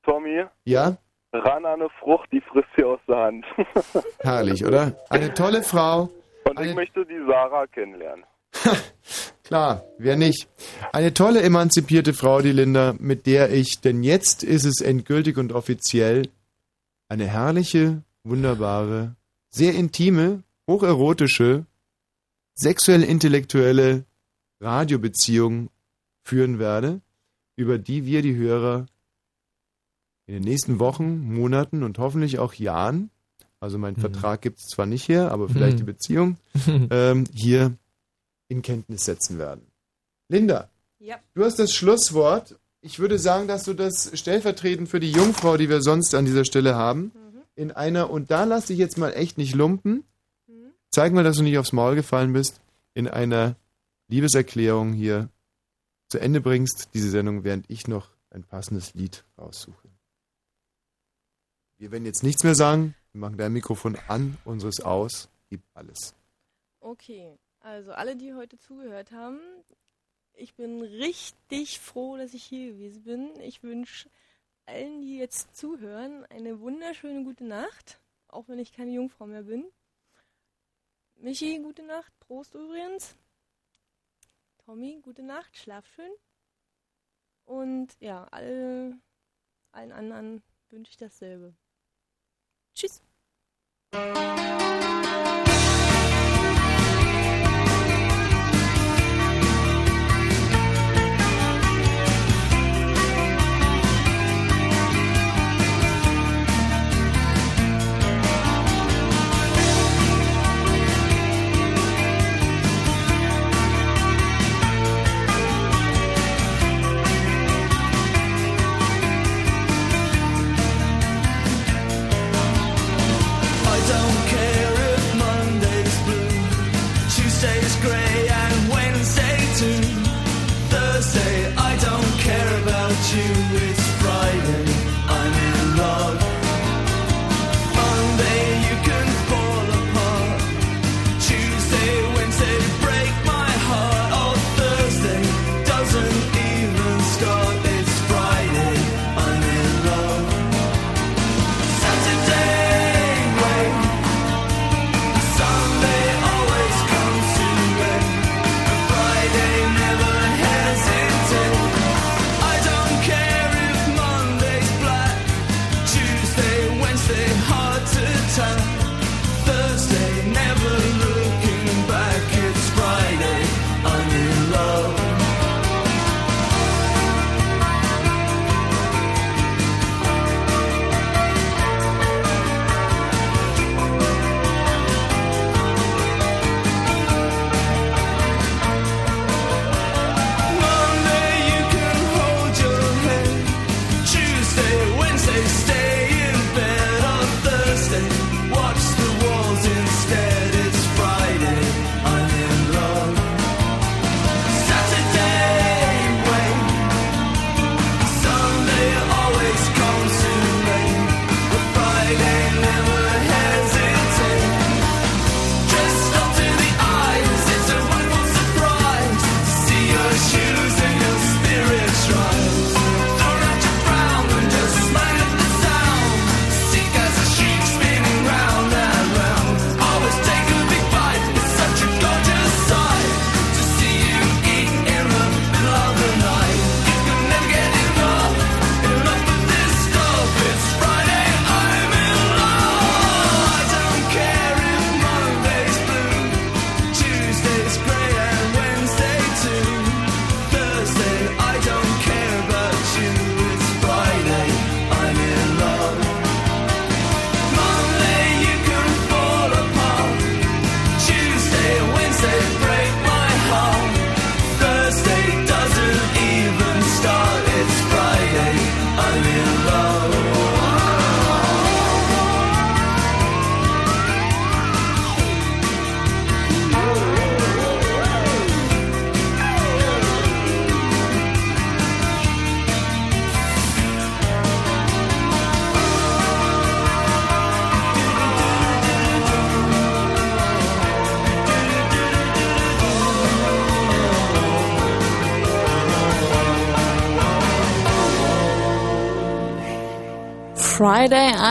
Tommy, Ja? ran an eine Frucht, die frisst sie aus der Hand. Herrlich, oder? Eine tolle Frau. Und ich möchte die Sarah kennenlernen. Klar, wer nicht? Eine tolle emanzipierte Frau, die Linda, mit der ich, denn jetzt ist es endgültig und offiziell, eine herrliche, wunderbare, sehr intime, hocherotische, sexuell-intellektuelle Radiobeziehung führen werde, über die wir die Hörer in den nächsten Wochen, Monaten und hoffentlich auch Jahren, also mein Vertrag gibt es zwar nicht her, aber vielleicht Mhm. die Beziehung, ähm, hier in Kenntnis setzen werden. Linda, Ja. du hast das Schlusswort. Ich würde sagen, dass du das stellvertretend für die Jungfrau, die wir sonst an dieser Stelle haben, in einer, und da lass dich jetzt mal echt nicht lumpen, zeig mal, dass du nicht aufs Maul gefallen bist, in einer Liebeserklärung hier zu Ende bringst, diese Sendung, während ich noch ein passendes Lied raussuche. Wir werden jetzt nichts mehr sagen, wir machen dein Mikrofon an, unseres aus, gib alles. Okay, also alle, die heute zugehört haben, ich bin richtig froh, dass ich hier gewesen bin. Ich wünsche allen, die jetzt zuhören, eine wunderschöne gute Nacht, auch wenn ich keine Jungfrau mehr bin. Michi, gute Nacht, Prost übrigens. Tommy, gute Nacht, schlaf schön. Und ja, alle, allen anderen wünsche ich dasselbe. Tschüss.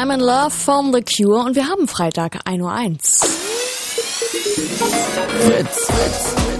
I'm in Love from The Cure und wir haben Freitag 1.01 Uhr. Fritz.